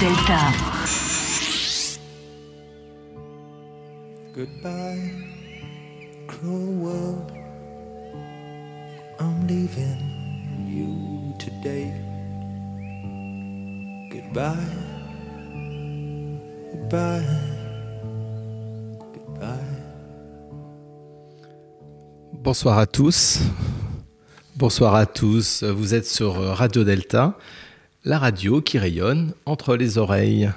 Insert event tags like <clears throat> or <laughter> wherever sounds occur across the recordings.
Delta. Goodbye, cruel world. I'm leaving you today. Goodbye, goodbye, goodbye. Bonsoir à tous. Bonsoir à tous. Vous êtes sur Radio Delta, la radio qui rayonne entre les oreilles.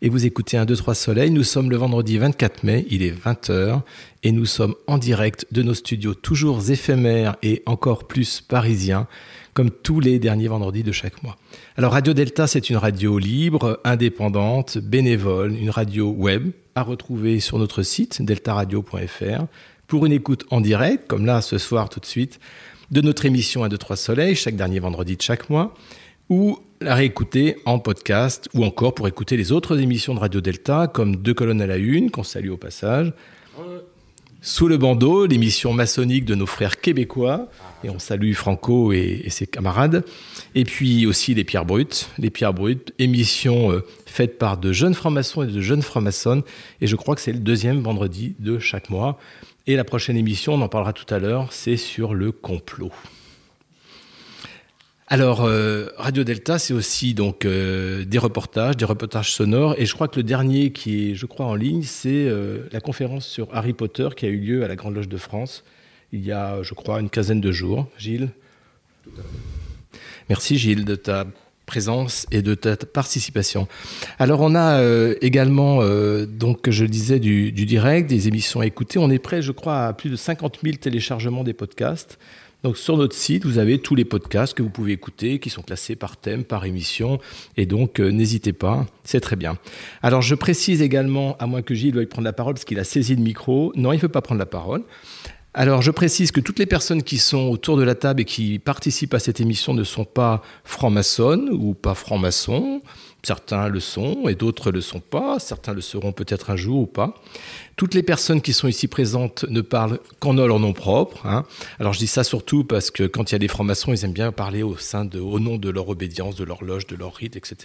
Et vous écoutez 1, 2, 3 Soleil. Nous sommes le vendredi 24 mai, il est 20h, et nous sommes en direct de nos studios toujours éphémères et encore plus parisiens, comme tous les derniers vendredis de chaque mois. Alors Radio Delta, c'est une radio libre, indépendante, bénévole, une radio web à retrouver sur notre site deltaradio.fr pour une écoute en direct, comme là ce soir tout de suite, de notre émission 1, 2, 3 Soleil, chaque dernier vendredi de chaque mois, ou la réécouter en podcast, ou encore pour écouter les autres émissions de Radio Delta, comme Deux colonnes à la une, qu'on salue au passage, Sous le bandeau, l'émission maçonnique de nos frères québécois, et on salue Franco et, ses camarades, et puis aussi les Pierres Brutes, les Pierres Brutes, émission euh, faite par de jeunes francs-maçons et de jeunes francs-maçonnes, et je crois que c'est le deuxième vendredi de chaque mois. Et la prochaine émission, on en parlera tout à l'heure, c'est sur le complot. Alors, euh, Radio Delta, c'est aussi donc euh, des reportages, des reportages sonores, et je crois que le dernier qui est, je crois, en ligne, c'est euh, la conférence sur Harry Potter qui a eu lieu à la Grande Loge de France il y a, je crois, une quinzaine de jours. Gilles? Merci Gilles de ta présence et de ta participation. Alors on a également, donc je le disais, du, du direct, des émissions à écouter. On est prêt, je crois, à plus de 50 000 téléchargements des podcasts. Donc sur notre site, vous avez tous les podcasts que vous pouvez écouter, qui sont classés par thème, par émission, et donc euh, n'hésitez pas, c'est très bien. Alors je précise également, à moins que Gilles veuille prendre la parole, parce qu'il a saisi le micro, non, il ne veut pas prendre la parole. Alors je précise que toutes les personnes qui sont autour de la table et qui participent à cette émission ne sont pas francs-maçonnes ou pas francs-maçons. Certains le sont et d'autres le sont pas. Certains le seront peut-être un jour ou pas. Toutes les personnes qui sont ici présentes ne parlent qu'en leur nom propre. Hein. Alors je dis ça surtout parce que quand il y a des francs-maçons, ils aiment bien parler au, sein de, au nom de leur obédience, de leur loge, de leur rite, etc.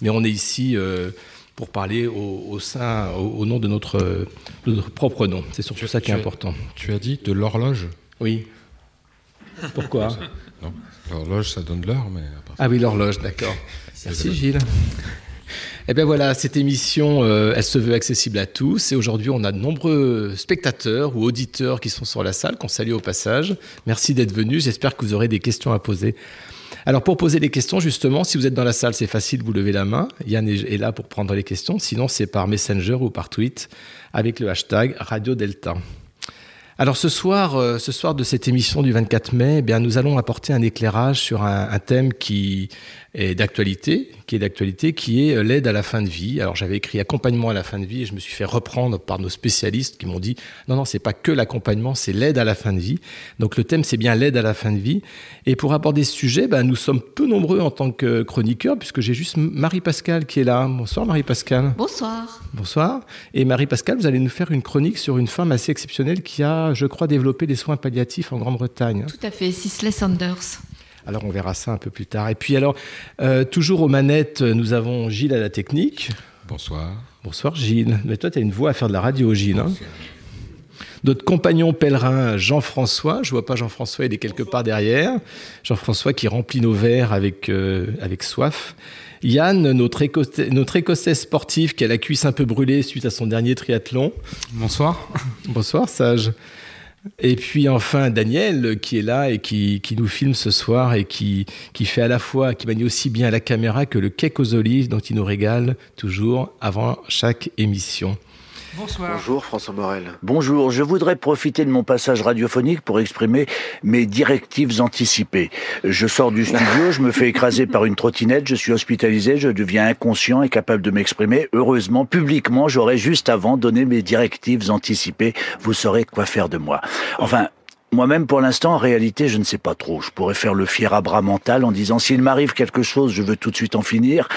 Mais on est ici euh, pour parler au, au sein, au, au nom de notre, de notre propre nom. C'est surtout ça qui est as- important. Tu as dit de l'horloge? Oui. Pourquoi? L'horloge ça donne l'heure, mais Ah oui, l'horloge, d'accord. <laughs> Merci Gilles. Eh bien voilà, cette émission, euh, elle se veut accessible à tous. Et aujourd'hui, on a de nombreux spectateurs ou auditeurs qui sont sur la salle, qu'on salue au passage. Merci d'être venus. J'espère que vous aurez des questions à poser. Alors pour poser les questions, justement, si vous êtes dans la salle, c'est facile, vous levez la main. Yann est est là pour prendre les questions. Sinon, c'est par Messenger ou par tweet avec le hashtag Radio Delta. Alors ce soir, euh, ce soir de cette émission du 24 mai, eh bien nous allons apporter un éclairage sur un, un thème qui est d'actualité, qui est d'actualité, qui est euh, l'aide à la fin de vie. Alors j'avais écrit accompagnement à la fin de vie et je me suis fait reprendre par nos spécialistes qui m'ont dit non non c'est pas que l'accompagnement, c'est l'aide à la fin de vie. Donc le thème c'est bien l'aide à la fin de vie. Et pour aborder ce sujet, ben, nous sommes peu nombreux en tant que chroniqueurs puisque j'ai juste Marie Pascal qui est là. Bonsoir Marie Pascal. Bonsoir. Bonsoir. Et Marie-Pascale, vous allez nous faire une chronique sur une femme assez exceptionnelle qui a, je crois, développé des soins palliatifs en Grande-Bretagne. Tout à fait, Sisley Sanders. Alors, on verra ça un peu plus tard. Et puis, alors, euh, toujours aux manettes, nous avons Gilles à la technique. Bonsoir. Bonsoir, Gilles. Mais toi, tu as une voix à faire de la radio, Gilles. hein Notre compagnon pèlerin, Jean-François. Je vois pas Jean-François, il est quelque part derrière. Jean-François qui remplit nos verres avec, euh, avec soif. Yann, notre, Écossais, notre Écossais sportif qui a la cuisse un peu brûlée suite à son dernier triathlon. Bonsoir. Bonsoir, sage. Et puis enfin Daniel qui est là et qui, qui nous filme ce soir et qui, qui fait à la fois, qui manie aussi bien la caméra que le cake aux olives dont il nous régale toujours avant chaque émission. Bonjour François Morel. Bonjour, je voudrais profiter de mon passage radiophonique pour exprimer mes directives anticipées. Je sors du studio, je me fais écraser par une trottinette, je suis hospitalisé, je deviens inconscient et capable de m'exprimer. Heureusement, publiquement, j'aurais juste avant donné mes directives anticipées. Vous saurez quoi faire de moi. Enfin, moi-même, pour l'instant, en réalité, je ne sais pas trop. Je pourrais faire le fier à bras mental en disant s'il m'arrive quelque chose, je veux tout de suite en finir.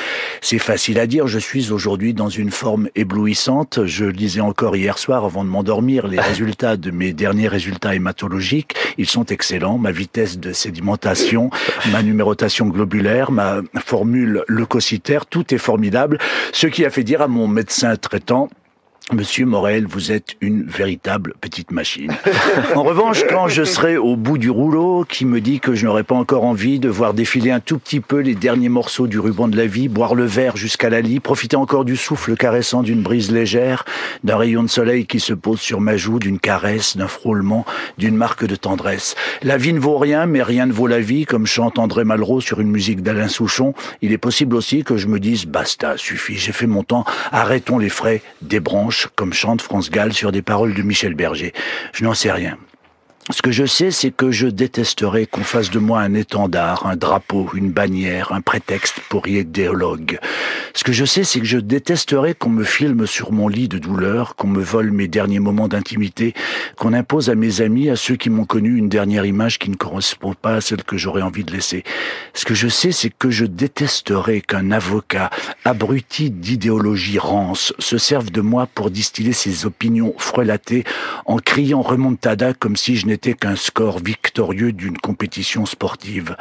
C'est facile à dire. Je suis aujourd'hui dans une forme éblouissante. Je lisais encore hier soir, avant de m'endormir, les <laughs> résultats de mes derniers résultats hématologiques. Ils sont excellents. Ma vitesse de sédimentation, ma numérotation globulaire, ma formule leucocytaire, tout est formidable. Ce qui a fait dire à mon médecin traitant, Monsieur Morel, vous êtes une véritable petite machine. <laughs> En revanche, quand je serai au bout du rouleau, qui me dit que je n'aurai pas encore envie de voir défiler un tout petit peu les derniers morceaux du ruban de la vie, boire le verre jusqu'à la lit, profiter encore du souffle caressant d'une brise légère, d'un rayon de soleil qui se pose sur ma joue, d'une caresse, d'un frôlement, d'une marque de tendresse. La vie ne vaut rien, mais rien ne vaut la vie, comme chante André Malraux sur une musique d'Alain Souchon. Il est possible aussi que je me dise, basta, suffit, j'ai fait mon temps, arrêtons les frais des branches comme chante France Gall sur des paroles de Michel Berger. Je n'en sais rien. Ce que je sais, c'est que je détesterais qu'on fasse de moi un étendard, un drapeau, une bannière, un prétexte pour y être idéologue. Ce que je sais, c'est que je détesterais qu'on me filme sur mon lit de douleur, qu'on me vole mes derniers moments d'intimité, qu'on impose à mes amis, à ceux qui m'ont connu, une dernière image qui ne correspond pas à celle que j'aurais envie de laisser. Ce que je sais, c'est que je détesterais qu'un avocat, abruti d'idéologie rance, se serve de moi pour distiller ses opinions frelatées en criant remontada comme si je n'étais qu'un score victorieux d'une compétition sportive.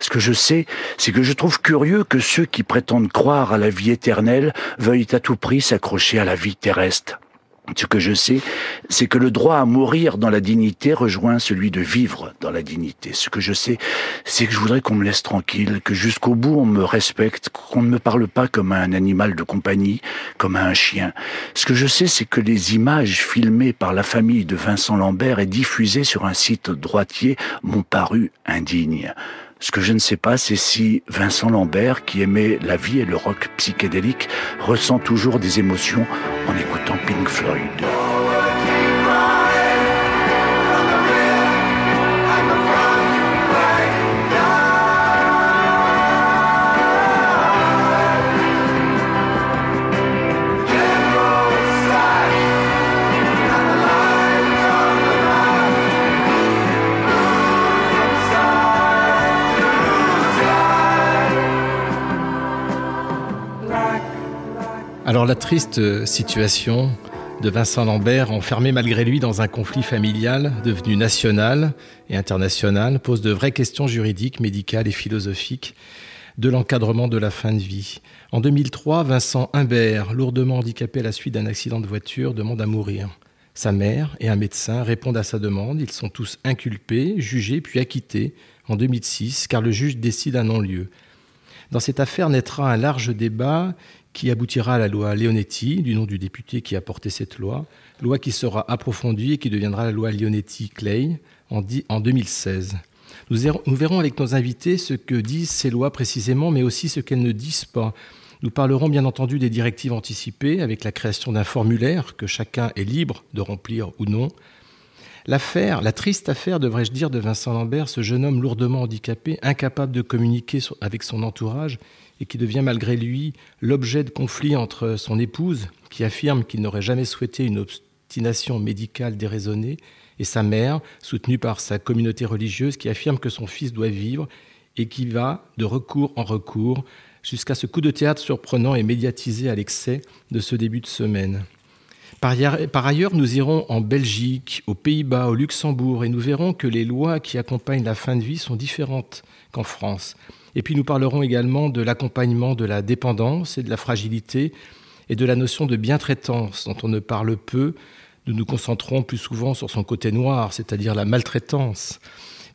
Ce que je sais, c'est que je trouve curieux que ceux qui prétendent croire à la vie éternelle veuillent à tout prix s'accrocher à la vie terrestre. Ce que je sais, c'est que le droit à mourir dans la dignité rejoint celui de vivre dans la dignité. Ce que je sais, c'est que je voudrais qu'on me laisse tranquille, que jusqu'au bout on me respecte, qu'on ne me parle pas comme à un animal de compagnie, comme à un chien. Ce que je sais, c'est que les images filmées par la famille de Vincent Lambert et diffusées sur un site droitier m'ont paru indignes. Ce que je ne sais pas, c'est si Vincent Lambert, qui aimait la vie et le rock psychédélique, ressent toujours des émotions en écoutant Alors la triste situation de Vincent Lambert, enfermé malgré lui dans un conflit familial devenu national et international, pose de vraies questions juridiques, médicales et philosophiques de l'encadrement de la fin de vie. En 2003, Vincent Humbert, lourdement handicapé à la suite d'un accident de voiture, demande à mourir. Sa mère et un médecin répondent à sa demande. Ils sont tous inculpés, jugés puis acquittés en 2006 car le juge décide un non-lieu. Dans cette affaire naîtra un large débat qui aboutira à la loi Leonetti, du nom du député qui a porté cette loi, loi qui sera approfondie et qui deviendra la loi Leonetti-Clay en, 2016. Nous, nous verrons avec nos invités ce que disent ces lois précisément, mais aussi ce qu'elles ne disent pas. Nous parlerons bien entendu des directives anticipées avec la création d'un formulaire que chacun est libre de remplir ou non. L'affaire, la triste affaire, devrais-je dire, de Vincent Lambert, ce jeune homme lourdement handicapé, incapable de communiquer avec son entourage et qui devient malgré lui l'objet de conflits entre son épouse, qui affirme qu'il n'aurait jamais souhaité une obstination médicale déraisonnée, et sa mère, soutenue par sa communauté religieuse, qui affirme que son fils doit vivre et qui va de recours en recours jusqu'à ce coup de théâtre surprenant et médiatisé à l'excès de ce début de semaine. Par ailleurs, nous irons en Belgique, aux Pays-Bas, au Luxembourg, et nous verrons que les lois qui accompagnent la fin de vie sont différentes qu'en France. Et puis nous parlerons également de l'accompagnement de la dépendance et de la fragilité et de la notion de bientraitance dont on ne parle peu. Nous nous concentrons plus souvent sur son côté noir, c'est-à-dire la maltraitance,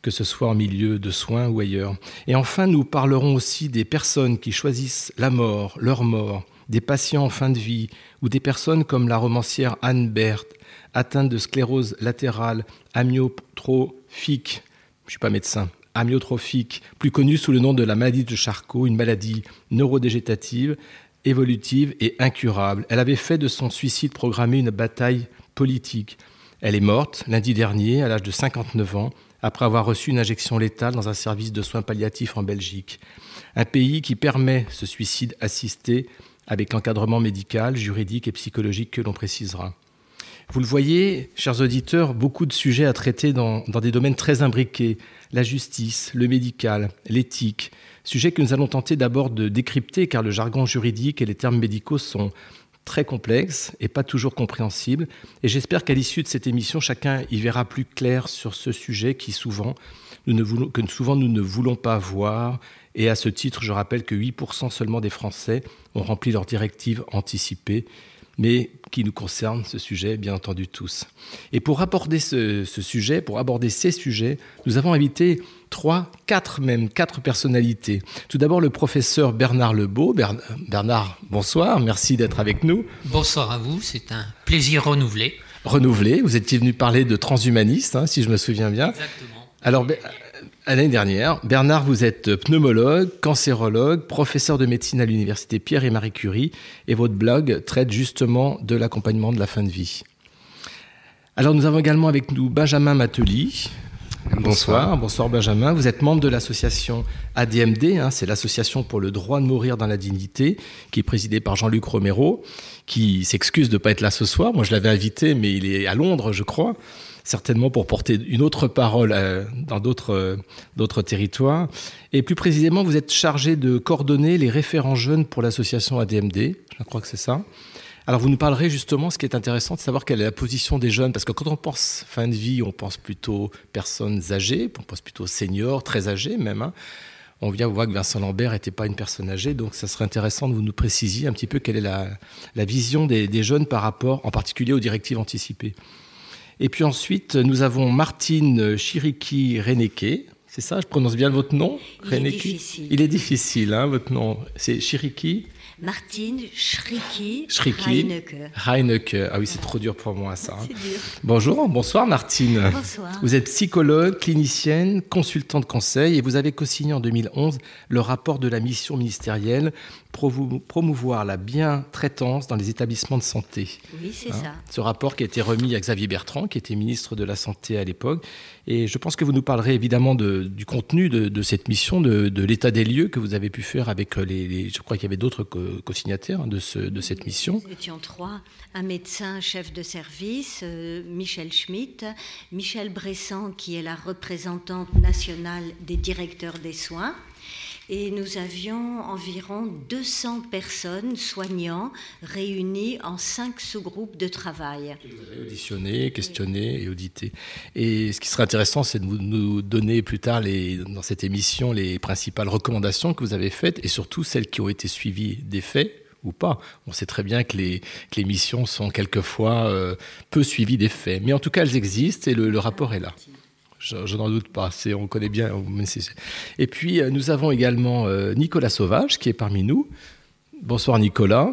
que ce soit en milieu de soins ou ailleurs. Et enfin, nous parlerons aussi des personnes qui choisissent la mort, leur mort, des patients en fin de vie, ou des personnes comme la romancière Anne Berthe, atteinte de sclérose latérale amyotrophique. Je ne suis pas médecin, amyotrophique, plus connue sous le nom de la maladie de Charcot, une maladie neurodégétative évolutive et incurable. Elle avait fait de son suicide programmé une bataille politique. Elle est morte lundi dernier à l'âge de 59 ans après avoir reçu une injection létale dans un service de soins palliatifs en Belgique. Un pays qui permet ce suicide assisté avec l'encadrement médical, juridique et psychologique que l'on précisera. Vous le voyez, chers auditeurs, beaucoup de sujets à traiter dans, des domaines très imbriqués, la justice, le médical, l'éthique, sujets que nous allons tenter d'abord de décrypter car le jargon juridique et les termes médicaux sont très complexes et pas toujours compréhensibles. Et j'espère qu'à l'issue de cette émission, chacun y verra plus clair sur ce sujet qui souvent, que souvent nous ne voulons pas voir. Et à ce titre, je rappelle que 8% seulement des Français ont rempli leurs directives anticipées mais qui nous concerne ce sujet, bien entendu, tous. Et pour aborder ce, ce, sujet, pour aborder ces sujets, nous avons invité trois, quatre même, quatre personnalités. Tout d'abord, le professeur Bernard Lebeau. Bernard, bonsoir, merci d'être avec nous. Bonsoir à vous, c'est un plaisir renouvelé. Renouvelé, vous étiez venu parler de transhumaniste, hein, si je me souviens bien. Exactement. Alors, L'année dernière, Bernard, vous êtes pneumologue, cancérologue, professeur de médecine à l'université Pierre et Marie Curie, et votre blog traite justement de l'accompagnement de la fin de vie. Alors nous avons également avec nous Benjamin Mateli. Bonsoir. Bonsoir, Benjamin. Vous êtes membre de l'association ADMD, hein, c'est l'association pour le droit de mourir dans la dignité, qui est présidée par Jean-Luc Romero, qui s'excuse de ne pas être là ce soir. Moi je l'avais invité, mais il est à Londres, je crois certainement pour porter une autre parole euh, dans d'autres euh, d'autres territoires. Et plus précisément, vous êtes chargé de coordonner les référents jeunes pour l'association ADMD. Je crois que c'est ça. Alors, vous nous parlerez justement, ce qui est intéressant, de savoir quelle est la position des jeunes, parce que quand on pense fin de vie, on pense plutôt personnes âgées, on pense plutôt seniors, très âgés même. Hein. On vient voir que Vincent Lambert n'était pas une personne âgée, donc ça serait intéressant de vous nous préciser un petit peu quelle est la, vision des jeunes par rapport, en particulier aux directives anticipées. Et puis ensuite, nous avons Martine Chiriki Reneke. C'est ça, je prononce bien votre nom Il est difficile. Il est difficile, hein, votre nom. C'est Chiriki Martine Schricki, Reinecke. Reinecke. Ah oui, c'est trop dur pour moi ça. hein. Dur. Bonjour, bonsoir Martine. Bonsoir. Vous êtes psychologue, clinicienne, consultante conseil et vous avez co-signé en 2011 le rapport de la mission ministérielle promouvoir la bien-traitance dans les établissements de santé. Oui, c'est Hein, ça. Ce rapport qui a été remis à Xavier Bertrand, qui était ministre de la Santé à l'époque. Et je pense que vous nous parlerez évidemment de- du contenu de, de cette mission, de, de l'état des lieux que vous avez pu faire avec les. les- je crois qu'il y avait d'autres co- co-signataires hein, de, ce- de cette mission. Nous étions trois, un médecin chef de service, euh, Michel Schmitt, Michel Bressan, qui est la représentante nationale des directeurs des soins, et nous avions environ 200 personnes, soignants, réunis en cinq sous-groupes de travail. Auditionner, questionner et auditer. Et ce qui serait intéressant, c'est de vous- nous donner plus tard, dans cette émission, les principales recommandations que vous avez faites et surtout celles qui ont été suivies des faits ou pas. On sait très bien que les, que les missions sont quelquefois euh, peu suivies des faits. Mais en tout cas, elles existent et le rapport est là. Je, je n'en doute pas. C'est, on connaît bien. Et puis, euh, nous avons également euh, Nicolas Sauvage qui est parmi nous. Bonsoir Nicolas.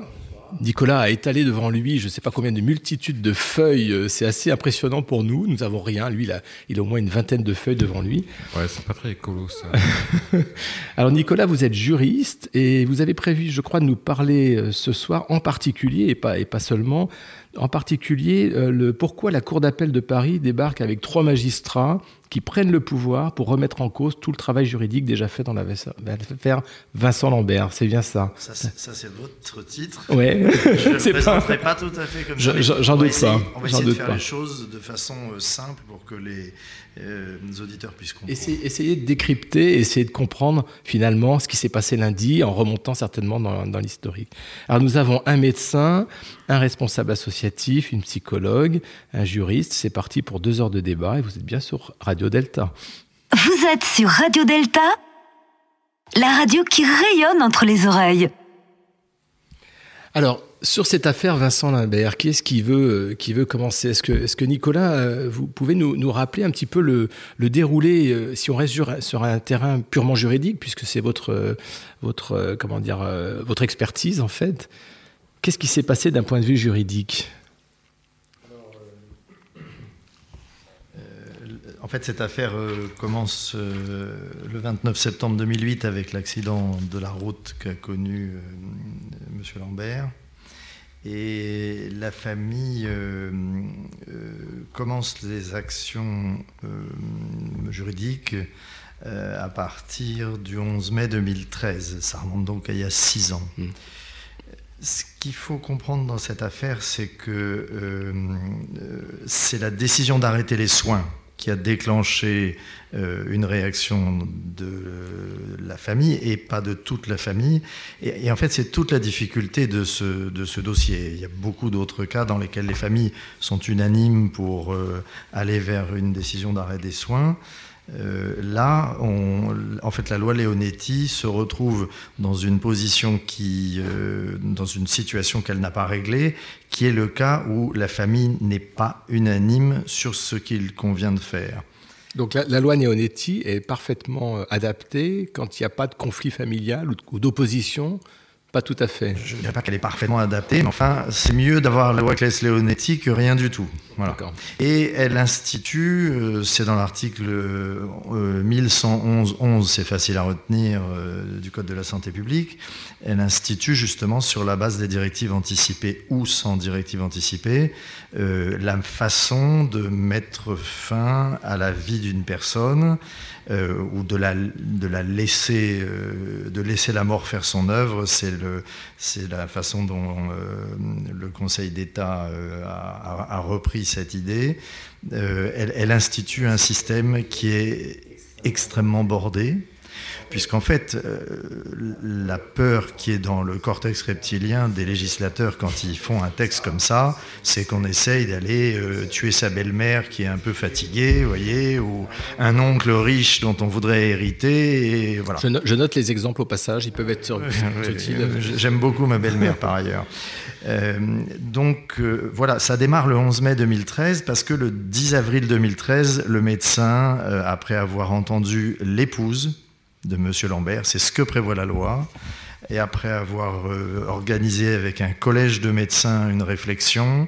Nicolas a étalé devant lui, je ne sais pas combien de multitudes de feuilles. euh, C'est assez impressionnant pour nous. Nous n'avons rien. Lui, il a, il a au moins une vingtaine de feuilles devant lui. Ouais, c'est pas très écolo ça. <laughs> Alors Nicolas, vous êtes juriste et vous avez prévu, je crois, de nous parler ce soir en particulier, et pas, et pas seulement, en particulier le pourquoi la Cour d'appel de Paris débarque avec trois magistrats qui prennent le pouvoir pour remettre en cause tout le travail juridique déjà fait dans l'affaire Vincent Lambert. C'est bien ça. Ça, c'est votre titre. Ouais. Je ne <laughs> pas- pas... tout à fait comme Je- ça. j'en doute essayer- pas. On va essayer de faire pas. les choses de façon euh, simple pour que les, euh, les auditeurs puissent comprendre. Essayez, essayez de décrypter, essayez de comprendre finalement ce qui s'est passé lundi en remontant certainement dans, dans l'historique. Alors nous avons un médecin, un responsable associatif, une psychologue, un juriste. C'est parti pour deux heures de débat et vous êtes bien sur Radio Delta. Vous êtes sur Radio Delta, la radio qui rayonne entre les oreilles. Alors sur cette affaire Vincent Limbert, qui est-ce qui veut, euh, qui veut commencer? Est-ce que, est que Nicolas, euh, vous pouvez nous, nous rappeler un petit peu le, le déroulé, euh, si on reste sur, sur un terrain purement juridique, puisque c'est votre, votre, comment dire, votre expertise en fait? Qu'est-ce qui s'est passé d'un point de vue juridique? En fait, cette affaire euh, commence euh, le 29 septembre 2008 avec l'accident de la route qu'a connu euh, Monsieur Lambert. Et la famille euh, euh, commence les actions euh, juridiques à partir du 11 mai 2013. Ça remonte donc à il y a six ans. Mm. Ce qu'il faut comprendre dans cette affaire, c'est que c'est la décision d'arrêter les soins qui a déclenché euh, une réaction de la famille et pas de toute la famille. Et, en fait, c'est toute la difficulté de ce, dossier. Il y a beaucoup d'autres cas dans lesquels les familles sont unanimes pour euh, aller vers une décision d'arrêt des soins. Euh, là, en fait, la loi Leonetti se retrouve dans une position qui, dans une situation qu'elle n'a pas réglée, qui est le cas où la famille n'est pas unanime sur ce qu'il convient de faire. Donc la, loi Neonetti est parfaitement euh, adaptée quand il n'y a pas de conflit familial ou d'opposition Pas tout à fait. Je ne dirais pas qu'elle est parfaitement adaptée, mais enfin, c'est mieux d'avoir la loi Claes-Leonetti que rien du tout. Voilà. Et elle institue, euh, c'est dans l'article euh, 1111.11, c'est facile à retenir, euh, du Code de la santé publique, elle institue justement sur la base des directives anticipées ou sans directives anticipées, euh, la façon de mettre fin à la vie d'une personne euh, ou de la, de la laisser, euh, de laisser la mort faire son œuvre. C'est le, c'est la façon dont euh, le Conseil d'État euh, a, a- repris cette idée. Euh, elle, elle institue un système qui est extrêmement bordé, puisqu'en fait, euh, la peur qui est dans le cortex reptilien des législateurs quand ils font un texte comme ça, c'est qu'on essaye d'aller euh, tuer sa belle-mère qui est un peu fatiguée, vous voyez, ou un oncle riche dont on voudrait hériter, et voilà. Je, no- je note les exemples au passage, ils peuvent être <laughs> utiles. euh, J'aime beaucoup ma belle-mère par ailleurs. Euh, donc voilà, ça démarre le 11 mai 2013 parce que le 10 avril 2013, le médecin, après avoir entendu l'épouse de Monsieur Lambert, c'est ce que prévoit la loi, et après avoir euh, organisé avec un collège de médecins une réflexion,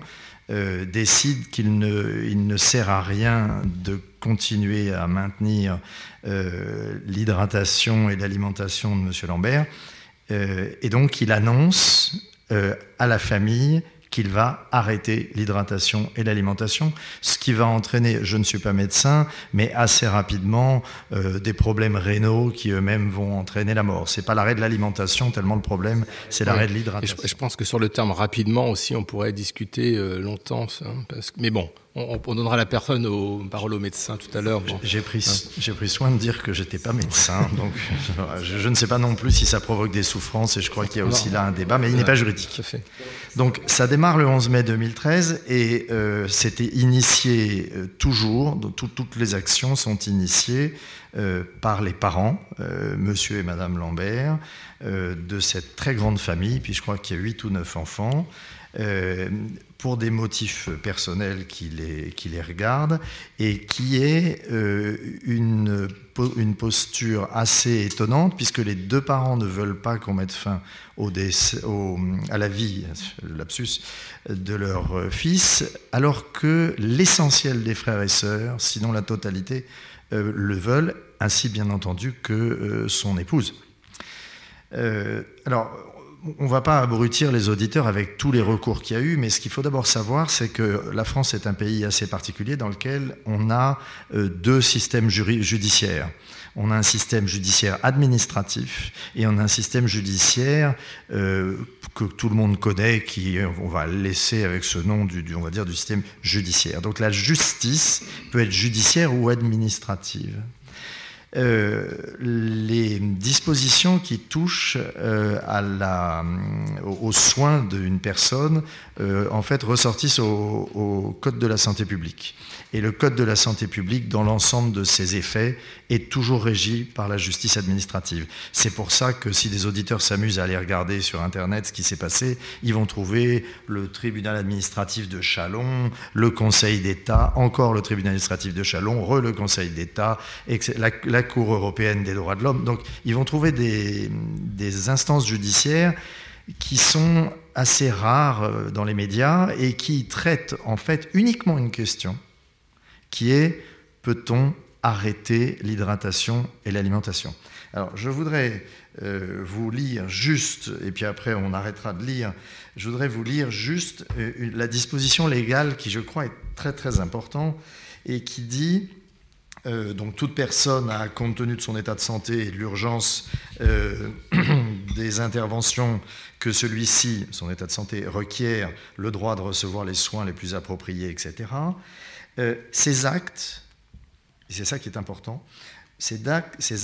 euh, décide qu'il ne, sert à rien de continuer à maintenir euh, l'hydratation et l'alimentation de Monsieur Lambert. Et donc, il annonce à la famille qu'il va arrêter l'hydratation et l'alimentation, ce qui va entraîner, je ne suis pas médecin, mais assez rapidement euh, des problèmes rénaux qui eux-mêmes vont entraîner la mort. C'est pas l'arrêt de l'alimentation tellement le problème, c'est l'arrêt de je, l'hydratation. je pense que sur le terme rapidement aussi, on pourrait discuter euh, longtemps. ça, hein, parce que- mais bon, on, on donnera la personne aux paroles au médecin tout à l'heure. bon. J'ai pris, soin de dire que j'étais pas médecin, <laughs> donc je, je ne sais pas non plus si ça provoque des souffrances, et je crois qu'il y a aussi Non. là un débat, mais il n'est pas juridique. Fait. Donc ça démarre le 11 mai 2013 et euh, c'était initié euh, toujours, donc tout- toutes les actions sont initiées euh, par les parents, monsieur et madame Lambert, de cette très grande famille, puis je crois qu'il y a 8 ou 9 enfants. Pour des motifs personnels qui les, les regardent et qui est euh, une, une posture assez étonnante puisque les deux parents ne veulent pas qu'on mette fin au à la vie, lapsus, de leur fils, alors que l'essentiel des frères et sœurs, sinon la totalité, euh, le veulent, ainsi bien entendu que euh, son épouse. Alors, on ne va pas abrutir les auditeurs avec tous les recours qu'il y a eu, mais ce qu'il faut d'abord savoir, c'est que la France est un pays assez particulier dans lequel on a euh, deux systèmes judiciaires. On a un système judiciaire administratif et on a un système judiciaire euh, que tout le monde connaît, qui euh, on va laisser avec ce nom du- on va dire du système judiciaire. Donc la justice peut être judiciaire ou administrative. Euh, les dispositions qui touchent euh, la, aux soins d'une personne, euh, en fait, ressortissent au Code de la santé publique. Et le Code de la santé publique, dans l'ensemble de ses effets, est toujours régi par la justice administrative. C'est pour ça que si des auditeurs s'amusent à aller regarder sur Internet ce qui s'est passé, ils vont trouver le tribunal administratif de Chalon, le Conseil d'État, encore le tribunal administratif de Chalon, re le Conseil d'État, la, Cour européenne des droits de l'homme. Donc ils vont trouver des, des instances judiciaires qui sont assez rares euh, dans les médias et qui traitent en fait uniquement une question qui est peut-on arrêter l'hydratation et l'alimentation? Alors, je voudrais euh, vous lire juste, et puis après on arrêtera de lire, je voudrais vous lire juste euh, la disposition légale qui, je crois, est très très importante et qui dit euh, donc toute personne a, compte tenu de son état de santé et de l'urgence <clears throat> des interventions que celui-ci, son état de santé, requiert, le droit de recevoir les soins les plus appropriés, etc. ces actes, et c'est ça qui est important, ces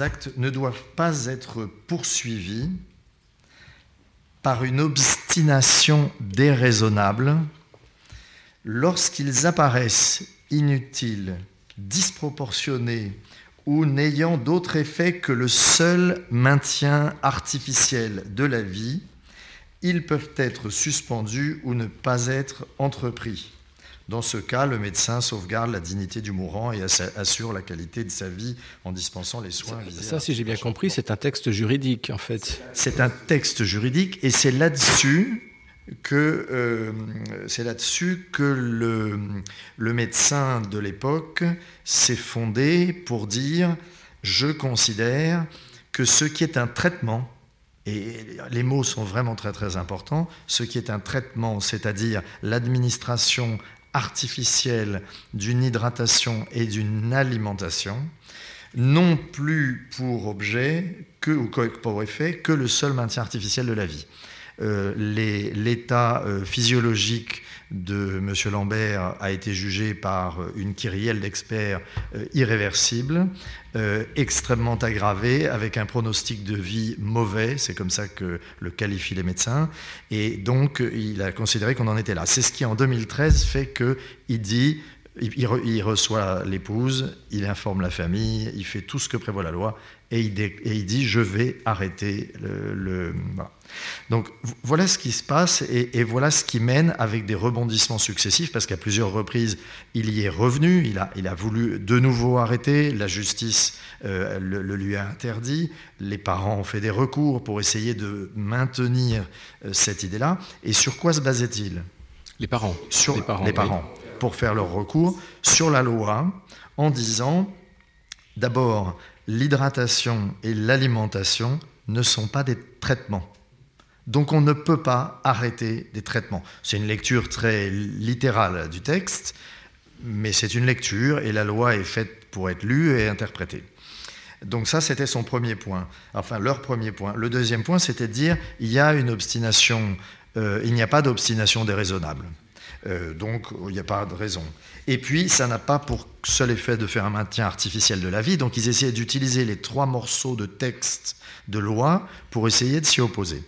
actes, ne doivent pas être poursuivis par une obstination déraisonnable lorsqu'ils apparaissent inutiles, disproportionnés ou n'ayant d'autre effet que le seul maintien artificiel de la vie, ils peuvent être suspendus ou ne pas être entrepris. Dans ce cas, le médecin sauvegarde la dignité du mourant et assure la qualité de sa vie en dispensant les soins. Ça, ça si j'ai bien compris, c'est un texte juridique en fait. C'est un texte juridique et c'est là-dessus que euh, c'est là-dessus que le, le médecin de l'époque s'est fondé pour dire je considère que ce qui est un traitement et les mots sont vraiment très très importants. Ce qui est un traitement, c'est-à-dire l'administration artificielle d'une hydratation et d'une alimentation, non plus pour objet que, ou pour effet que le seul maintien artificiel de la vie. Euh, l'état euh, physiologique de M. Lambert a été jugé par une kyrielle d'experts euh, irréversible, extrêmement aggravé, avec un pronostic de vie mauvais, c'est comme ça que le qualifient les médecins, et donc il a considéré qu'on en était là. C'est ce qui en 2013 fait qu'il dit il, reçoit l'épouse, il informe la famille, il fait tout ce que prévoit la loi et il, dit je vais arrêter le. Donc voilà ce qui se passe et, voilà ce qui mène avec des rebondissements successifs parce qu'à plusieurs reprises il y est revenu, il a, il a voulu de nouveau arrêter, la justice euh, le, lui a interdit, les parents ont fait des recours pour essayer de maintenir euh, cette idée-là. Et sur quoi se basait-il? Les parents. Sur les parents. Les parents pour faire leur recours sur la loi en disant d'abord l'hydratation et l'alimentation ne sont pas des traitements. Donc on ne peut pas arrêter des traitements. C'est une lecture très littérale du texte, mais c'est une lecture et la loi est faite pour être lue et interprétée. Donc ça, c'était son premier point, enfin leur premier point. Le deuxième point, c'était de dire il y a une obstination, euh, il n'y a pas d'obstination déraisonnable. Euh, donc, il n'y a pas de raison. Et puis, ça n'a pas pour seul effet de faire un maintien artificiel de la vie. Donc, ils essayaient d'utiliser les trois morceaux de texte de loi pour essayer de s'y opposer.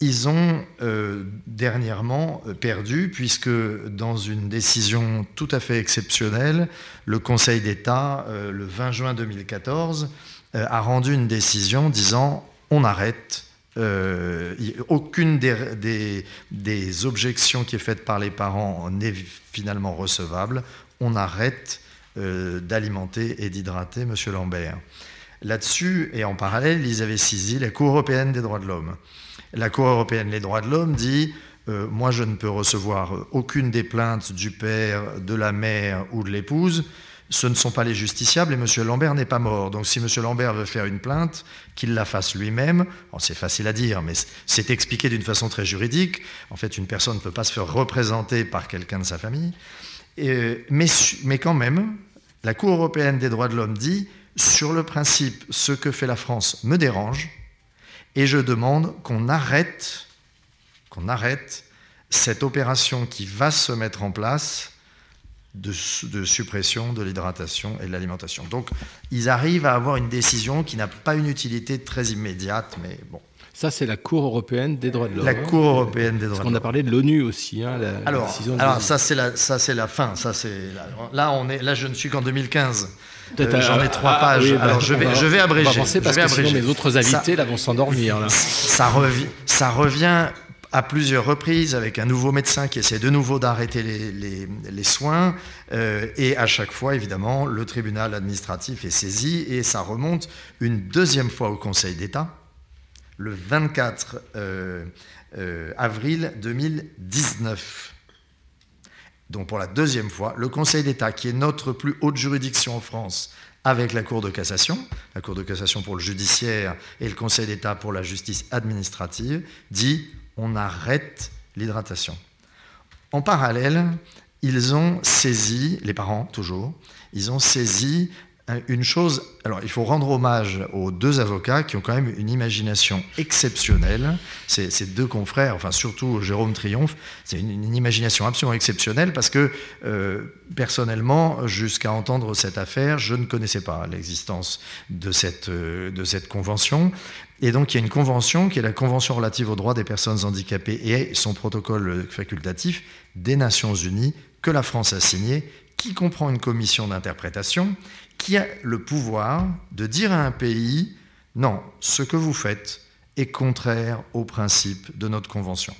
Ils ont euh, dernièrement euh, perdu, puisque dans une décision tout à fait exceptionnelle, le Conseil d'État, le 20 juin 2014, a rendu une décision disant on arrête euh, aucune des, objections qui est faite par les parents n'est finalement recevable. On arrête euh, d'alimenter et d'hydrater M. Lambert. Là-dessus, et en parallèle, ils avaient saisi la Cour européenne des droits de l'homme. La Cour européenne des droits de l'homme dit euh, Moi, je ne peux recevoir aucune des plaintes du père, de la mère ou de l'épouse ce ne sont pas les justiciables et M. Lambert n'est pas mort. Donc si M. Lambert veut faire une plainte, qu'il la fasse lui-même. C'est facile à dire, mais c'est expliqué d'une façon très juridique. En fait, une personne ne peut pas se faire représenter par quelqu'un de sa famille. mais, mais quand même, la Cour européenne des droits de l'homme dit, sur le principe, ce que fait la France me dérange, et je demande qu'on arrête, qu'on arrête cette opération qui va se mettre en place de, suppression de l'hydratation et de l'alimentation. Donc ils arrivent à avoir une décision qui n'a pas une utilité très immédiate, mais bon. Ça, c'est la Cour européenne des droits de l'homme. La Cour européenne des droits de l'homme. On a parlé de l'ONU aussi. Hein, la, alors, alors ça, c'est la, ça, c'est la fin. Ça, c'est là, on est, là, je ne suis qu'en 2015. Euh, J'en ai trois ah, pages. alors, bah, je vais, je vais abréger. On va avancer parce que sinon mes autres invités là vont s'endormir. <laughs> Ça, revient, ça revient à plusieurs reprises avec un nouveau médecin qui essaie de nouveau d'arrêter les, soins. Euh, et à chaque fois, évidemment, le tribunal administratif est saisi et ça remonte une deuxième fois au Conseil d'État, le 24 euh, euh, avril 2019. donc pour la deuxième fois, le Conseil d'État, qui est notre plus haute juridiction en France, avec la Cour de cassation, la Cour de cassation pour le judiciaire et le Conseil d'État pour la justice administrative, dit on arrête l'hydratation. En parallèle, ils ont saisi, les parents toujours, ils ont saisi une chose, alors il faut rendre hommage aux deux avocats qui ont quand même une imagination exceptionnelle. Ces, deux confrères, enfin surtout Jérôme Triomphe, c'est une, imagination absolument exceptionnelle parce que euh, personnellement, jusqu'à entendre cette affaire, je ne connaissais pas l'existence de cette, euh, de cette convention. Et donc il y a une convention qui est la Convention relative aux droits des personnes handicapées et son protocole facultatif des Nations Unies que la France a signé, qui comprend une commission d'interprétation qui a le pouvoir de dire à un pays, non, ce que vous faites est contraire aux principes de notre convention.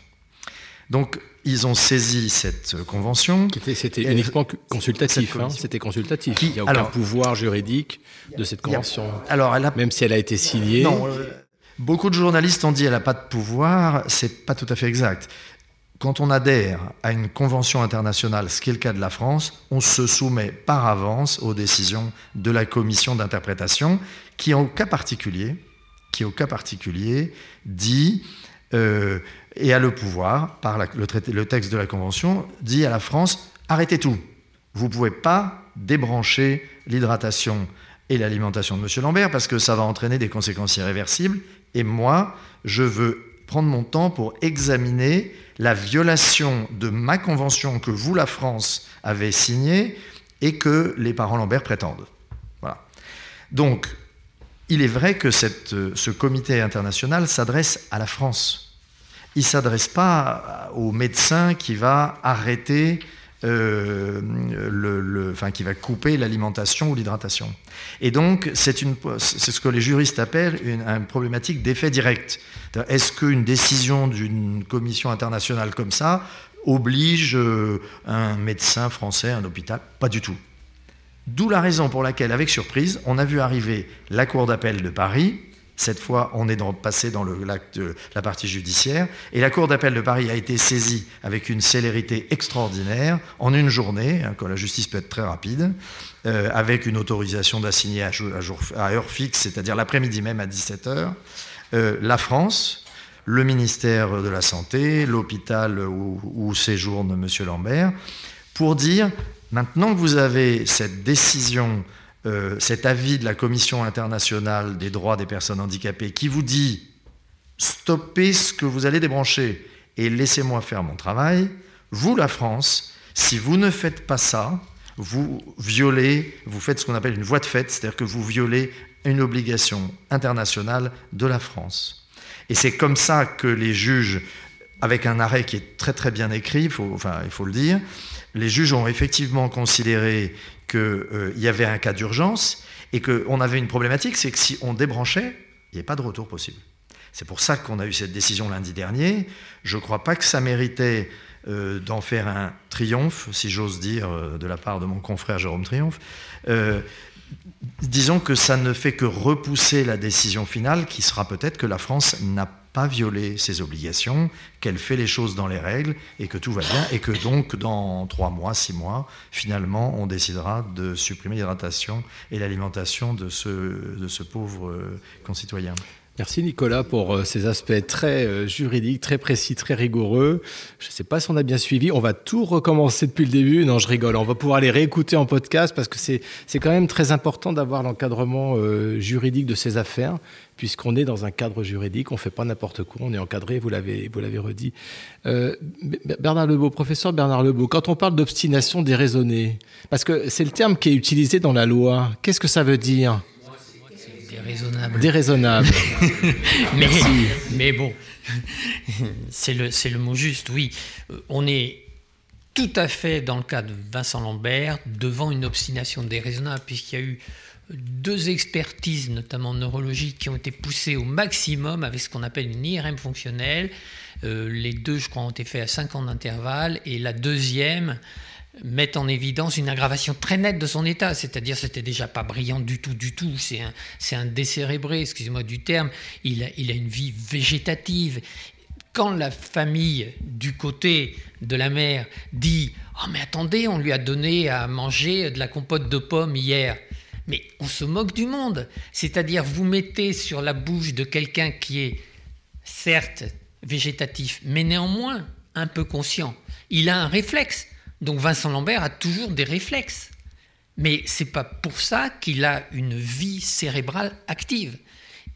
Donc, ils ont saisi cette convention. C'était uniquement consultatif. Hein, c'était consultatif. il n'y a aucun pouvoir juridique de cette convention. alors, elle a, même si elle a été signée. Non, euh, beaucoup de journalistes ont dit qu'elle n'a pas de pouvoir. C'est pas tout à fait exact quand on adhère à une convention internationale, ce qui est le cas de la France, on se soumet par avance aux décisions de la commission d'interprétation, qui au cas au cas particulier dit euh, et a le pouvoir par le texte de la convention dit à la France arrêtez tout, vous ne pouvez pas débrancher l'hydratation et l'alimentation de M. Lambert parce que ça va entraîner des conséquences irréversibles. Et moi, je veux prendre mon temps pour examiner la violation de ma convention que vous, la France, avez signée et que les parents Lambert prétendent. Voilà. Donc, il est vrai que ce comité international s'adresse à la France. Il ne s'adresse pas au médecin qui va arrêter euh, qui va couper l'alimentation ou l'hydratation. Et donc, c'est ce que les juristes appellent une, une problématique d'effet direct. Est-ce qu'une décision d'une commission internationale comme ça oblige euh, un médecin français, un hôpital? Pas du tout. D'où la raison pour laquelle, avec surprise, on a vu arriver la Cour d'appel de Paris, cette fois, on est passé dans la partie judiciaire. Et la Cour d'appel de Paris a été saisie avec une célérité extraordinaire en une journée, hein, quand la justice peut être très rapide, euh, avec une autorisation d'assigner à, à, heure fixe, c'est-à-dire l'après-midi même à 17h. Euh, la France, le ministère de la Santé, l'hôpital où, où séjourne M. Lambert, pour dire maintenant que vous avez cette décision euh, cet avis de la Commission internationale des droits des personnes handicapées qui vous dit stoppez ce que vous allez débrancher et laissez-moi faire mon travail, vous, la France, si vous ne faites pas ça, vous violez, vous faites ce qu'on appelle une voie de fait, c'est-à-dire que vous violez une obligation internationale de la France. Et c'est comme ça que les juges, avec un arrêt qui est très très bien écrit, il faut le dire, les juges ont effectivement considéré qu'il euh, y avait un cas d'urgence et qu'on avait une problématique, c'est que si on débranchait, il n'y avait pas de retour possible. C'est pour ça qu'on a eu cette décision lundi dernier. Je ne crois pas que ça méritait euh, d'en faire un triomphe, si j'ose dire, euh, de la part de mon confrère Jérôme Triomphe. disons que ça ne fait que repousser la décision finale, qui sera peut-être que la France n'a pas violer ses obligations, qu'elle fait les choses dans les règles et que tout va bien et que donc dans trois mois, six mois, finalement, on décidera de supprimer l'hydratation et l'alimentation de ce, de ce pauvre euh, concitoyen. Merci Nicolas pour euh, ces aspects très euh, juridiques, très précis, très rigoureux. Je ne sais pas si on a bien suivi. On va tout recommencer depuis le début. Non, je rigole. On va pouvoir les réécouter en podcast parce que c'est quand même très important d'avoir l'encadrement euh, juridique de ces affaires puisqu'on est dans un cadre juridique, on ne fait pas n'importe quoi, on est encadré, vous l'avez, redit. Bernard Lebeau, professeur Bernard Lebeau, quand on parle d'obstination déraisonnée, parce que c'est le terme qui est utilisé dans la loi, qu'est-ce que ça veut dire? Déraisonnable. Déraisonnable. <laughs> mais, mais bon, c'est le, le mot juste, oui. Euh, on est tout à fait, dans le cas de Vincent Lambert, devant une obstination déraisonnable, puisqu'il y a eu deux expertises, notamment neurologiques, qui ont été poussées au maximum avec ce qu'on appelle une IRM fonctionnelle. Euh, les deux, je crois, ont été faits à 5 ans d'intervalle, et la deuxième met en évidence une aggravation très nette de son état, c'est-à-dire c'était déjà pas brillant du tout, du tout, c'est un, un décérébré, excusez-moi du terme, il a, il a une vie végétative, quand la famille du côté de la mère dit Oh, mais attendez, on lui a donné à manger de la compote de pommes hier. Mais on se moque du monde. C'est-à-dire, vous mettez sur la bouche de quelqu'un qui est certes végétatif, mais néanmoins un peu conscient. Il a un réflexe. Donc Vincent Lambert a toujours des réflexes. Mais c'est pas pour ça qu'il a une vie cérébrale active.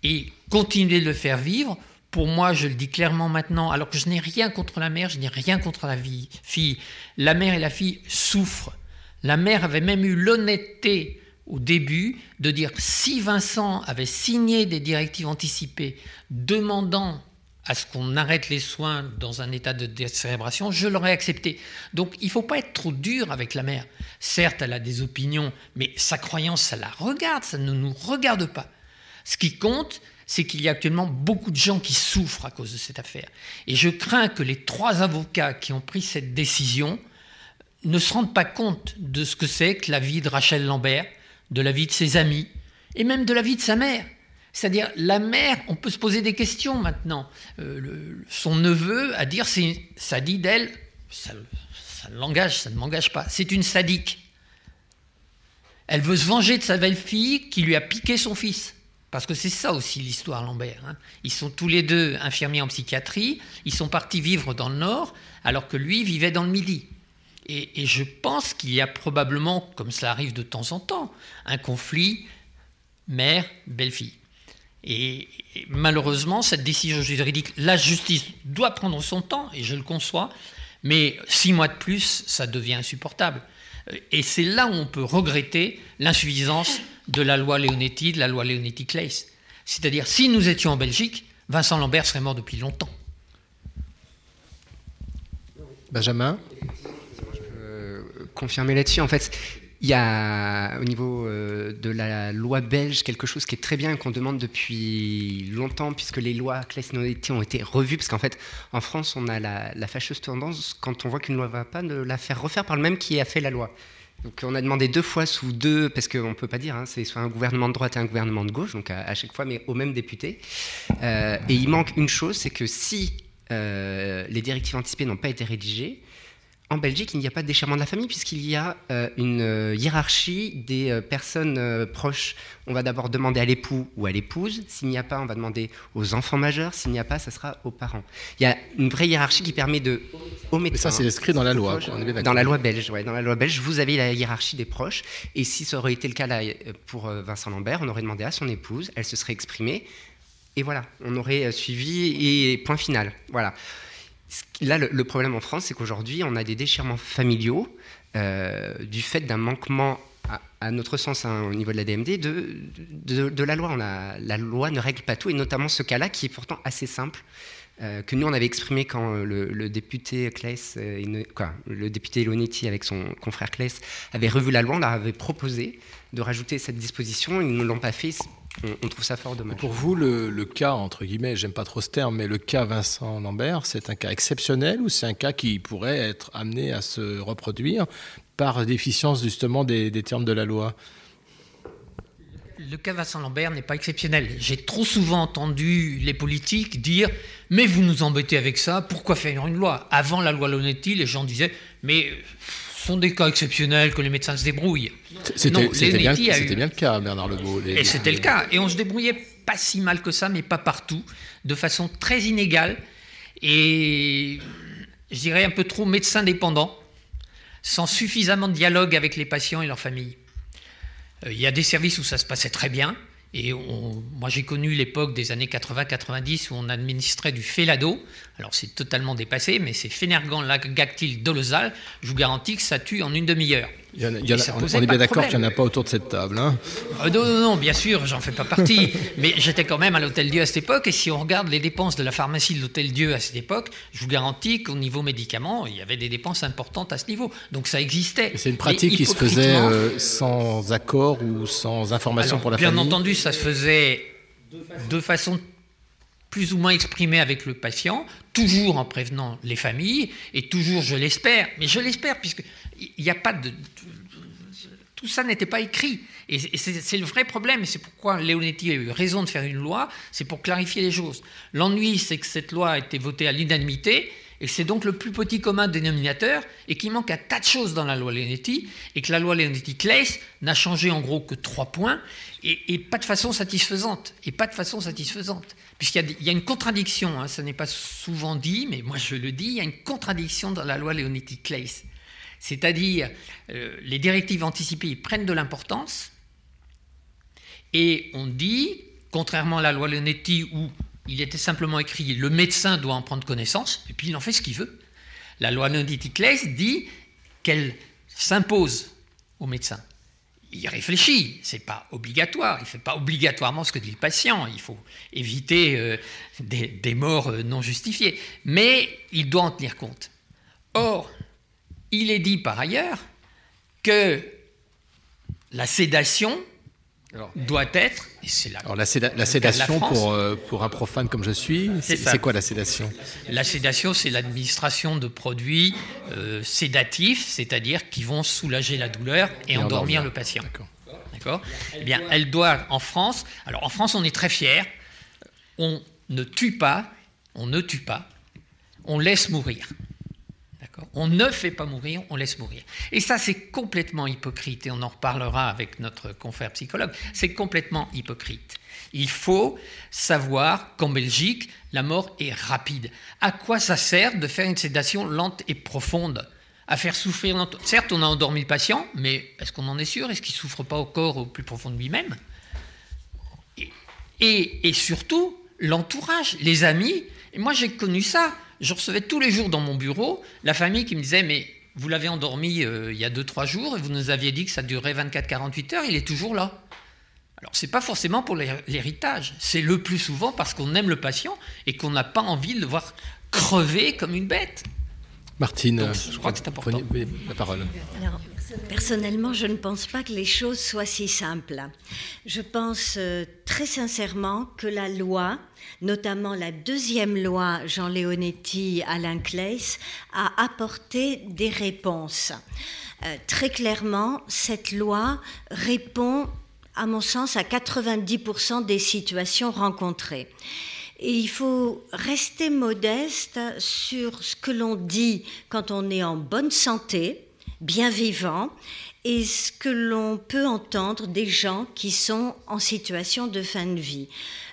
Et continuer de le faire vivre, pour moi, je le dis clairement maintenant, alors que je n'ai rien contre la mère, je n'ai rien contre la fille. La mère et la fille souffrent. La mère avait même eu l'honnêteté au début de dire si Vincent avait signé des directives anticipées demandant à ce qu'on arrête les soins dans un état de décérébration, je l'aurais accepté. Donc il ne faut pas être trop dur avec la mère. Certes, elle a des opinions, mais sa croyance, ça la regarde, ça ne nous regarde pas. Ce qui compte, c'est qu'il y a actuellement beaucoup de gens qui souffrent à cause de cette affaire. Et je crains que les trois avocats qui ont pris cette décision ne se rendent pas compte de ce que c'est que la vie de Rachel Lambert, de la vie de ses amis, et même de la vie de sa mère. C'est-à-dire, la mère, on peut se poser des questions maintenant. Euh, son neveu, à dire, ça dit d'elle, ça, ça l'engage, ça ne m'engage pas, c'est une sadique. Elle veut se venger de sa belle-fille qui lui a piqué son fils. Parce que c'est ça aussi l'histoire Lambert. Hein. Ils sont tous les deux infirmiers en psychiatrie, ils sont partis vivre dans le Nord, alors que lui vivait dans le Midi. Et, je pense qu'il y a probablement, comme cela arrive de temps en temps, un conflit mère-belle-fille. Et, et, malheureusement, cette décision juridique, la justice doit prendre son temps, et je le conçois, mais six mois de plus, ça devient insupportable. Et c'est là où on peut regretter l'insuffisance de la loi Leonetti, de la loi Leonetti-Claes. C'est-à-dire, si nous étions en Belgique, Vincent Lambert serait mort depuis longtemps. Benjamin? Euh, Confirmer là-dessus, en fait, il y a au niveau euh, de la loi belge quelque chose qui est très bien qu'on demande depuis longtemps, puisque les lois Claes-Leonetti ont été revues, parce qu'en fait, en France, on a la, la fâcheuse tendance, quand on voit qu'une loi ne va pas, de la faire refaire par le même qui a fait la loi. Donc on a demandé deux fois sous deux, parce qu'on ne peut pas dire, hein, c'est soit un gouvernement de droite et un gouvernement de gauche, donc à, chaque fois, mais au même député. Euh, et il manque une chose, c'est que si euh, les directives anticipées n'ont pas été rédigées, en Belgique, il n'y a pas de déchirement de la famille puisqu'il y a euh, une euh, hiérarchie des euh, personnes proches. On va d'abord demander à l'époux ou à l'épouse. S'il n'y a pas, on va demander aux enfants majeurs. S'il n'y a pas, ça sera aux parents. Il y a une vraie hiérarchie qui permet de aux Mais ça, c'est inscrit dans la loi. dans la loi belge, ouais, dans la loi belge, vous avez la hiérarchie des proches. Et si ça aurait été le cas là, pour Vincent Lambert, on aurait demandé à son épouse, elle se serait exprimée, et voilà, on aurait suivi et point final. Voilà. Là, le, problème en France, c'est qu'aujourd'hui, on a des déchirements familiaux euh, du fait d'un manquement, à, notre sens, hein, au niveau de la DMD, de, la loi. La loi ne règle pas tout, et notamment ce cas-là, qui est pourtant assez simple. Euh, que nous on avait exprimé quand le, député Claes, euh, le député Lonetti avec son confrère Claes avait revu la loi, on leur avait proposé de rajouter cette disposition, ils ne l'ont pas fait, on, trouve ça fort dommage. Pour vous, le, cas, entre guillemets, j'aime pas trop ce terme, mais le cas Vincent Lambert, c'est un cas exceptionnel ou c'est un cas qui pourrait être amené à se reproduire par déficience justement des, termes de la loi? Le cas Vincent Lambert n'est pas exceptionnel. J'ai trop souvent entendu les politiques dire Mais vous nous embêtez avec ça, pourquoi faire une loi? Avant la loi Lonetti, les gens disaient Mais sont des cas exceptionnels que les médecins se débrouillent. C'était bien, bien, le cas, Bernard Legault. Et c'était le cas. Et on se débrouillait pas si mal que ça, mais pas partout, de façon très inégale. Et je dirais un peu trop médecin dépendant, sans suffisamment de dialogue avec les patients et leurs familles. Euh, il y a des services où ça se passait très bien, et moi, j'ai connu l'époque des années 80-90 où on administrait du Felado. Alors, c'est totalement dépassé, mais c'est Fénergan lactil dolosal. Je vous garantis que ça tue en une demi-heure. On, est bien d'accord qu'il n'y en a pas autour de cette table. Hein euh, non, non, non, bien sûr, j'en fais pas partie. <laughs> mais j'étais quand même à l'Hôtel Dieu à cette époque. Et si on regarde les dépenses de la pharmacie de l'Hôtel Dieu à cette époque, je vous garantis qu'au niveau médicaments, il y avait des dépenses importantes à ce niveau. Donc, ça existait. C'est une pratique qui se faisait euh, sans accord ou sans information pour la bien famille Bien entendu, ça se faisait de façon plus ou moins exprimée avec le patient, toujours en prévenant les familles, et toujours, je l'espère, mais je l'espère, puisqu'il n'y a pas de, Tout ça n'était pas écrit. Et c'est le vrai problème. C'est pourquoi Leonetti a eu raison de faire une loi. C'est pour clarifier les choses. L'ennui, c'est que cette loi a été votée à l'unanimité. Et c'est donc le plus petit commun dénominateur et qu'il manque un tas de choses dans la loi Leonetti et que la loi Leonetti-Claes n'a changé en gros que trois points et, pas de façon satisfaisante. Et pas de façon satisfaisante. Puisqu'il y, a une contradiction, hein, ça n'est pas souvent dit, mais moi je le dis, il y a une contradiction dans la loi Leonetti-Claes. C'est-à-dire, euh, les directives anticipées prennent de l'importance et on dit, contrairement à la loi Leonetti où il était simplement écrit le médecin doit en prendre connaissance, et puis il en fait ce qu'il veut. La loi Nonditicles dit qu'elle s'impose au médecin. Il réfléchit, c'est pas obligatoire, il fait pas obligatoirement ce que dit le patient, il faut éviter euh, des, morts euh, non justifiées, mais il doit en tenir compte. Or, il est dit par ailleurs que la sédation doit être. la, Alors la, sédation pour, euh, pour un profane comme je suis, c'est quoi la sédation? La sédation, c'est l'administration de produits euh, sédatifs, c'est-à-dire qui vont soulager la douleur et, endormir, le patient. D'accord? Eh bien, elle doit en France. Alors en France, on est très fiers. On ne tue pas, on ne tue pas, on laisse mourir. On ne fait pas mourir, on laisse mourir. Et ça, c'est complètement hypocrite, et on en reparlera avec notre confrère psychologue, c'est complètement hypocrite. Il faut savoir qu'en Belgique, la mort est rapide. À quoi ça sert de faire une sédation lente et profonde? À faire souffrir Certes, on a endormi le patient, mais est-ce qu'on en est sûr? Est-ce qu'il ne souffre pas au corps au plus profond de lui-même? Et, et surtout, l'entourage, les amis. Et moi, j'ai connu ça je recevais tous les jours dans mon bureau la famille qui me disait Mais vous l'avez endormi euh, il y a 2-3 jours et vous nous aviez dit que ça durerait 24-48 heures, il est toujours là. Alors, ce n'est pas forcément pour l'héritage, c'est le plus souvent parce qu'on aime le patient et qu'on n'a pas envie de le voir crever comme une bête. Martine, je crois que c'est important. la parole. Personnellement, je ne pense pas que les choses soient si simples. Je pense euh, très sincèrement que la loi, notamment la deuxième loi Jean Leonetti Alain Claes, a apporté des réponses. Euh, très clairement, cette loi répond, à mon sens, à 90% des situations rencontrées. Et il faut rester modeste sur ce que l'on dit quand on est en bonne santé, bien vivant et ce que l'on peut entendre des gens qui sont en situation de fin de vie.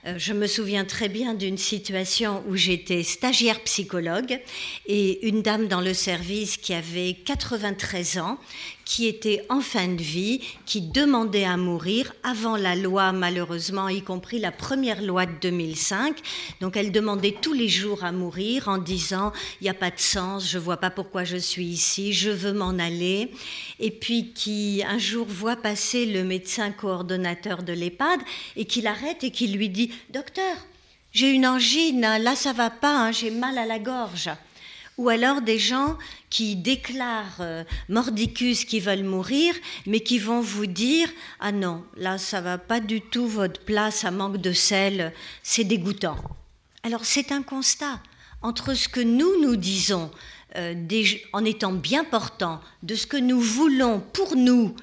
Euh, je me souviens très bien d'une situation où j'étais stagiaire psychologue et une dame dans le service qui avait 93 ans, qui était en fin de vie, qui demandait à mourir avant la loi, malheureusement, y compris la première loi de 2005. Donc elle demandait tous les jours à mourir en disant, il n'y a pas de sens, je ne vois pas pourquoi je suis ici, je veux m'en aller. Et puis qui un jour voit passer le médecin coordonnateur de l'EHPAD et qui l'arrête et qui lui dit, Docteur, j'ai une angine, là ça va pas, hein, j'ai mal à la gorge. Ou alors des gens qui déclarent euh, mordicus qui veulent mourir, mais qui vont vous dire Ah non, là ça va pas du tout, votre place, ça manque de sel, c'est dégoûtant. Alors c'est un constat entre ce que nous nous disons euh, en étant bien portants, de ce que nous voulons pour nous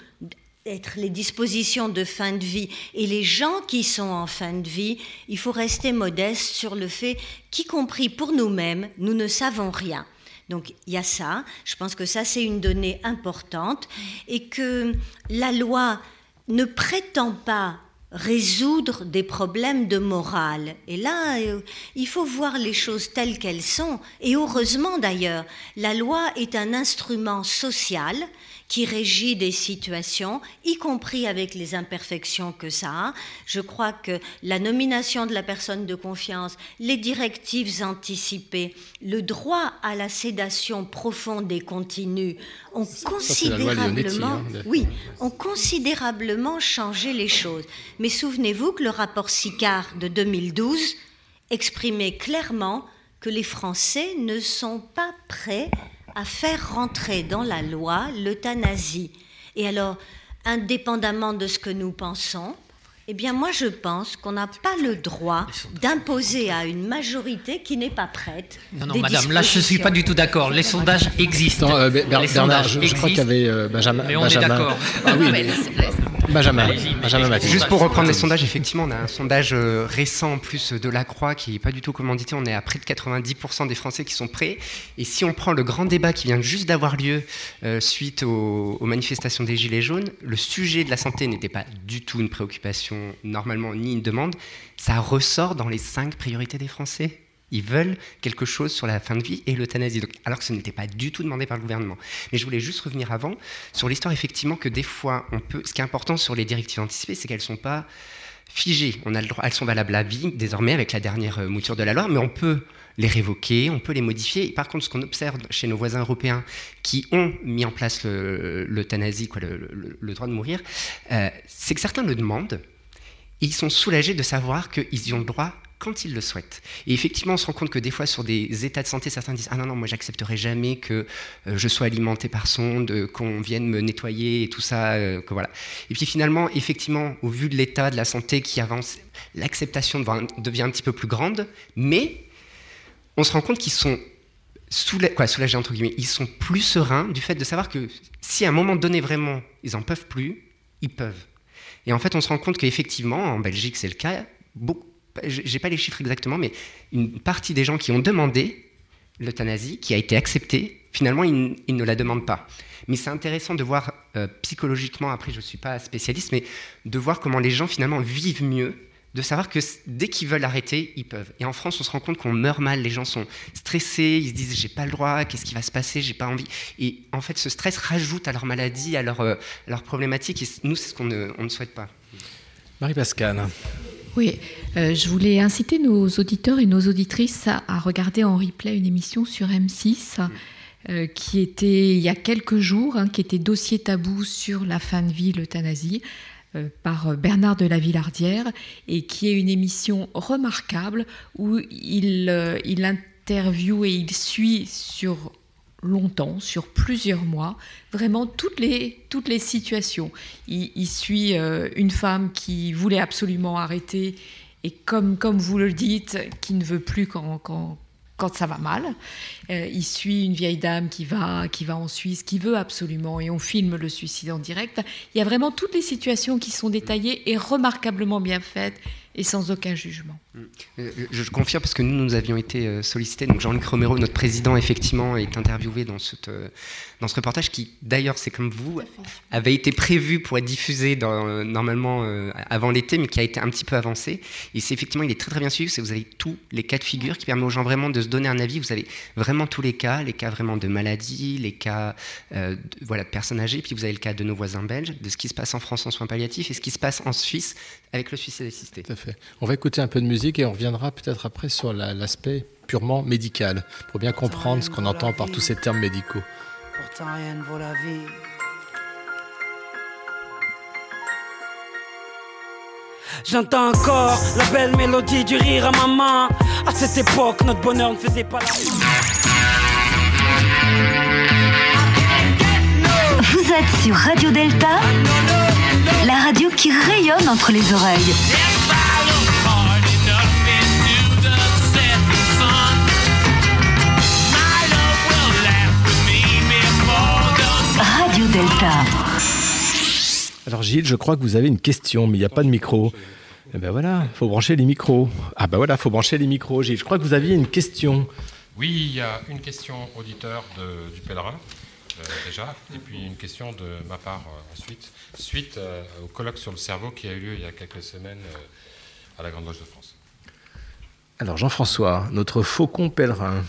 être les dispositions de fin de vie. Et les gens qui sont en fin de vie, il faut rester modeste sur le fait qu'y compris pour nous-mêmes, nous ne savons rien. Donc il y a ça, je pense que ça c'est une donnée importante. Et que la loi ne prétend pas résoudre des problèmes de morale. Et là, euh, il faut voir les choses telles qu'elles sont. Et heureusement d'ailleurs, la loi est un instrument social qui régit des situations, y compris avec les imperfections que ça a. Je crois que la nomination de la personne de confiance, les directives anticipées, le droit à la sédation profonde et continue ont considérablement, hein, oui, ont considérablement changé les choses. Mais souvenez-vous que le rapport Sicard de 2012 exprimait clairement que les Français ne sont pas prêts à faire rentrer dans la loi l'euthanasie. Et alors, indépendamment de ce que nous pensons, Eh bien, moi, je pense qu'on n'a pas le droit d'imposer à une majorité qui n'est pas prête. Non, non, des madame, là, je ne suis pas du tout d'accord. Les sondages existent. Euh, Ber- Les Bernard, sondages je, je crois qu'il y avait euh, Benjamin. Mais on Benjamin. est d'accord. Ah oui, mais- Benjamin. Benjamin Mathieu. Juste pour reprendre les sondages, effectivement, on a un sondage euh, récent en plus de la Croix qui n'est pas du tout commandité. On est à près de 90% des Français qui sont prêts. Et si on prend le grand débat qui vient juste d'avoir lieu euh, suite aux, aux manifestations des Gilets jaunes, le sujet de la santé n'était pas du tout une préoccupation normalement ni une demande. Ça ressort dans les cinq priorités des Français. Ils veulent quelque chose sur la fin de vie et l'euthanasie, alors que ce n'était pas du tout demandé par le gouvernement. Mais je voulais juste revenir avant sur l'histoire, effectivement, que des fois, on peut. Ce qui est important sur les directives anticipées, c'est qu'elles ne sont pas figées. On a le droit, elles sont valables à vie, désormais, avec la dernière euh, mouture de la loi, mais on peut les révoquer, on peut les modifier. Et par contre, ce qu'on observe chez nos voisins européens qui ont mis en place le- l'euthanasie, le- le droit de mourir, euh, c'est que certains le demandent et ils sont soulagés de savoir qu'ils y ont le droit quand ils le souhaitent. Et effectivement, on se rend compte que des fois, sur des états de santé, certains disent Ah non, non, moi, j'accepterai jamais que euh, je sois alimenté par sonde, euh, qu'on vienne me nettoyer et tout ça. euh, que voilà. Et puis finalement, effectivement, au vu de l'état de la santé qui avance, l'acceptation devient, un petit peu plus grande, mais on se rend compte qu'ils sont soula- quoi, soulagés, entre guillemets, ils sont plus sereins du fait de savoir que si à un moment donné, vraiment, ils n'en peuvent plus, ils peuvent. Et en fait, on se rend compte qu'effectivement, en Belgique, c'est le cas. Beaucoup, j'ai pas les chiffres exactement, mais une partie des gens qui ont demandé l'euthanasie, qui a été acceptée, finalement, ils, ne la demandent pas. Mais c'est intéressant de voir euh, psychologiquement, après, je ne suis pas spécialiste, mais de voir comment les gens, finalement, vivent mieux, de savoir que dès qu'ils veulent arrêter, ils peuvent. Et en France, on se rend compte qu'on meurt mal, les gens sont stressés, ils se disent j'ai pas le droit, qu'est-ce qui va se passer, j'ai pas envie. Et en fait, ce stress rajoute à leur maladie, à leur, euh, problématique, et nous, c'est ce qu'on ne, on ne souhaite pas. Marie-Pascale. Oui, euh, je voulais inciter nos auditeurs et nos auditrices à, regarder en replay une émission sur M6 euh, qui était il y a quelques jours, hein, qui était dossier tabou sur la fin de vie, l'euthanasie, euh, par Bernard de la Villardière, et qui est une émission remarquable où il, il interviewe et il suit sur longtemps, sur plusieurs mois, vraiment toutes les, toutes les situations. Il, suit euh, une femme qui voulait absolument arrêter et comme, comme vous le dites, qui ne veut plus quand, quand, quand ça va mal. Euh, il suit une vieille dame qui va, qui va en Suisse, qui veut absolument, et on filme le suicide en direct. Il y a vraiment toutes les situations qui sont détaillées et remarquablement bien faites et sans aucun jugement. Euh, Je, je confirme parce que nous, nous avions été euh, sollicités. Donc Jean-Luc Romero, notre président, effectivement, est interviewé dans, cette, euh, dans ce reportage qui, d'ailleurs, c'est comme vous, avait été prévu pour être diffusé dans, euh, normalement euh, avant l'été, mais qui a été un petit peu avancé. Et c'est effectivement, il est très très bien suivi. c'est que Vous avez tous les cas de figure qui permettent aux gens vraiment de se donner un avis. Vous avez vraiment tous les cas, les cas vraiment de maladie, les cas euh, de, voilà, de personnes âgées, puis vous avez le cas de nos voisins belges, de ce qui se passe en France en soins palliatifs et ce qui se passe en Suisse avec le suicide assisté. Tout à fait. On va écouter un peu de musique et on reviendra peut-être après sur la- l'aspect purement médical, pour bien comprendre ce qu'on entend par tous ces termes médicaux. Pourtant rien ne vaut la vie. J'entends encore la belle mélodie du rire à maman. À cette époque, notre bonheur ne faisait pas la Vous êtes sur Radio Delta, la radio qui rayonne entre les oreilles. Delta. Alors Gilles, je crois que vous avez une question, mais il n'y a pas de micro. Eh ben voilà, faut brancher les micros. Ah ben voilà, faut brancher les micros, Gilles. Je crois que vous aviez une question. Oui, il y a une question auditeur de- du pèlerin, euh, déjà, et puis une question de ma part euh, ensuite, suite euh, au colloque sur le cerveau qui a eu lieu il y a quelques semaines euh, à la Grande Loge de France. Alors Jean-François, notre faucon pèlerin.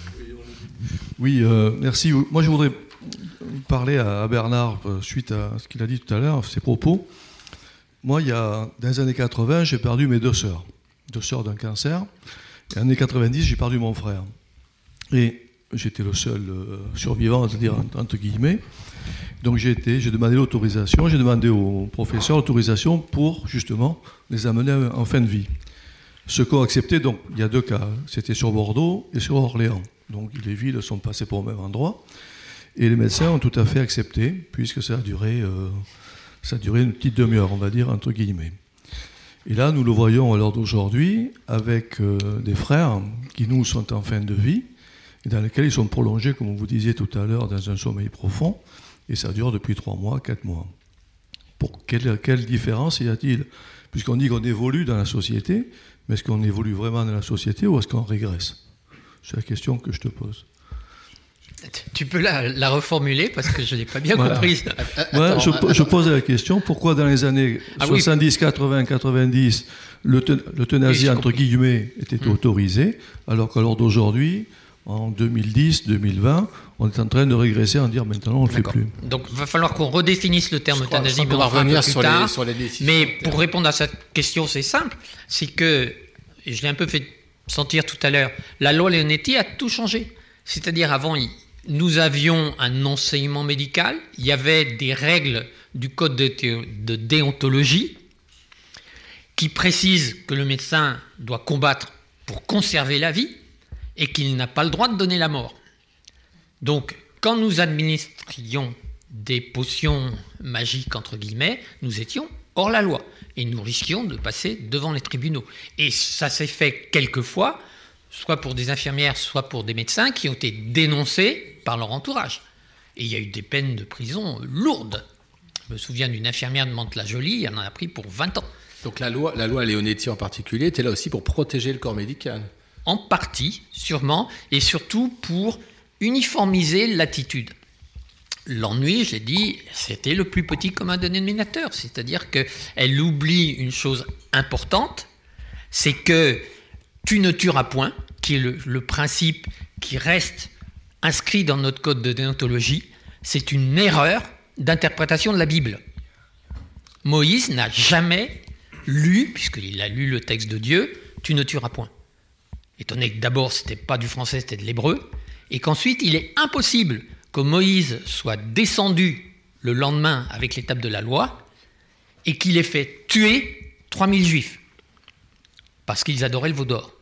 Oui, euh, merci. Moi, je voudrais parler à Bernard euh, suite à ce qu'il a dit tout à l'heure, ses propos. Moi, il y a, dans les années 80, j'ai perdu mes deux sœurs. Deux sœurs d'un cancer. Et en années 90, j'ai perdu mon frère. Et j'étais le seul euh, survivant, c'est-à-dire entre guillemets. Donc j'ai été, j'ai demandé l'autorisation, j'ai demandé au professeur l'autorisation pour justement les amener en fin de vie. Ce qu'ont accepté, donc il y a deux cas, c'était sur Bordeaux et sur Orléans. Donc les villes sont passées pour le même endroit. Et les médecins ont tout à fait accepté, puisque ça a duré, euh, ça a duré une petite demi-heure, on va dire, entre guillemets. Et là, nous le voyons à l'heure d'aujourd'hui avec euh, des frères qui, nous, sont en fin de vie et dans lesquels ils sont prolongés, comme vous disiez tout à l'heure, dans un sommeil profond. Et ça dure depuis trois mois, quatre mois. Pour quelle, quelle différence y a-t-il? Puisqu'on dit qu'on évolue dans la société, mais est-ce qu'on évolue vraiment dans la société ou est-ce qu'on régresse? C'est la question que je te pose. Tu peux la, la reformuler parce que je n'ai pas bien Voilà. compris. Ouais, je, je posais la question pourquoi dans les années Ah oui. 70, 80, 90, l'euthon- l'euthanasie entre guillemets était Hmm. autorisée, alors qu'à l'heure d'aujourd'hui, en 2010, 2020, on est en train de régresser en dire maintenant on ne le fait plus. Donc, il va falloir qu'on redéfinisse le terme euthanasie, mais on va un revenir sur les- tard. sur les décisions. Mais pour répondre à cette question, c'est simple. C'est que, et je l'ai un peu fait sentir tout à l'heure, la loi Leonetti a tout changé. C'est-à-dire, avant, il- nous avions un enseignement médical, il y avait des règles du code de, déontologie qui précisent que le médecin doit combattre pour conserver la vie et qu'il n'a pas le droit de donner la mort. Donc, quand nous administrions des potions magiques, entre guillemets, nous étions hors la loi et nous risquions de passer devant les tribunaux. Et ça s'est fait quelquefois, soit pour des infirmières, soit pour des médecins qui ont été dénoncés par leur entourage. Et il y a eu des peines de prison lourdes. Je me souviens d'une infirmière de Mantes-la-Jolie, elle en a pris pour 20 ans. Donc la loi, la loi Leonetti en particulier était là aussi pour protéger le corps médical. En partie, sûrement, et surtout pour uniformiser l'attitude. L'ennui, j'ai dit, c'était le plus petit commun dénominateur, c'est-à-dire qu'elle oublie une chose importante, c'est que tu ne tueras point, qui est le, principe qui reste inscrit dans notre code de déontologie, c'est une erreur d'interprétation de la Bible. Moïse n'a jamais lu, puisqu'il a lu le texte de Dieu, tu ne tueras point. Étant donné que d'abord c'était pas du français, c'était de l'hébreu, et qu'ensuite il est impossible que Moïse soit descendu le lendemain avec l'étape de la loi et qu'il ait fait tuer 3000 juifs parce qu'ils adoraient le veau d'or.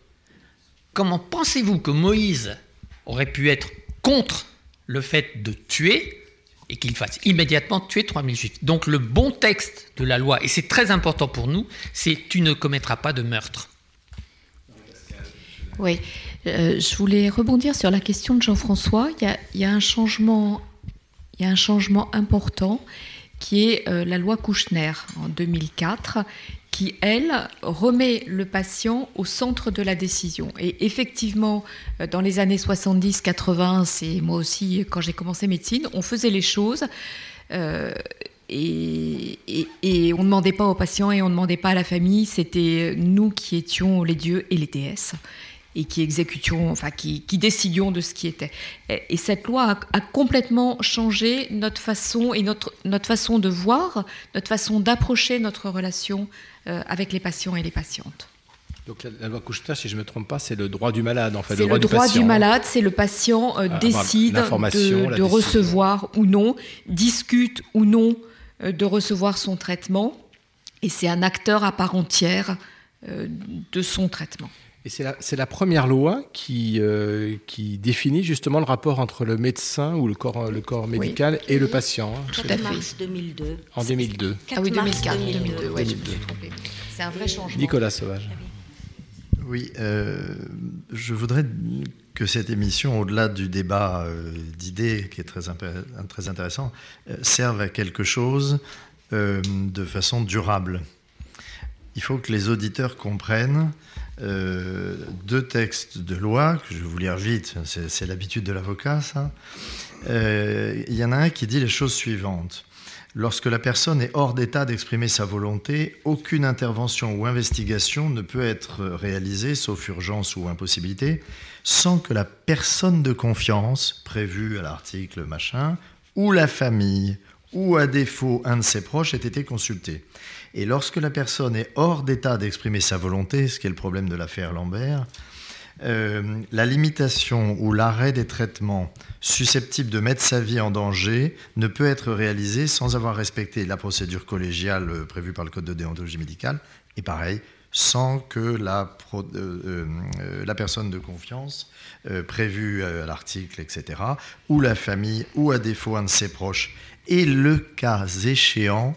Comment pensez-vous que Moïse aurait pu être contre le fait de tuer et qu'il fasse immédiatement tuer 3000 juifs? Donc le bon texte de la loi, et c'est très important pour nous, c'est tu ne commettras pas de meurtre. Oui, euh, je voulais rebondir sur la question de Jean-François. Il y a, un changement important qui est euh, la loi Kouchner en 2004, qui elle remet le patient au centre de la décision. Et effectivement, euh, dans les années 70-80, c'est moi aussi quand j'ai commencé médecine, on faisait les choses. euh, et, et- et on ne demandait pas aux patients et on ne demandait pas à la famille, c'était nous qui étions les dieux et les déesses et qui exécutions, enfin qui, qui décidions de ce qui était. Et, et cette loi a, a complètement changé notre façon et notre, notre façon de voir, notre façon d'approcher notre relation euh, avec les patients et les patientes. Donc la, la loi Kouchner, si je ne me trompe pas, c'est le droit du malade en fait. C'est le droit du, patient. malade, c'est le patient euh, avoir décide de, recevoir ou non, discute ou non euh, de recevoir son traitement, et c'est un acteur à part entière de son traitement. Et c'est la, c'est la première loi qui, euh, qui définit justement le rapport entre le médecin ou le corps, le corps médical et le patient. hein. 4 mars 2002. En 2002. Ah oui, 4 2004, mars 2002, ouais, je me 2002. suis trompée. C'est un vrai changement. Nicolas Sauvage. Oui, euh, je voudrais que cette émission, au-delà du débat euh, d'idées qui est très, impé- très intéressant, euh, serve à quelque chose euh, de façon durable. Il faut que les auditeurs comprennent euh, deux textes de loi, que je vais vous lire vite, c'est c'est l'habitude de l'avocat, ça. Euh, Il y en a un qui dit les choses suivantes. Lorsque la personne est hors d'état d'exprimer sa volonté, aucune intervention ou investigation ne peut être réalisée, sauf urgence ou impossibilité, sans que la personne de confiance, prévue à l'article machin, ou la famille, ou à défaut un de ses proches, ait été consultée. Et lorsque la personne est hors d'état d'exprimer sa volonté, ce qui est le problème de l'affaire Lambert, euh, la limitation ou l'arrêt des traitements susceptibles de mettre sa vie en danger ne peut être réalisé sans avoir respecté la procédure collégiale euh, prévue par le Code de déontologie médicale, et pareil, sans que la, euh, la personne de confiance prévue à l'article, etc., ou la famille, ou à défaut un de ses proches, et le cas échéant,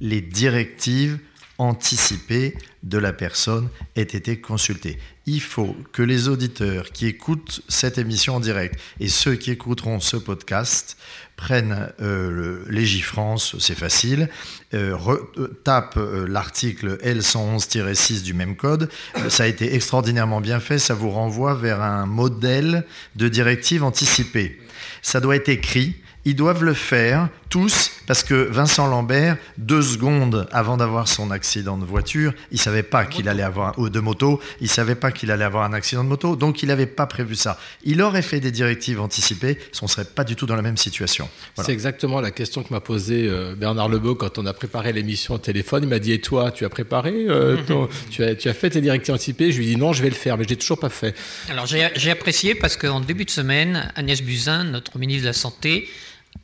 les directives anticipée de la personne ait été consultée. Il faut que les auditeurs qui écoutent cette émission en direct et ceux qui écouteront ce podcast prennent euh, Légifrance, c'est facile, euh, euh, tapent euh, l'article L111-6 du même code. Ça a été extraordinairement bien fait, ça vous renvoie vers un modèle de directive anticipée. Ça doit être écrit. Ils doivent le faire tous parce que Vincent Lambert, deux secondes avant d'avoir son accident de voiture, il savait pas qu'il allait avoir ou de moto, il savait pas qu'il allait avoir un accident de moto, donc il n'avait pas prévu ça. Il aurait fait des directives anticipées, on serait pas du tout dans la même situation. Voilà. C'est exactement la question que m'a posée euh, Bernard Lebeau quand on a préparé l'émission au téléphone. Il m'a dit Et toi, tu as préparé euh, ton- <laughs> tu, as, tu as fait tes directives anticipées? Je lui ai dit Non, je vais le faire, mais je l'ai toujours pas fait. Alors j'ai j'ai apprécié parce qu'en début de semaine, Agnès Buzyn, notre ministre de la Santé,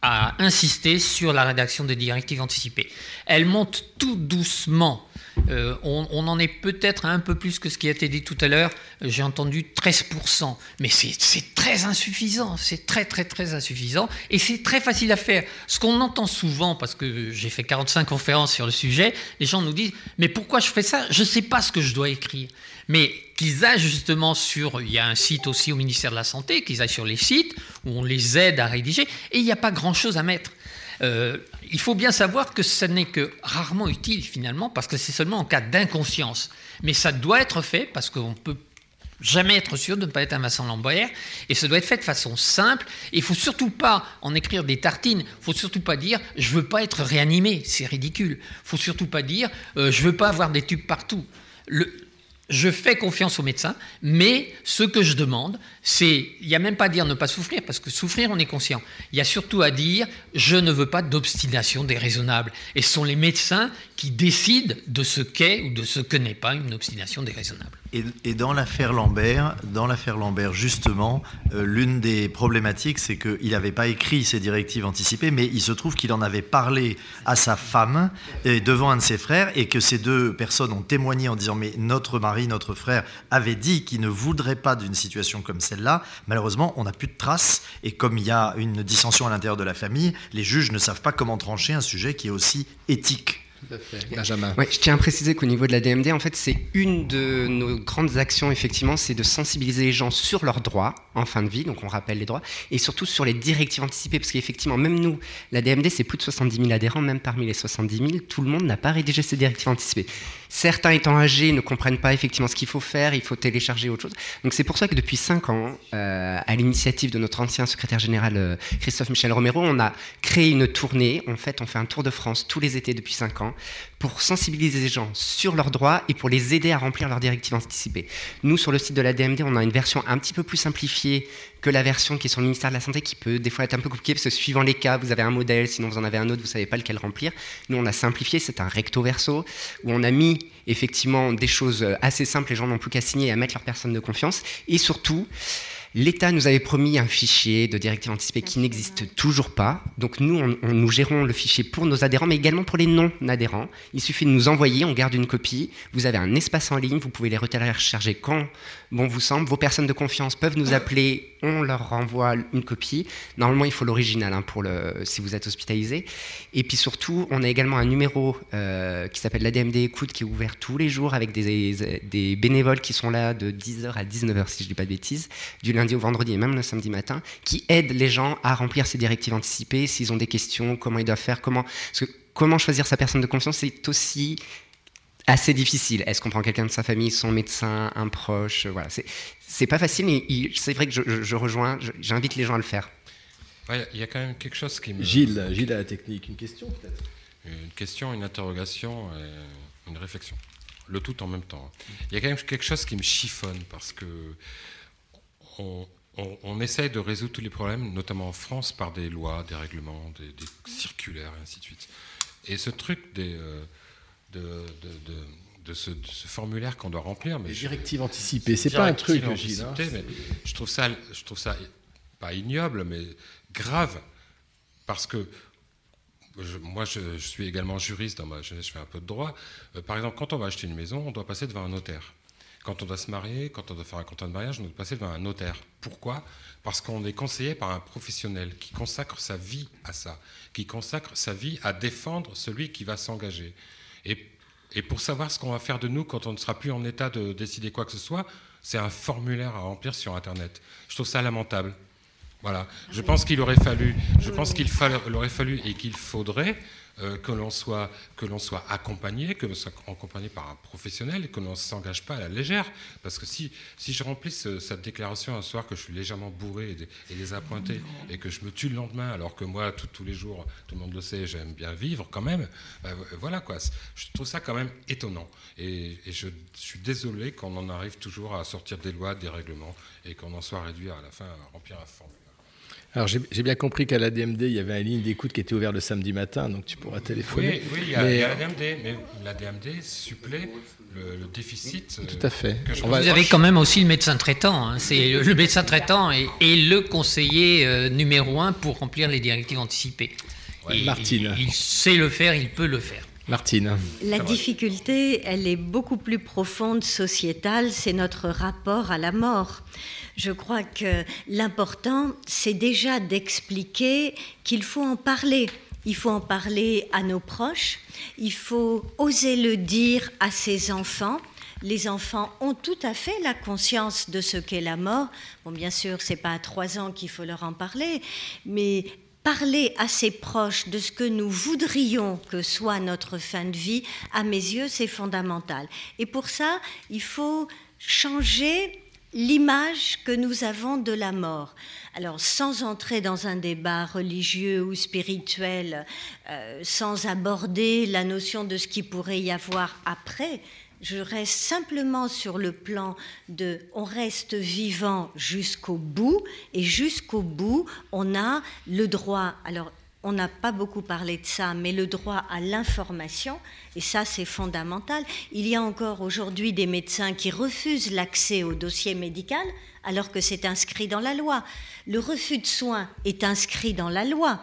a insisté sur la rédaction des directives anticipées. Elle monte tout doucement. Euh, on, en est peut-être un peu plus que ce qui a été dit tout à l'heure. J'ai entendu 13%. Mais c'est très insuffisant. C'est très, très, très insuffisant. Et c'est très facile à faire. Ce qu'on entend souvent, parce que j'ai fait 45 conférences sur le sujet, les gens nous disent Mais pourquoi je fais ça? Je ne sais pas ce que je dois écrire. Mais qu'ils aillent justement sur. Il y a un site aussi au ministère de la Santé, qu'ils aillent sur les sites où on les aide à rédiger. Et il n'y a pas grand-chose à mettre. Euh, il faut bien savoir que ce n'est que rarement utile finalement, parce que c'est seulement en cas d'inconscience. Mais ça doit être fait, parce qu'on peut jamais être sûr de ne pas être un Vincent Lambert, et ça doit être fait de façon simple. Il faut surtout pas en écrire des tartines. Il faut surtout pas dire je veux pas être réanimé, c'est ridicule. Il faut surtout pas dire euh, je veux pas avoir des tubes partout. Je fais confiance aux médecins, mais ce que je demande, c'est, il n'y a même pas à dire ne pas souffrir, parce que souffrir, on est conscient. Il y a surtout à dire, je ne veux pas d'obstination déraisonnable. Et ce sont les médecins qui décident de ce qu'est ou de ce que n'est pas une obstination déraisonnable. Et, et dans l'affaire Lambert, dans l'affaire Lambert, justement, euh, l'une des problématiques, c'est qu'il n'avait pas écrit ses directives anticipées, mais il se trouve qu'il en avait parlé à sa femme et devant un de ses frères, et que ces deux personnes ont témoigné en disant mais notre mari, notre frère avait dit qu'il ne voudrait pas d'une situation comme celle-là. Malheureusement, on n'a plus de traces, et comme il y a une dissension à l'intérieur de la famille, les juges ne savent pas comment trancher un sujet qui est aussi éthique. Je tiens à préciser qu'au niveau de la DMD, en fait, c'est une de nos grandes actions, effectivement, c'est de sensibiliser les gens sur leurs droits en fin de vie, donc on rappelle les droits, et surtout sur les directives anticipées, parce qu'effectivement, même nous, la DMD, c'est plus de 70 000 adhérents, même parmi les 70 000, tout le monde n'a pas rédigé ces directives anticipées. Certains étant âgés ne comprennent pas effectivement ce qu'il faut faire, il faut télécharger autre chose. Donc c'est pour ça que depuis 5 ans, euh, à l'initiative de notre ancien secrétaire général euh, Christophe Michel Romero, on a créé une tournée. En fait, on fait un tour de France tous les étés depuis 5 ans pour sensibiliser les gens sur leurs droits et pour les aider à remplir leurs directives anticipées. Nous, sur le site de la DMD, on a une version un petit peu plus simplifiée que la version qui est sur le ministère de la Santé, qui peut des fois être un peu compliquée, parce que suivant les cas, vous avez un modèle, sinon vous en avez un autre, vous ne savez pas lequel remplir. Nous, on a simplifié, c'est un recto verso, où on a mis effectivement des choses assez simples, les gens n'ont plus qu'à signer et à mettre leur personne de confiance. Et surtout, L'État nous avait promis un fichier de directive anticipée qui n'existe toujours pas. Donc nous, on, on- nous gérons le fichier pour nos adhérents, mais également pour les non-adhérents. Il suffit de nous envoyer, on garde une copie. Vous avez un espace en ligne, vous pouvez les recharger quand bon vous semble. Vos personnes de confiance peuvent nous appeler, on leur renvoie une copie. Normalement, il faut l'original hein, pour le, si vous êtes hospitalisé. Et puis surtout, on a également un numéro euh, qui s'appelle l'ADMD Écoute, qui est ouvert tous les jours avec des, des bénévoles qui sont là de 10h à 19h, si je ne dis pas de bêtises, du lundi au vendredi et même le samedi matin, qui aident les gens à remplir ces directives anticipées, s'ils ont des questions, comment ils doivent faire, comment, parce que comment choisir sa personne de confiance, c'est aussi assez difficile. Est-ce qu'on prend quelqu'un de sa famille, son médecin, un proche Voilà, c'est c'est pas facile, mais c'est vrai que je, je- je rejoins, j'invite les gens à le faire. Ouais, Il y a quand même quelque chose qui me... Gilles, Gilles à la technique, une question peut-être? Une question, une interrogation, et une réflexion. Le tout en même temps. Il y a quand même quelque chose qui me chiffonne parce que on, on- on essaye de résoudre tous les problèmes, notamment en France, par des lois, des règlements, des, des circulaires, et ainsi de suite. Et ce truc des, euh, de, de- de- de ce, de ce formulaire qu'on doit remplir, mais Les je- directives anticipées, c'est pas un truc, Gilles, hein. mais je trouve ça, je trouve ça pas ignoble, mais grave, parce que je- moi, je, je suis également juriste dans ma jeunesse, je fais un peu de droit. Euh, par exemple, quand on va acheter une maison, on doit passer devant un notaire. Quand on doit se marier, quand on doit faire un contrat de mariage, on doit passer devant un notaire. Pourquoi? Parce qu'on est conseillé par un professionnel qui consacre sa vie à ça, qui consacre sa vie à défendre celui qui va s'engager. Et Et pour savoir ce qu'on va faire de nous quand on ne sera plus en état de décider quoi que ce soit, c'est un formulaire à remplir sur Internet. Je trouve ça lamentable. Voilà. Je pense qu'il aurait fallu, je pense qu'il aurait fallu et qu'il faudrait euh, que l'on soit, que l'on soit accompagné, que l'on soit accompagné par un professionnel et que l'on ne s'engage pas à la légère. Parce que si, si je remplis cette déclaration un soir que je suis légèrement bourré et, désappointé et que je me tue le lendemain, alors que moi, tous les jours, tout le monde le sait, j'aime bien vivre quand même, ben, voilà quoi. Je trouve ça quand même étonnant. Et, je, suis désolé qu'on en arrive toujours à sortir des lois, des règlements et qu'on en soit réduit à la fin à remplir un formulaire. Alors j'ai bien compris qu'à la DMD, il y avait une ligne d'écoute qui était ouverte le samedi matin, donc tu pourras téléphoner. Oui, il y a, mais, la DMD, mais la DMD supplée le, déficit. Tout à fait. Vous avez quand même aussi le médecin traitant. Hein. C'est le médecin traitant et, le conseiller euh, numéro un pour remplir les directives anticipées. Martine. Il, il sait le faire, il peut le faire. Martine. La difficulté, elle est beaucoup plus profonde, sociétale, c'est notre rapport à la mort. Je crois que l'important, c'est déjà d'expliquer qu'il faut en parler. Il faut en parler à nos proches, il faut oser le dire à ses enfants. Les enfants ont tout à fait la conscience de ce qu'est la mort. Bon, bien sûr, c'est pas à trois ans qu'il faut leur en parler, mais parler à ses proches de ce que nous voudrions que soit notre fin de vie, à mes yeux, c'est fondamental. Et pour ça, il faut changer l'image que nous avons de la mort. Alors, sans entrer dans un débat religieux ou spirituel, euh, sans aborder la notion de ce qui pourrait y avoir après, je reste simplement sur le plan de on reste vivant jusqu'au bout et jusqu'au bout on a le droit alors on n'a pas beaucoup parlé de ça, mais le droit à l'information, et ça c'est fondamental. Il y a encore aujourd'hui des médecins qui refusent l'accès au dossier médical alors que c'est inscrit dans la loi. Le refus de soins est inscrit dans la loi,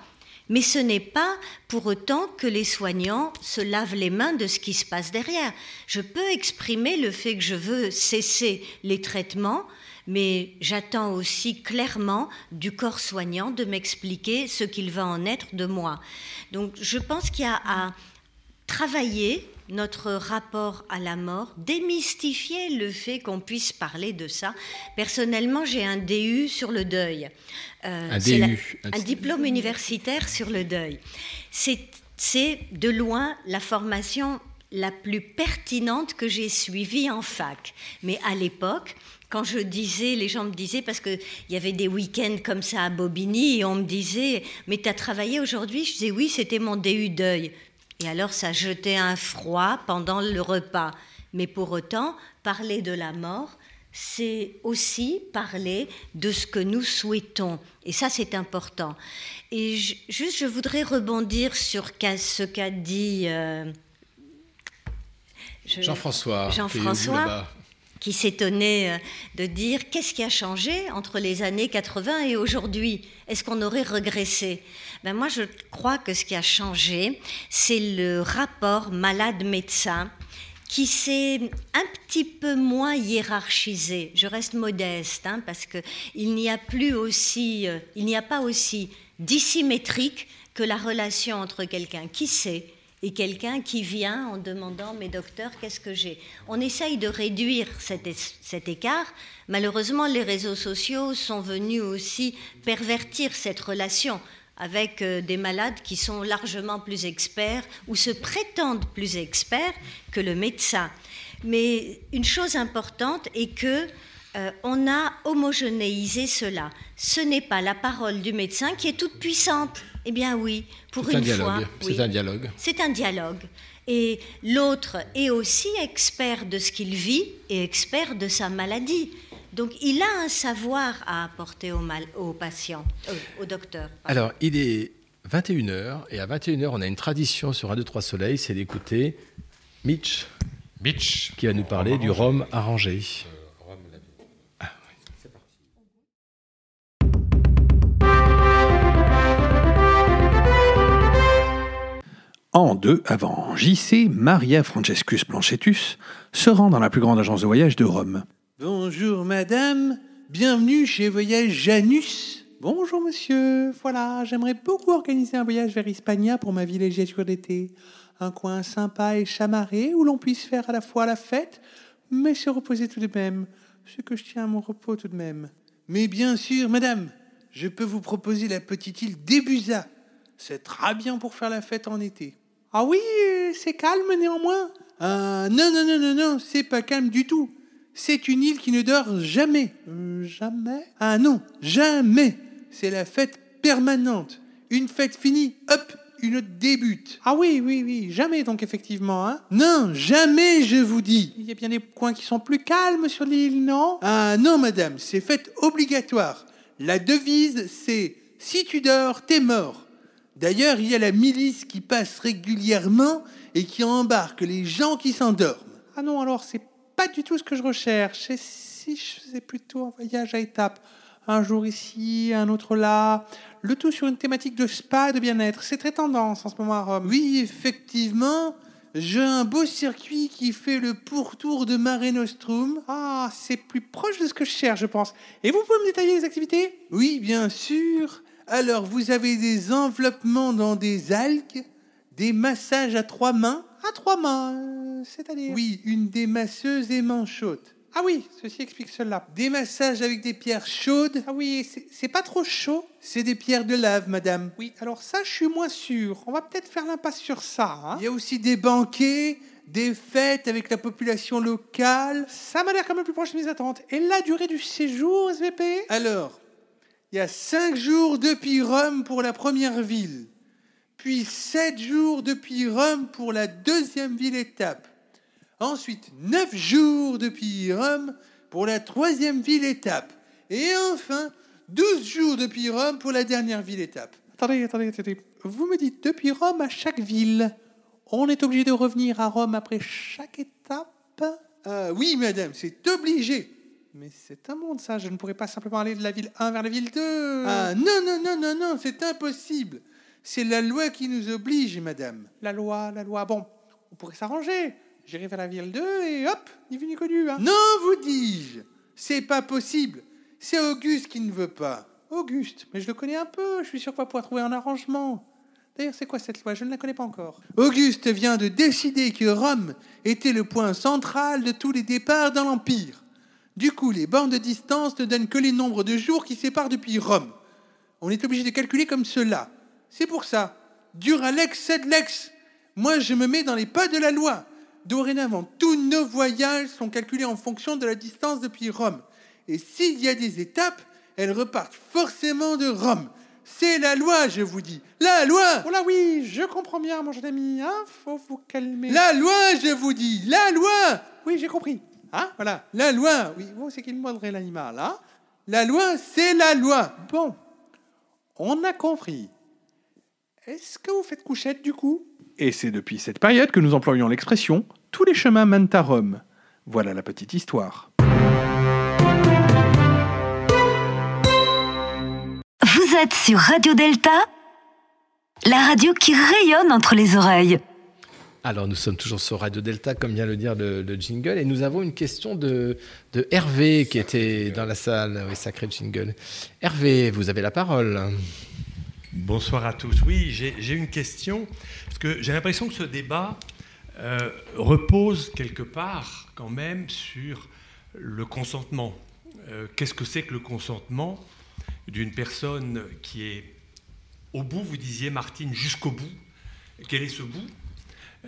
mais ce n'est pas pour autant que les soignants se lavent les mains de ce qui se passe derrière. Je peux exprimer le fait que je veux cesser les traitements mais j'attends aussi clairement du corps soignant de m'expliquer ce qu'il va en être de moi. Donc je pense qu'il y a à travailler notre rapport à la mort, démystifier le fait qu'on puisse parler de ça. Personnellement, j'ai un DU sur le deuil. Euh, un DU Un diplôme universitaire sur le deuil. C'est de loin la formation la plus pertinente que j'ai suivie en fac. Mais à l'époque, quand je disais, les gens me disaient, parce qu'il y avait des week-ends comme ça à Bobigny, et on me disait, mais tu as travaillé aujourd'hui? Je disais, oui, c'était mon DU deuil. Et alors ça jetait un froid pendant le repas. Mais pour autant, parler de la mort, c'est aussi parler de ce que nous souhaitons. Et ça, c'est important. Et juste, je voudrais rebondir sur ce qu'a dit... Euh, Jean-François. Jean-François qui s'étonnait euh, de dire qu'est-ce qui a changé entre les années 80 et aujourd'hui? Est-ce qu'on aurait régressé? Ben Moi, je crois que ce qui a changé, c'est le rapport malade-médecin qui s'est un petit peu moins hiérarchisé. Je reste modeste hein, parce qu'il n'y a plus aussi, euh, il n'y a pas aussi dissymétrique que la relation entre quelqu'un qui sait et quelqu'un qui vient en demandant mais docteur qu'est-ce que j'ai? On essaye de réduire cet, écart. Malheureusement, les réseaux sociaux sont venus aussi pervertir cette relation avec euh, des malades qui sont largement plus experts ou se prétendent plus experts que le médecin. Mais une chose importante est que euh, on a homogénéisé cela. Ce n'est pas la parole du médecin qui est toute puissante. Eh bien oui, pour une fois. C'est un dialogue. C'est un dialogue. Et l'autre est aussi expert de ce qu'il vit et expert de sa maladie. Donc il a un savoir à apporter au, mal, au patient, euh, au docteur. Alors il est 21h et à 21h on a une tradition sur 1, 2, 3 Soleil, c'est d'écouter Mitch, Mitch qui va nous parler du rhum arrangé. En deux avant JC, Maria Francescus Planchetus se rend dans la plus grande agence de voyage de Rome. Bonjour madame, bienvenue chez Voyage Janus. Bonjour monsieur, voilà, j'aimerais beaucoup organiser un voyage vers Hispania pour ma villégiature d'été. un coin sympa et chamarré où l'on puisse faire à la fois la fête, mais se reposer tout de même. Ce que je tiens à mon repos tout de même. Mais bien sûr, madame, je peux vous proposer la petite île d'Ebusa. C'est très bien pour faire la fête en été. Ah oui, euh, c'est calme néanmoins. Ah non, non, non, non, non, c'est pas calme du tout. C'est une île qui ne dort jamais. Euh, jamais? Ah non, jamais. C'est la fête permanente. Une fête finie, hop, une autre débute. Ah oui, oui, oui, jamais donc effectivement, hein Non, jamais, je vous dis. Il y a bien des coins qui sont plus calmes sur l'île, non? Ah non, madame, c'est fête obligatoire. La devise, c'est si tu dors, t'es mort. D'ailleurs, il y a la milice qui passe régulièrement et qui embarque les gens qui s'endorment. Ah non, alors c'est pas du tout ce que je recherche. Et si je faisais plutôt un voyage à étapes, un jour ici, un autre là, le tout sur une thématique de spa et de bien-être. C'est très tendance en ce moment à Rome. Oui, effectivement. J'ai un beau circuit qui fait le pourtour de Mare Nostrum. Ah, c'est plus proche de ce que je cherche, je pense. Et vous pouvez me détailler les activités? Oui, bien sûr. Alors, vous avez des enveloppements dans des algues, des massages à trois mains? À trois mains, euh, c'est-à-dire? Oui, une des masseuses est manchote. Ah oui, ceci explique cela. Des massages avec des pierres chaudes? Ah oui, c'est- c'est pas trop chaud? C'est des pierres de lave, madame. Oui, alors ça, je suis moins sûr. On va peut-être faire l'impasse sur ça. hein. Il y a aussi des banquets, des fêtes avec la population locale. Ça m'a l'air quand même plus proche de mes attentes. Et la durée du séjour, SVP Alors, il y a cinq jours depuis Rome pour la première ville, puis sept jours depuis Rome pour la deuxième ville étape. Ensuite, neuf jours depuis Rome pour la troisième ville étape. Et enfin, 12 jours depuis Rome pour la dernière ville étape. Attendez, attendez, attendez. Vous me dites depuis Rome à chaque ville. On est obligé de revenir à Rome après chaque étape? Ah Oui, madame, c'est obligé. Mais c'est un monde, ça. Je ne pourrais pas simplement aller de la ville 1 vers la ville 2. Ah non, non, non, non, non, c'est impossible. C'est la loi qui nous oblige, madame. La loi, la loi. Bon, on pourrait s'arranger. J'irai vers la ville 2 et hop, ni vu ni connu. Hein. Non, vous dis-je. C'est pas possible. C'est Auguste qui ne veut pas. Auguste, mais je le connais un peu. Je suis sûr qu'on va pouvoir trouver un arrangement. D'ailleurs, c'est quoi cette loi? Je ne la connais pas encore. Auguste vient de décider que Rome était le point central de tous les départs dans l'Empire. Du coup, les bornes de distance ne donnent que les nombres de jours qui séparent depuis Rome. On est obligé de calculer comme cela. C'est pour ça. Dura lex sed lex. Moi, je me mets dans les pas de la loi. Dorénavant, tous nos voyages sont calculés en fonction de la distance depuis Rome. Et s'il y a des étapes, elles repartent forcément de Rome. C'est la loi, je vous dis. La loi Oh là oui, je comprends bien, mon jeune ami. Hein Faut vous calmer. La loi, je vous dis. La loi Oui, j'ai compris. Hein Voilà. La loi. Oui, bon, c'est qu'il mordrait l'animal. Hein la loi, c'est la loi. Bon, on a compris. Est-ce que vous faites couchette du coup? Et c'est depuis cette période que nous employons l'expression tous les chemins mènent à Rome. Voilà la petite histoire. Vous êtes sur Radio Delta, la radio qui rayonne entre les oreilles. Alors, nous sommes toujours sur Radio Delta, comme vient le dire le, le jingle, et nous avons une question de, de Hervé qui était dans la salle. Oui, sacré jingle. Hervé, vous avez la parole. Bonsoir à tous. Oui, j'ai j'ai une question, parce que j'ai l'impression que ce débat euh, repose quelque part quand même sur le consentement. Euh, Qu'est-ce que c'est que le consentement d'une personne qui est au bout, vous disiez Martine, jusqu'au bout? Quel est ce bout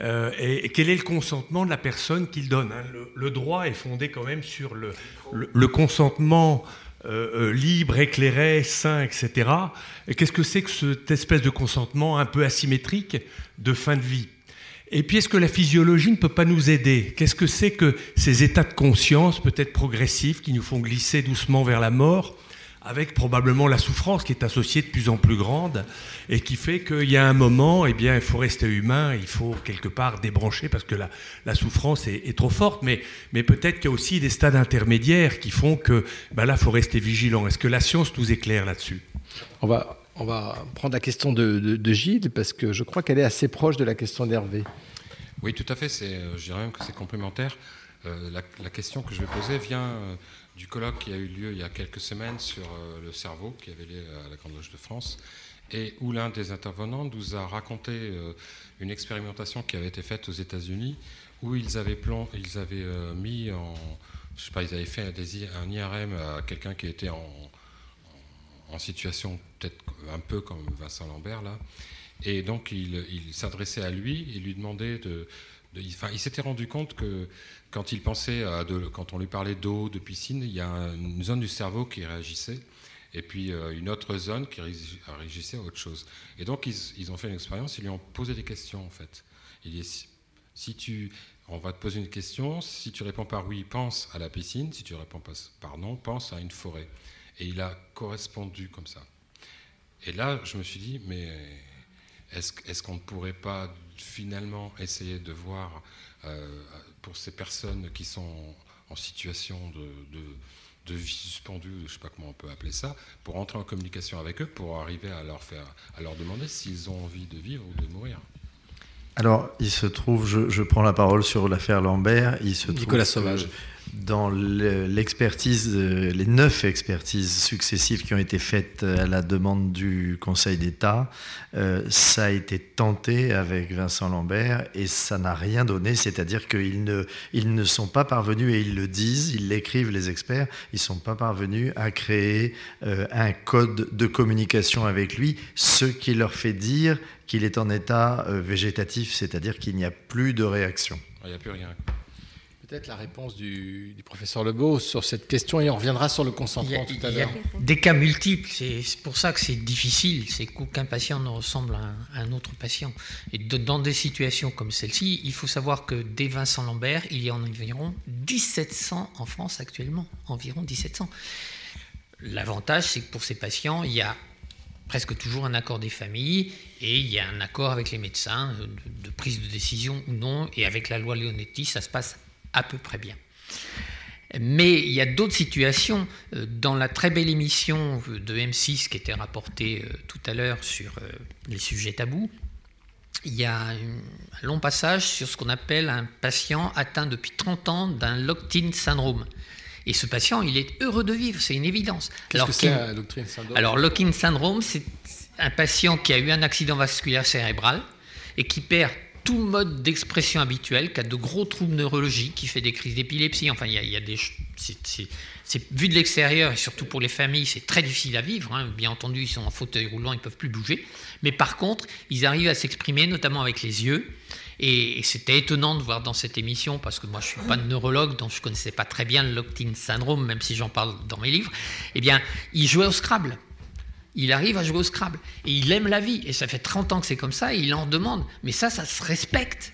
Euh, et, quel est le consentement de la personne qui le donne hein? Le, droit est fondé quand même sur le, consentement euh, euh, libre, éclairé, sain, etc. Et qu'est-ce que c'est que cette espèce de consentement un peu asymétrique de fin de vie? Et puis, est-ce que la physiologie ne peut pas nous aider? Qu'est-ce que c'est que ces états de conscience, peut-être progressifs, qui nous font glisser doucement vers la mort avec probablement la souffrance qui est associée de plus en plus grande et qui fait qu'il y a un moment, eh bien, il faut rester humain, il faut quelque part débrancher parce que la, la souffrance est, est trop forte, mais, mais peut-être qu'il y a aussi des stades intermédiaires qui font que ben là, il faut rester vigilant. Est-ce que la science nous éclaire là-dessus? On va, on va prendre la question de, de- de Gilles, parce que je crois qu'elle est assez proche de la question d'Hervé. Oui, tout à fait. C'est, euh, je dirais même que c'est complémentaire. Euh, la, la question que je vais poser vient euh, du colloque qui a eu lieu il y a quelques semaines sur euh, le cerveau, qui avait lieu à la Grande Loge de France. et où l'un des intervenants nous a raconté euh, une expérimentation qui avait été faite aux États-Unis, où ils avaient, plan, ils avaient euh, mis en, je sais pas, ils avaient fait un, IRM à quelqu'un qui était en, situation peut-être un peu comme Vincent Lambert là, et donc il, il s'adressait à lui et lui demandait de, de- il- il s'était rendu compte que quand on lui parlait d'eau, de piscine, il y a un- une zone du cerveau qui réagissait et puis euh, une autre zone qui réagi- réagissait à autre chose. Et donc ils, ont fait une expérience, ils lui ont posé des questions en fait. Il dit si, tu, on va te poser une question, si tu réponds par oui, pense à la piscine, si tu réponds par non, pense à une forêt. Et il a correspondu comme ça. Et là, je me suis dit, mais est-ce est-ce qu'on ne pourrait pas finalement essayer de voir euh, pour ces personnes qui sont en situation de, de, de vie suspendue, je ne sais pas comment on peut appeler ça, pour entrer en communication avec eux, pour arriver à leur, faire, à leur demander s'ils ont envie de vivre ou de mourir Alors, il se trouve, je, je prends la parole sur l'affaire Lambert, il se trouve Nicolas que Sauvage. Dans le- l'expertise, euh, les neuf expertises successives qui ont été faites à la demande du Conseil d'État, euh, ça a été tenté avec Vincent Lambert et ça n'a rien donné. C'est-à-dire qu'ils ne, ils ne sont pas parvenus, et ils le disent, ils l'écrivent les experts, ils ne sont pas parvenus à créer euh, un code de communication avec lui, ce qui leur fait dire qu'il est en état euh, végétatif, c'est-à-dire qu'il n'y a plus de réaction. Il n'y a plus rien. Peut-être la réponse du, du professeur Legault sur cette question et on reviendra sur le consentement a, tout à l'heure. des cas multiples, c'est pour ça que c'est difficile, c'est qu'aucun patient ne ressemble à un, à un autre patient. Et de- dans des situations comme celle-ci, il faut savoir que dès Vincent Lambert, il y en a environ 1700 en France actuellement, environ 1700. L'avantage, c'est que pour ces patients, il y a presque toujours un accord des familles et il y a un accord avec les médecins de, de prise de décision ou non. Et avec la loi Leonetti, ça se passe à peu près bien. Mais il y a d'autres situations. Euh, Dans la très belle émission de M6 qui était rapportée euh, tout à l'heure sur euh, les sujets tabous, il y a un long passage sur ce qu'on appelle un patient atteint depuis 30 ans d'un locked-in syndrome. Et ce patient, il est heureux de vivre, c'est une évidence. Qu'est-ce que qu'il- c'est un locked-in syndrome? Alors, lock-in syndrome, c'est un patient qui a eu un accident vasculaire cérébral et qui perd tout mode d'expression habituel, qui a de gros troubles neurologiques, qui fait des crises d'épilepsie. Enfin, il y a, des. c'est- vu de l'extérieur, et surtout pour les familles, c'est très difficile à vivre. hein. Bien entendu, ils sont en fauteuil roulant, ils peuvent plus bouger. Mais par contre, ils arrivent à s'exprimer, notamment avec les yeux. Et, c'était étonnant de voir dans cette émission, parce que moi je suis pas neurologue, donc je connaissais pas très bien le locked-in syndrome, même si j'en parle dans mes livres. Eh bien, il jouait au Scrabble. Il arrive à jouer au Scrabble. Et il aime la vie. Et ça fait 30 ans que c'est comme ça, et il en demande. Mais ça, ça se respecte.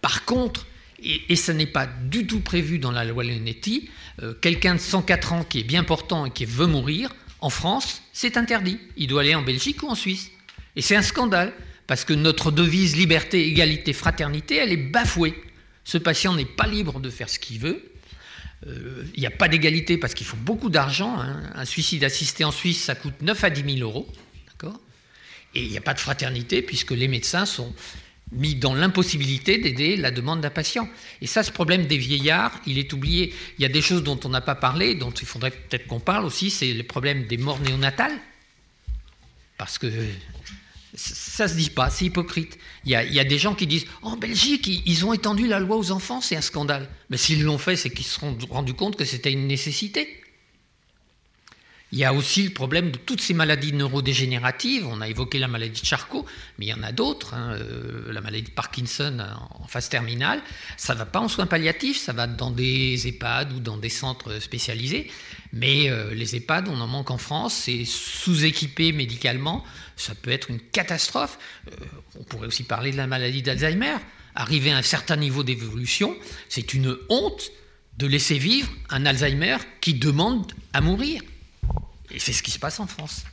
Par contre, et, ça n'est pas du tout prévu dans la loi Leonetti, euh, quelqu'un de 104 ans qui est bien portant et qui veut mourir, en France, c'est interdit. Il doit aller en Belgique ou en Suisse. Et c'est un scandale, parce que notre devise liberté, égalité, fraternité, elle est bafouée. Ce patient n'est pas libre de faire ce qu'il veut. Euh, Il n'y a pas d'égalité parce qu'il faut beaucoup d'argent. hein. Un suicide assisté en Suisse, ça coûte 9 à 10 000 euros. Et il n'y a pas de fraternité puisque les médecins sont mis dans l'impossibilité d'aider la demande d'un patient. Et ça, ce problème des vieillards, il est oublié. Il y a des choses dont on n'a pas parlé, dont il faudrait peut-être qu'on parle aussi, c'est le problème des morts néonatales. Parce que ça se dit pas, c'est hypocrite. Il y, a, des gens qui disent en Belgique, ils, ont étendu la loi aux enfants, c'est un scandale. Mais s'ils l'ont fait, c'est qu'ils se sont rendus compte que c'était une nécessité. Il y a aussi le problème de toutes ces maladies neurodégénératives. On a évoqué la maladie de Charcot, mais il y en a d'autres. hein. Euh, la maladie de Parkinson en en phase terminale, ça ne va pas en soins palliatifs, ça va dans des EHPAD ou dans des centres spécialisés. Mais euh, les EHPAD, on en manque en France, c'est sous-équipé médicalement, ça peut être une catastrophe. Euh, on pourrait aussi parler de la maladie d'Alzheimer. Arriver à un certain niveau d'évolution, c'est une honte de laisser vivre un Alzheimer qui demande à mourir. Et c'est ce qui se passe en France.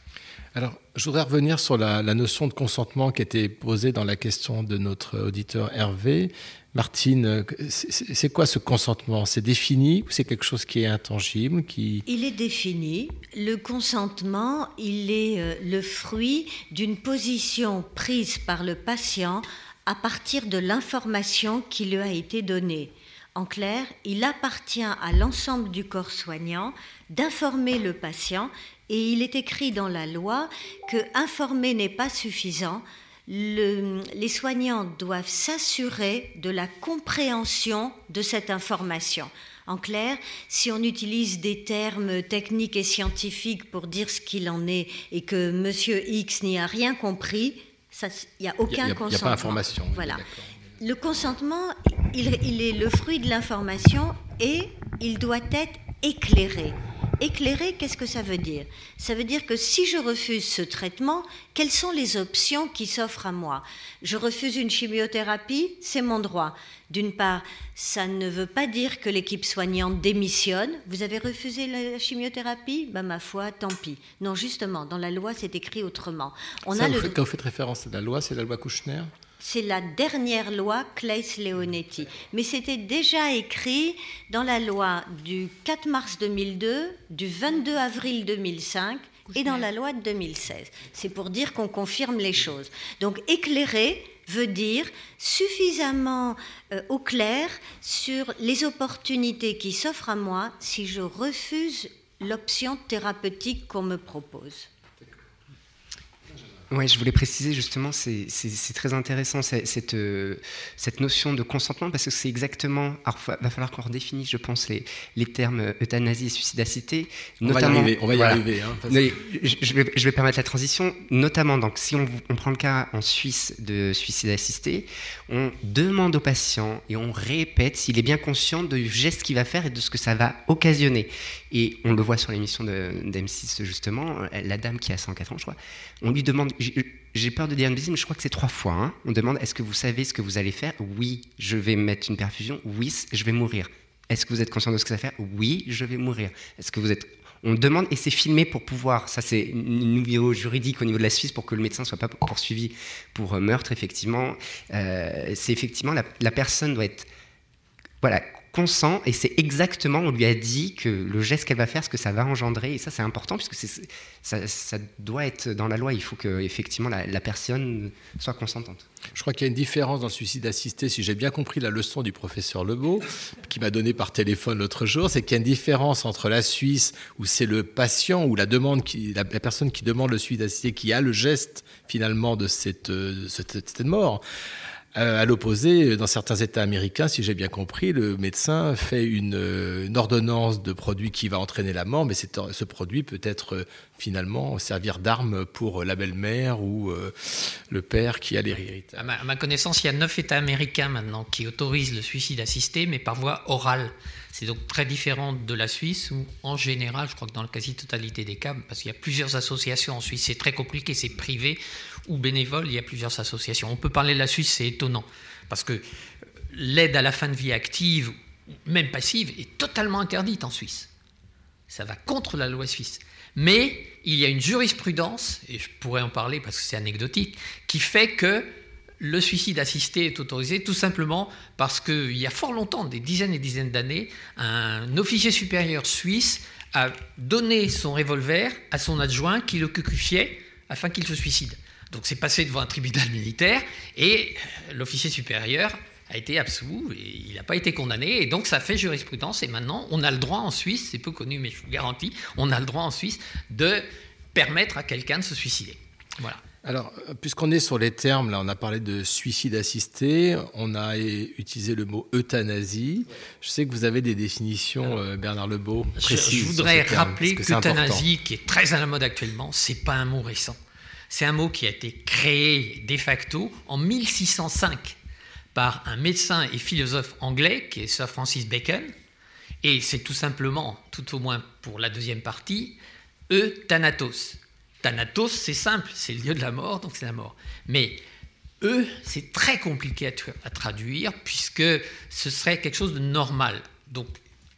Alors, je voudrais revenir sur la, la notion de consentement qui était posée dans la question de notre auditeur Hervé. Martine, euh, c'est quoi ce consentement? C'est défini ou c'est quelque chose qui est intangible. Il est défini. Le consentement, il est euh, le fruit d'une position prise par le patient à partir de l'information qui lui a été donnée. En clair, il appartient à l'ensemble du corps soignant d'informer le patient Et il est écrit dans la loi que informer n'est pas suffisant. Le- les soignants doivent s'assurer de la compréhension de cette information. En clair, si on utilise des termes techniques et scientifiques pour dire ce qu'il en est et que Monsieur X n'y a rien compris, il n'y a aucun n'y a, il y a consentement. pas information. Voilà. Le consentement, il, il est le fruit de l'information et il doit être éclairé. Éclairé, qu'est-ce que ça veut dire? Ça veut dire que si je refuse ce traitement, quelles sont les options qui s'offrent à moi? Je refuse une chimiothérapie, c'est mon droit. D'une part, ça ne veut pas dire que l'équipe soignante démissionne. Vous avez refusé la chimiothérapie? Ben ma foi, tant pis. Non, justement, dans la loi, c'est écrit autrement. On Ça, a vous le faites- quand vous faites référence à la loi, c'est la loi Kouchner? C'est la dernière loi Claes-Leonetti. Mais c'était déjà écrit dans la loi du 4 mars 2002, du 22 avril 2005 et dans la loi de 2016. C'est pour dire qu'on confirme les choses. Donc éclairer veut dire suffisamment euh, au clair sur les opportunités qui s'offrent à moi si je refuse l'option thérapeutique qu'on me propose. Oui, je voulais préciser justement, c'est très intéressant cette, euh, cette notion de consentement parce que c'est exactement. Alors, il va falloir qu'on redéfinisse, je pense, les, les termes euh, euthanasie et suicidacité. On va y arriver, on va y voilà. arriver, hein, parce je, je vais, je vais permettre la transition, notamment donc, si on, on prend le cas en Suisse de suicide assisté, on demande au patient et on répète s'il est bien conscient du geste qu'il va faire et de ce que ça va occasionner. Et on le voit sur l'émission de- d'M6 justement, la dame qui a 104 ans, je crois, on lui demande, j'ai- j'ai peur de dire une bêtise, mais je crois que c'est trois fois, hein. on demande est-ce que vous savez ce que vous allez faire? Oui, je vais mettre une perfusion, oui, je vais mourir. Est-ce que vous êtes conscient de ce que ça va faire Oui, je vais mourir. Est-ce que vous êtes on demande et c'est filmé pour pouvoir, ça c'est une niveau juridique au niveau de la Suisse pour que le médecin soit pas poursuivi pour euh, meurtre effectivement. Euh, c'est effectivement la personne doit être voilà consent et c'est exactement on lui a dit que le geste qu'elle va faire ce que ça va engendrer et ça c'est important puisque ça, doit être dans la loi il faut que effectivement la, personne soit consentante. Je crois qu'il y a une différence dans le suicide assisté, si j'ai bien compris la leçon du professeur Lebeau, qui m'a donné par téléphone l'autre jour, c'est qu'il y a une différence entre la Suisse, où c'est le patient ou la, demande qui, la, personne qui demande le suicide assisté qui a le geste finalement de cette, euh, cette, cette mort. Euh, à l'opposé, dans certains États américains, si j'ai bien compris, le médecin fait une, euh, ordonnance de produit qui va entraîner la mort, mais ce produit peut être euh, finalement servir d'arme pour la belle-mère ou le père qui a l'héritage. À à ma connaissance, il y a neuf États américains maintenant qui autorisent le suicide assisté, mais par voie orale. C'est donc très différent de la Suisse, où en général, je crois que dans la quasi-totalité des cas, parce qu'il y a plusieurs associations en Suisse, c'est très compliqué, c'est privé ou bénévole, il y a plusieurs associations. On peut parler de la Suisse, c'est étonnant, parce que l'aide à la fin de vie active, même passive, est totalement interdite en Suisse. Ça va contre la loi suisse. Mais il y a une jurisprudence, et je pourrais en parler parce que c'est anecdotique, qui fait que le suicide assisté est autorisé tout simplement parce qu'il y a fort longtemps, des dizaines et dizaines d'années, un officier supérieur suisse a donné son revolver à son adjoint qui le cucufiait afin qu'il se suicide. Donc c'est passé devant un tribunal militaire et l'officier supérieur a été absous et il n'a pas été condamné et donc ça fait jurisprudence et maintenant on a le droit en Suisse, c'est peu connu mais je vous garantis, on a le droit en Suisse de permettre à quelqu'un de se suicider. Voilà. Alors, puisqu'on est sur les termes, là, on a parlé de suicide assisté, on a utilisé le mot euthanasie. Je sais que vous avez des définitions, euh, Bernard Lebeau, précises. je voudrais rappeler qu'euthanasie, qui est très à la mode actuellement, c'est pas un mot récent. C'est un mot qui a été créé de facto en 1605 par un médecin et philosophe anglais qui est Sir Francis Bacon. Et c'est tout simplement, tout au moins pour la deuxième partie, euthanatos. Thanatos, c'est simple, c'est le lieu de la mort, donc c'est la mort. Mais eux, c'est très compliqué à, à traduire puisque ce serait quelque chose de normal. Donc,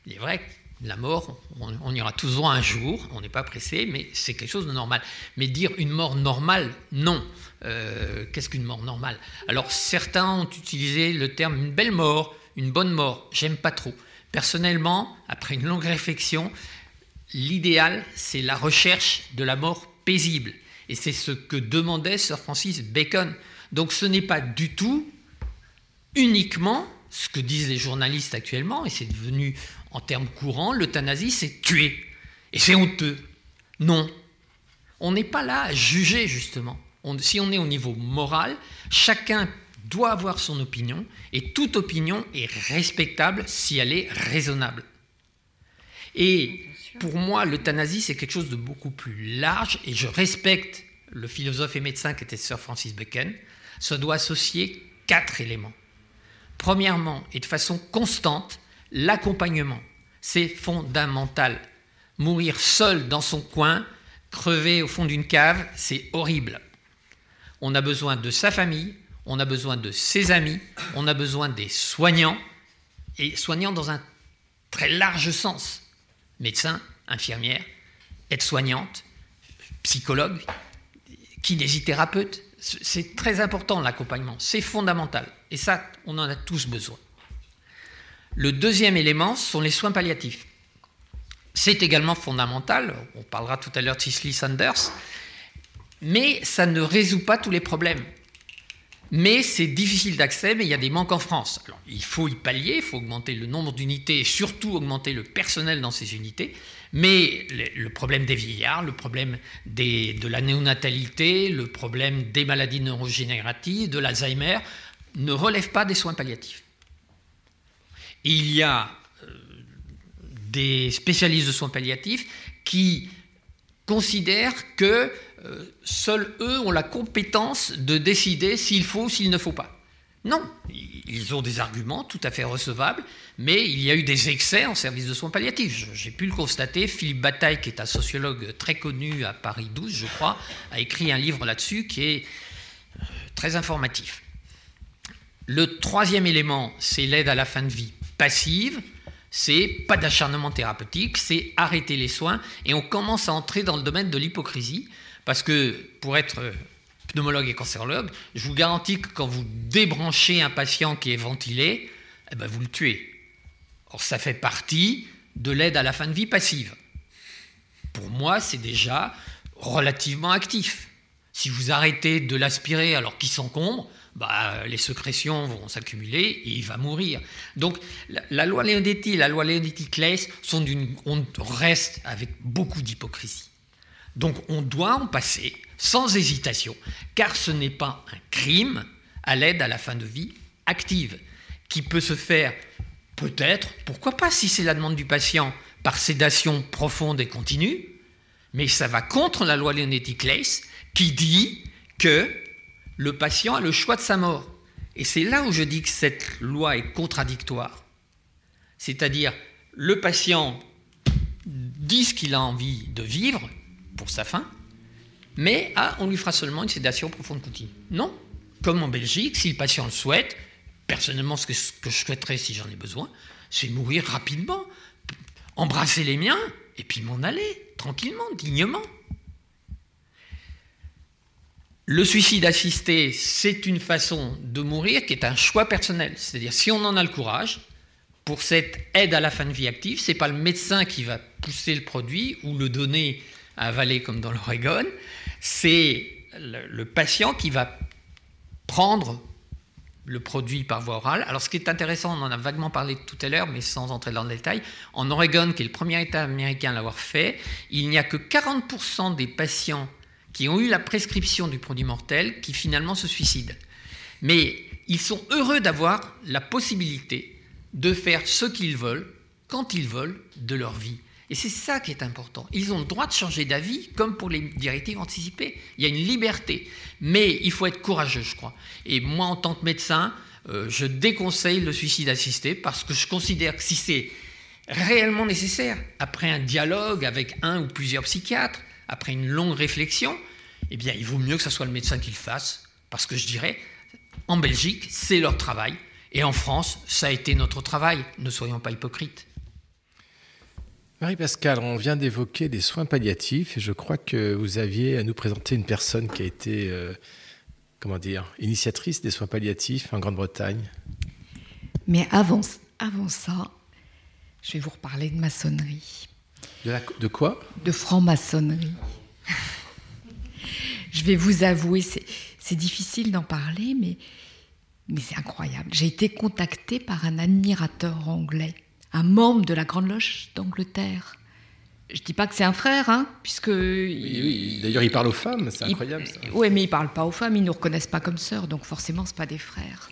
il est vrai que la mort, on, on ira tous un jour, on n'est pas pressé, mais c'est quelque chose de normal. Mais dire une mort normale, non. Euh, Qu'est-ce qu'une mort normale? Alors, certains ont utilisé le terme une belle mort, une bonne mort. J'aime pas trop. Personnellement, après une longue réflexion, l'idéal, c'est la recherche de la mort paisible. Et c'est ce que demandait Sir Francis Bacon. Donc ce n'est pas du tout uniquement ce que disent les journalistes actuellement, et c'est devenu en termes courants, l'euthanasie, c'est tuer. Et c'est honteux. Non. On n'est pas là à juger, justement. On- si on est au niveau moral, chacun doit avoir son opinion, et toute opinion est respectable si elle est raisonnable. Et pour moi, l'euthanasie, c'est quelque chose de beaucoup plus large, et je respecte le philosophe et médecin qui était Sir Francis Bacon. Ça doit associer quatre éléments. Premièrement, et de façon constante, l'accompagnement. C'est fondamental. Mourir seul dans son coin, crever au fond d'une cave, c'est horrible. On a besoin de sa famille, on a besoin de ses amis, on a besoin des soignants, et soignants dans un très large sens. Médecins, infirmières, aides-soignantes, psychologues, kinésithérapeutes. C'est très important l'accompagnement, c'est fondamental. Et ça, on en a tous besoin. Le deuxième élément sont les soins palliatifs. C'est également fondamental, on parlera tout à l'heure de Cicely Sanders, mais ça ne résout pas tous les problèmes. Mais c'est difficile d'accès, mais il y a des manques en France. Il faut y pallier, il faut augmenter le nombre d'unités et surtout augmenter le personnel dans ces unités. Mais le, problème des vieillards, le problème de la néonatalité, le problème des maladies neurodégénératives, de l'Alzheimer, ne relève pas des soins palliatifs. Il y a euh, des spécialistes de soins palliatifs qui considèrent que euh, seuls eux ont la compétence de décider s'il faut ou s'il ne faut pas. Non, ils ont des arguments tout à fait recevables, mais il y a eu des excès en service de soins palliatifs. J'ai pu le constater. Philippe Bataille, qui est un sociologue très connu à Paris 12, je crois, a écrit un livre là-dessus qui est euh, très informatif. Le troisième élément, c'est l'aide à la fin de vie passive. C'est pas d'acharnement thérapeutique, c'est arrêter les soins. Et on commence à entrer dans le domaine de l'hypocrisie, parce que pour être euh, pneumologue et cancérologue, je vous garantis que quand vous débranchez un patient qui est ventilé, eh ben vous le tuez. Or, ça fait partie de l'aide à la fin de vie passive. Pour moi, c'est déjà relativement actif. Si vous arrêtez de l'aspirer alors qu'il s'encombre, bah, les sécrétions vont s'accumuler et il va mourir. Donc la, loi Leonetti et la loi Leonetti-Claes sont d'une, on reste avec beaucoup d'hypocrisie. Donc on doit en passer sans hésitation, car ce n'est pas un crime à l'aide à la fin de vie active, qui peut se faire peut-être, pourquoi pas si c'est la demande du patient, par sédation profonde et continue, mais ça va contre la loi Leonetti-Claes qui dit que le patient a le choix de sa mort. Et c'est là où je dis que cette loi est contradictoire. C'est-à-dire, le patient dit ce qu'il a envie de vivre pour sa fin, mais ah, on lui fera seulement une sédation profonde continue. Non, comme en Belgique, si le patient le souhaite, personnellement, ce que, ce que je souhaiterais si j'en ai besoin, c'est mourir rapidement, embrasser les miens, et puis m'en aller, tranquillement, dignement. Le suicide assisté, c'est une façon de mourir qui est un choix personnel. C'est-à-dire, si on en a le courage, pour cette aide à la fin de vie active, c'est pas le médecin qui va pousser le produit ou le donner à avaler comme dans l'Oregon, c'est le, le patient qui va prendre le produit par voie orale. Alors ce qui est intéressant, on en a vaguement parlé tout à l'heure, mais sans entrer dans le détail, en Oregon, qui est le premier État américain à l'avoir fait, il n'y a que 40% des patients qui ont eu la prescription du produit mortel qui finalement se suicident. Mais ils sont heureux d'avoir la possibilité de faire ce qu'ils veulent, quand ils veulent, de leur vie. Et c'est ça qui est important. Ils ont le droit de changer d'avis, comme pour les directives anticipées. Il y a une liberté. Mais il faut être courageux, je crois. Et moi, en tant que médecin, euh, je déconseille le suicide assisté parce que je considère que si c'est réellement nécessaire, après un dialogue avec un ou plusieurs psychiatres, après une longue réflexion, eh bien, il vaut mieux que ce soit le médecin qui le fasse. Parce que je dirais, en Belgique, c'est leur travail. Et en France, ça a été notre travail. Ne soyons pas hypocrites. Marie-Pascale, on vient d'évoquer des soins palliatifs et je crois que vous aviez à nous présenter une personne qui a été, euh, comment dire, initiatrice des soins palliatifs en Grande-Bretagne. Mais avant, avant ça, je vais vous reparler de maçonnerie. De, la- de quoi? De franc-maçonnerie. <laughs> Je vais vous avouer, c'est difficile d'en parler, mais, mais c'est incroyable. J'ai été contactée par un admirateur anglais, un membre de la Grande Loge d'Angleterre, je dis pas que c'est un frère, hein, puisque. Oui, oui. D'ailleurs, il parle aux femmes, c'est incroyable ça. Oui, mais il parle pas aux femmes, ils nous reconnaissent pas comme sœurs, donc forcément, c'est pas des frères.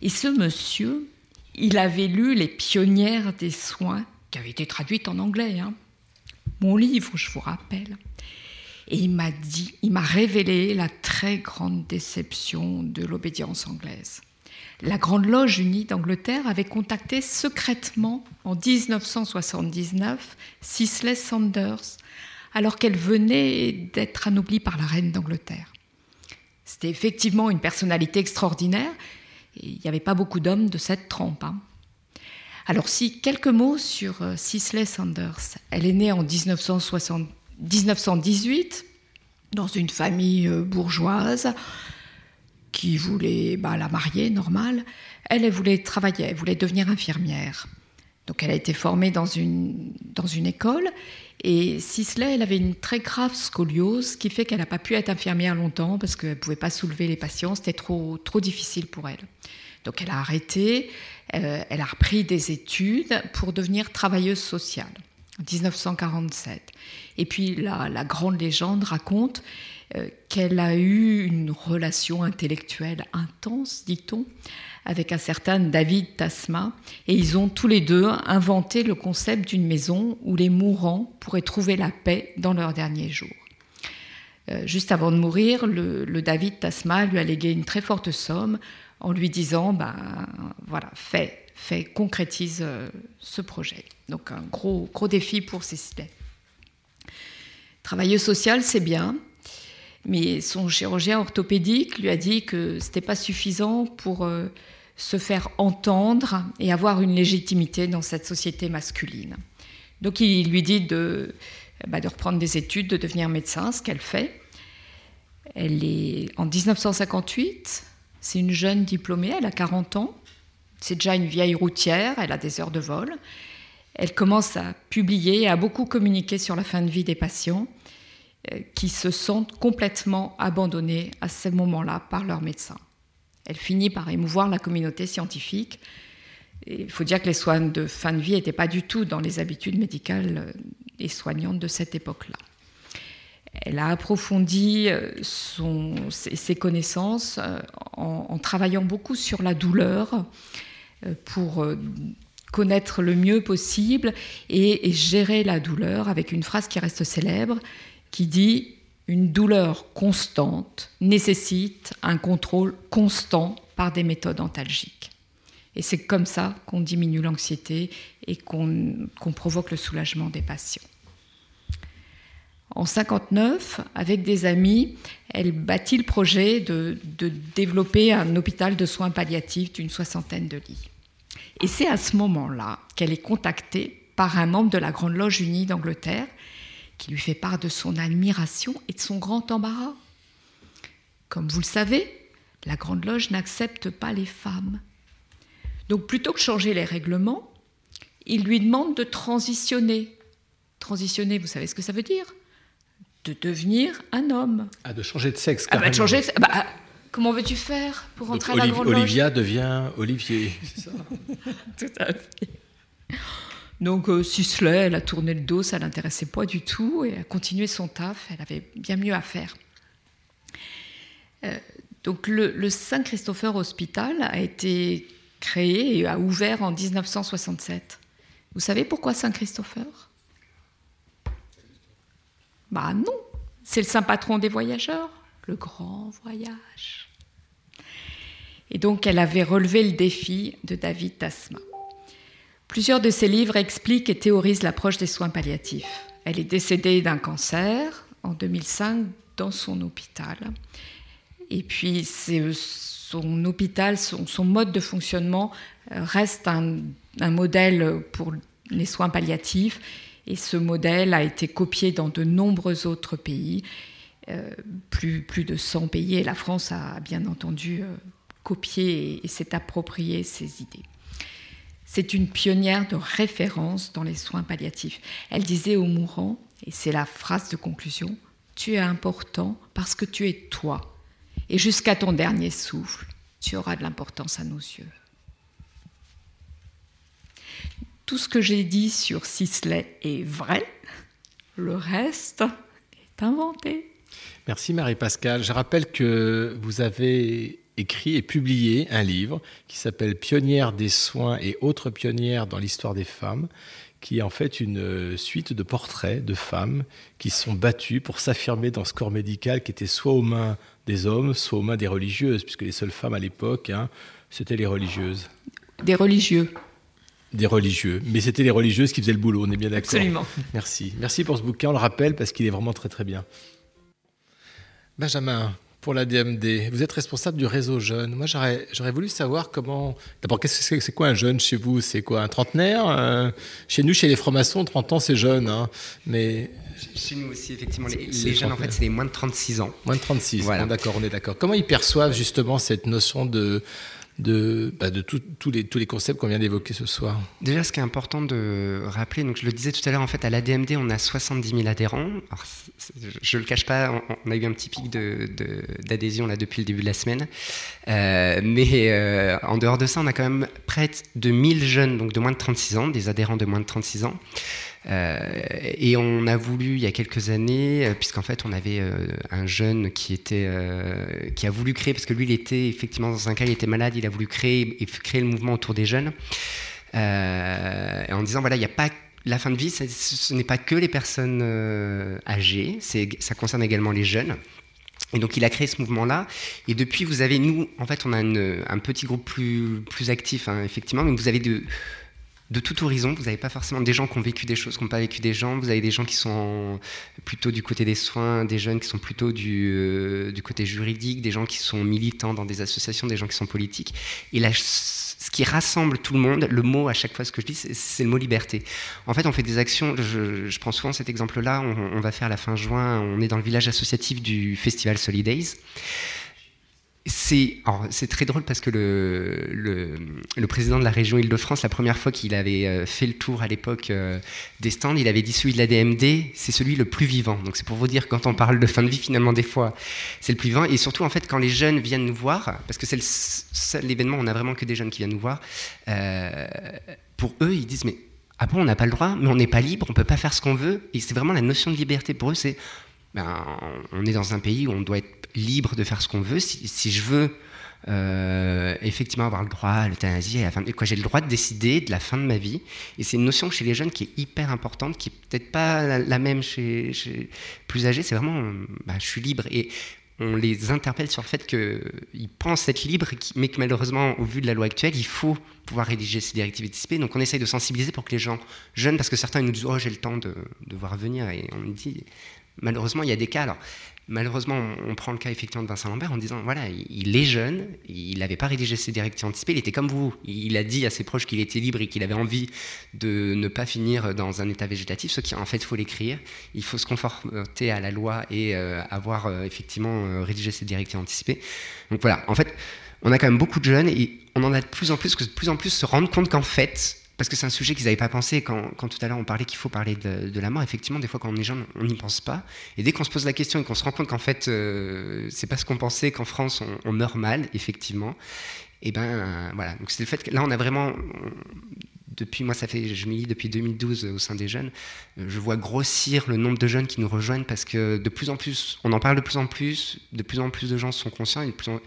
Et ce monsieur, il avait lu Les pionnières des soins, qui avait été traduite en anglais, hein. mon livre, je vous rappelle. Et il m'a dit, il m'a révélé la très grande déception de l'obédience anglaise. La Grande Loge unie d'Angleterre avait contacté secrètement en 1979 Cicely Saunders, alors qu'elle venait d'être anoblie par la reine d'Angleterre. C'était effectivement une personnalité extraordinaire, il n'y avait pas beaucoup d'hommes de cette trempe. hein. Alors si, quelques mots sur euh, Cicely Saunders. Elle est née en 1960 1918 dans une famille euh, bourgeoise qui voulait bah, la marier, normal. Elle, elle voulait travailler, elle voulait devenir infirmière. Donc elle a été formée dans une, dans une école. Et Sisley, elle avait une très grave scoliose, qui fait qu'elle n'a pas pu être infirmière longtemps parce qu'elle ne pouvait pas soulever les patients, c'était trop difficile pour elle. Donc elle a arrêté, euh, elle a repris des études pour devenir travailleuse sociale en 1947. Et puis la, grande légende raconte euh, qu'elle a eu une relation intellectuelle intense, dit-on, avec un certain David Tasma, et ils ont tous les deux inventé le concept d'une maison où les mourants pourraient trouver la paix dans leurs derniers jours. Euh, juste avant de mourir, le, le David Tasma lui a légué une très forte somme en lui disant, ben voilà, fais, fais, concrétise euh, ce projet. Donc un gros, gros défi pour Cécile. Travailleuse sociale, c'est bien, mais son chirurgien orthopédique lui a dit que ce n'était pas suffisant pour euh, se faire entendre et avoir une légitimité dans cette société masculine. Donc il lui dit de, bah, de reprendre des études, de devenir médecin, ce qu'elle fait. Elle est en 1958, c'est une jeune diplômée, elle a 40 ans, c'est déjà une vieille routière, elle a des heures de vol. Elle commence à publier et à beaucoup communiquer sur la fin de vie des patients euh, qui se sentent complètement abandonnés à ce moment-là par leurs médecins. Elle finit par émouvoir la communauté scientifique. Il faut dire que les soins de fin de vie n'étaient pas du tout dans les habitudes médicales euh, et soignantes de cette époque-là. Elle a approfondi euh, ses, connaissances en, en, travaillant beaucoup sur la douleur pour connaître le mieux possible et, gérer la douleur avec une phrase qui reste célèbre qui dit une douleur constante nécessite un contrôle constant par des méthodes antalgiques. Et c'est comme ça qu'on diminue l'anxiété et qu'on qu provoque le soulagement des patients. En 59, avec des amis, elle bâtit le projet de, de développer un hôpital de soins palliatifs d'une soixantaine de lits. Et c'est à ce moment-là qu'elle est contactée par un membre de la Grande Loge Unie d'Angleterre qui lui fait part de son admiration et de son grand embarras. Comme vous le savez, la Grande Loge n'accepte pas les femmes. Donc plutôt que changer les règlements, il lui demande de transitionner. Transitionner, vous savez ce que ça veut dire? De devenir un homme. Ah, de changer de sexe. Ah, bah, de changer de... bah, comment veux-tu faire pour rentrer Donc, à la Olivia devient Olivier, <laughs> c'est ça? Tout à fait. Donc euh, Sisley, elle a tourné le dos, ça ne l'intéressait pas du tout, et a continué son taf, elle avait bien mieux à faire. Euh, donc le, le Saint-Christopher Hospital a été créé et a ouvert en 1967. Vous savez pourquoi Saint-Christopher? Bah non, c'est le saint patron des voyageurs, le grand voyage. Et donc elle avait relevé le défi de David Tasma. Plusieurs de ses livres expliquent et théorisent l'approche des soins palliatifs. Elle est décédée d'un cancer en 2005 dans son hôpital. Et puis son hôpital, son, mode de fonctionnement reste un, modèle pour les soins palliatifs. Et ce modèle a été copié dans de nombreux autres pays, euh, plus, plus, de 100 pays. Et la France a bien entendu euh, copié et, et s'est approprié ces idées. C'est une pionnière de référence dans les soins palliatifs. Elle disait aux mourants, et c'est la phrase de conclusion, Tu es important parce que tu es toi. Et jusqu'à ton dernier souffle, tu auras de l'importance à nos yeux. Tout ce que j'ai dit sur Sisley est vrai. Le reste est inventé. Merci Marie-Pascale. Je rappelle que vous avez écrit et publié un livre qui s'appelle Pionnières des soins et autres pionnières dans l'histoire des femmes, qui est en fait une suite de portraits de femmes qui sont battues pour s'affirmer dans ce corps médical qui était soit aux mains des hommes, soit aux mains des religieuses, puisque les seules femmes à l'époque, hein, c'était les religieuses. Des religieux. Des religieux. Mais c'était les religieuses qui faisaient le boulot, on est bien d'accord. Absolument. Merci. Merci pour ce bouquin, on le rappelle parce qu'il est vraiment très très bien. Benjamin, pour la DMD, vous êtes responsable du réseau jeune. Moi, j'aurais, j'aurais voulu savoir comment. D'abord, qu'est-ce que c'est, c'est quoi un jeune chez vous? C'est quoi un trentenaire? Euh, Chez nous, chez les francs-maçons, 30 ans, c'est jeune. hein. Mais Chez nous aussi, effectivement, les, C'est les jeunes, en fait, c'est les moins de 36 ans. Moins de 36, Voilà. bon, d'accord, on est d'accord. Comment ils perçoivent justement cette notion de, de, bah, tous, les, concepts qu'on vient d'évoquer ce soir Déjà, ce qui est important de rappeler, donc je le disais tout à l'heure, en fait, à l'ADMD, on a 70 000 adhérents. Je ne le cache pas, on, a eu un petit pic de- de- d'adhésion là depuis le début de la semaine. Euh, mais euh, en dehors de ça, on a quand même près de 1000 jeunes, donc de moins de 36 ans, des adhérents de moins de 36 ans. Euh, et on a voulu, il y a quelques années, euh, puisqu'en fait on avait euh, un jeune qui, était, qui a voulu créer, parce que lui il était effectivement dans un cas, il était malade, il a voulu créer, créer le mouvement autour des jeunes, en disant voilà, il n'y a pas la fin de vie, ce n'est pas que les personnes âgées, ça concerne également les jeunes. Et donc il a créé ce mouvement-là. Et depuis, vous avez, nous, en fait, on a un petit groupe plus, plus actif, hein, effectivement, mais vous avez de, de tout horizon. Vous n'avez pas forcément des gens qui ont vécu des choses, qui n'ont pas vécu des gens. Vous avez des gens qui sont plutôt du côté des soins, des jeunes qui sont plutôt du, euh, du côté juridique, des gens qui sont militants dans des associations, des gens qui sont politiques. Et là, ce qui rassemble tout le monde, le mot à chaque fois, ce que je dis, c'est- le mot liberté. En fait, on fait des actions, je, prends souvent cet exemple-là, on va faire la fin juin, on est dans le village associatif du festival Solidays. C'est très drôle parce que le, président de la région Île-de-France, la première fois qu'il avait euh, fait le tour à l'époque euh, des stands, il avait dit celui de la DMD, c'est celui le plus vivant. Donc c'est pour vous dire quand on parle de fin de vie, finalement des fois, c'est le plus vivant. Et surtout en fait quand les jeunes viennent nous voir, parce que c'est le seul événement, on n'a vraiment que des jeunes qui viennent nous voir. euh, pour eux, ils disent mais ah bon, on n'a pas le droit, mais on n'est pas libre, on peut pas faire ce qu'on veut. Et c'est vraiment la notion de liberté pour eux, c'est ben, on est dans un pays où on doit être libre de faire ce qu'on veut. Si, je veux euh, effectivement avoir le droit à l'euthanasie, à la fin quoi, j'ai le droit de décider de la fin de ma vie. Et c'est une notion chez les jeunes qui est hyper importante, qui est peut-être pas la, même chez, chez plus âgés. C'est vraiment, bah, je suis libre. Et on les interpelle sur le fait qu'ils pensent être libres, mais que malheureusement, au vu de la loi actuelle, il faut pouvoir rédiger ces directives anticipées. Donc on essaye de sensibiliser pour que les gens jeunes, parce que certains ils nous disent Oh, j'ai le temps de, de voir venir, et on dit Malheureusement, il y a des cas. Alors, malheureusement, on, prend le cas effectivement de Vincent Lambert en disant voilà, il, est jeune, il n'avait pas rédigé ses directives anticipées, il était comme vous. Il a dit à ses proches qu'il était libre et qu'il avait envie de ne pas finir dans un état végétatif, ce qui en fait, il faut l'écrire. Il faut se conforter à la loi et euh, avoir euh, effectivement euh, rédigé ses directives anticipées. Donc voilà, en fait, on a quand même beaucoup de jeunes et on en a de plus en plus, que de plus en plus se rendre compte qu'en fait, parce que c'est un sujet qu'ils n'avaient pas pensé quand, quand tout à l'heure on parlait qu'il faut parler de, la mort. Effectivement, des fois quand on est jeune, on n'y pense pas. Et dès qu'on se pose la question et qu'on se rend compte qu'en fait, euh, c'est pas ce qu'on pensait, qu'en France on, meurt mal, effectivement. Et ben euh, voilà. Donc c'est le fait que là on a vraiment, depuis moi ça fait, je milite depuis 2012 au sein des jeunes, euh, je vois grossir le nombre de jeunes qui nous rejoignent parce que de plus en plus, on en parle de plus en plus, de plus en plus de gens sont conscients et de plus en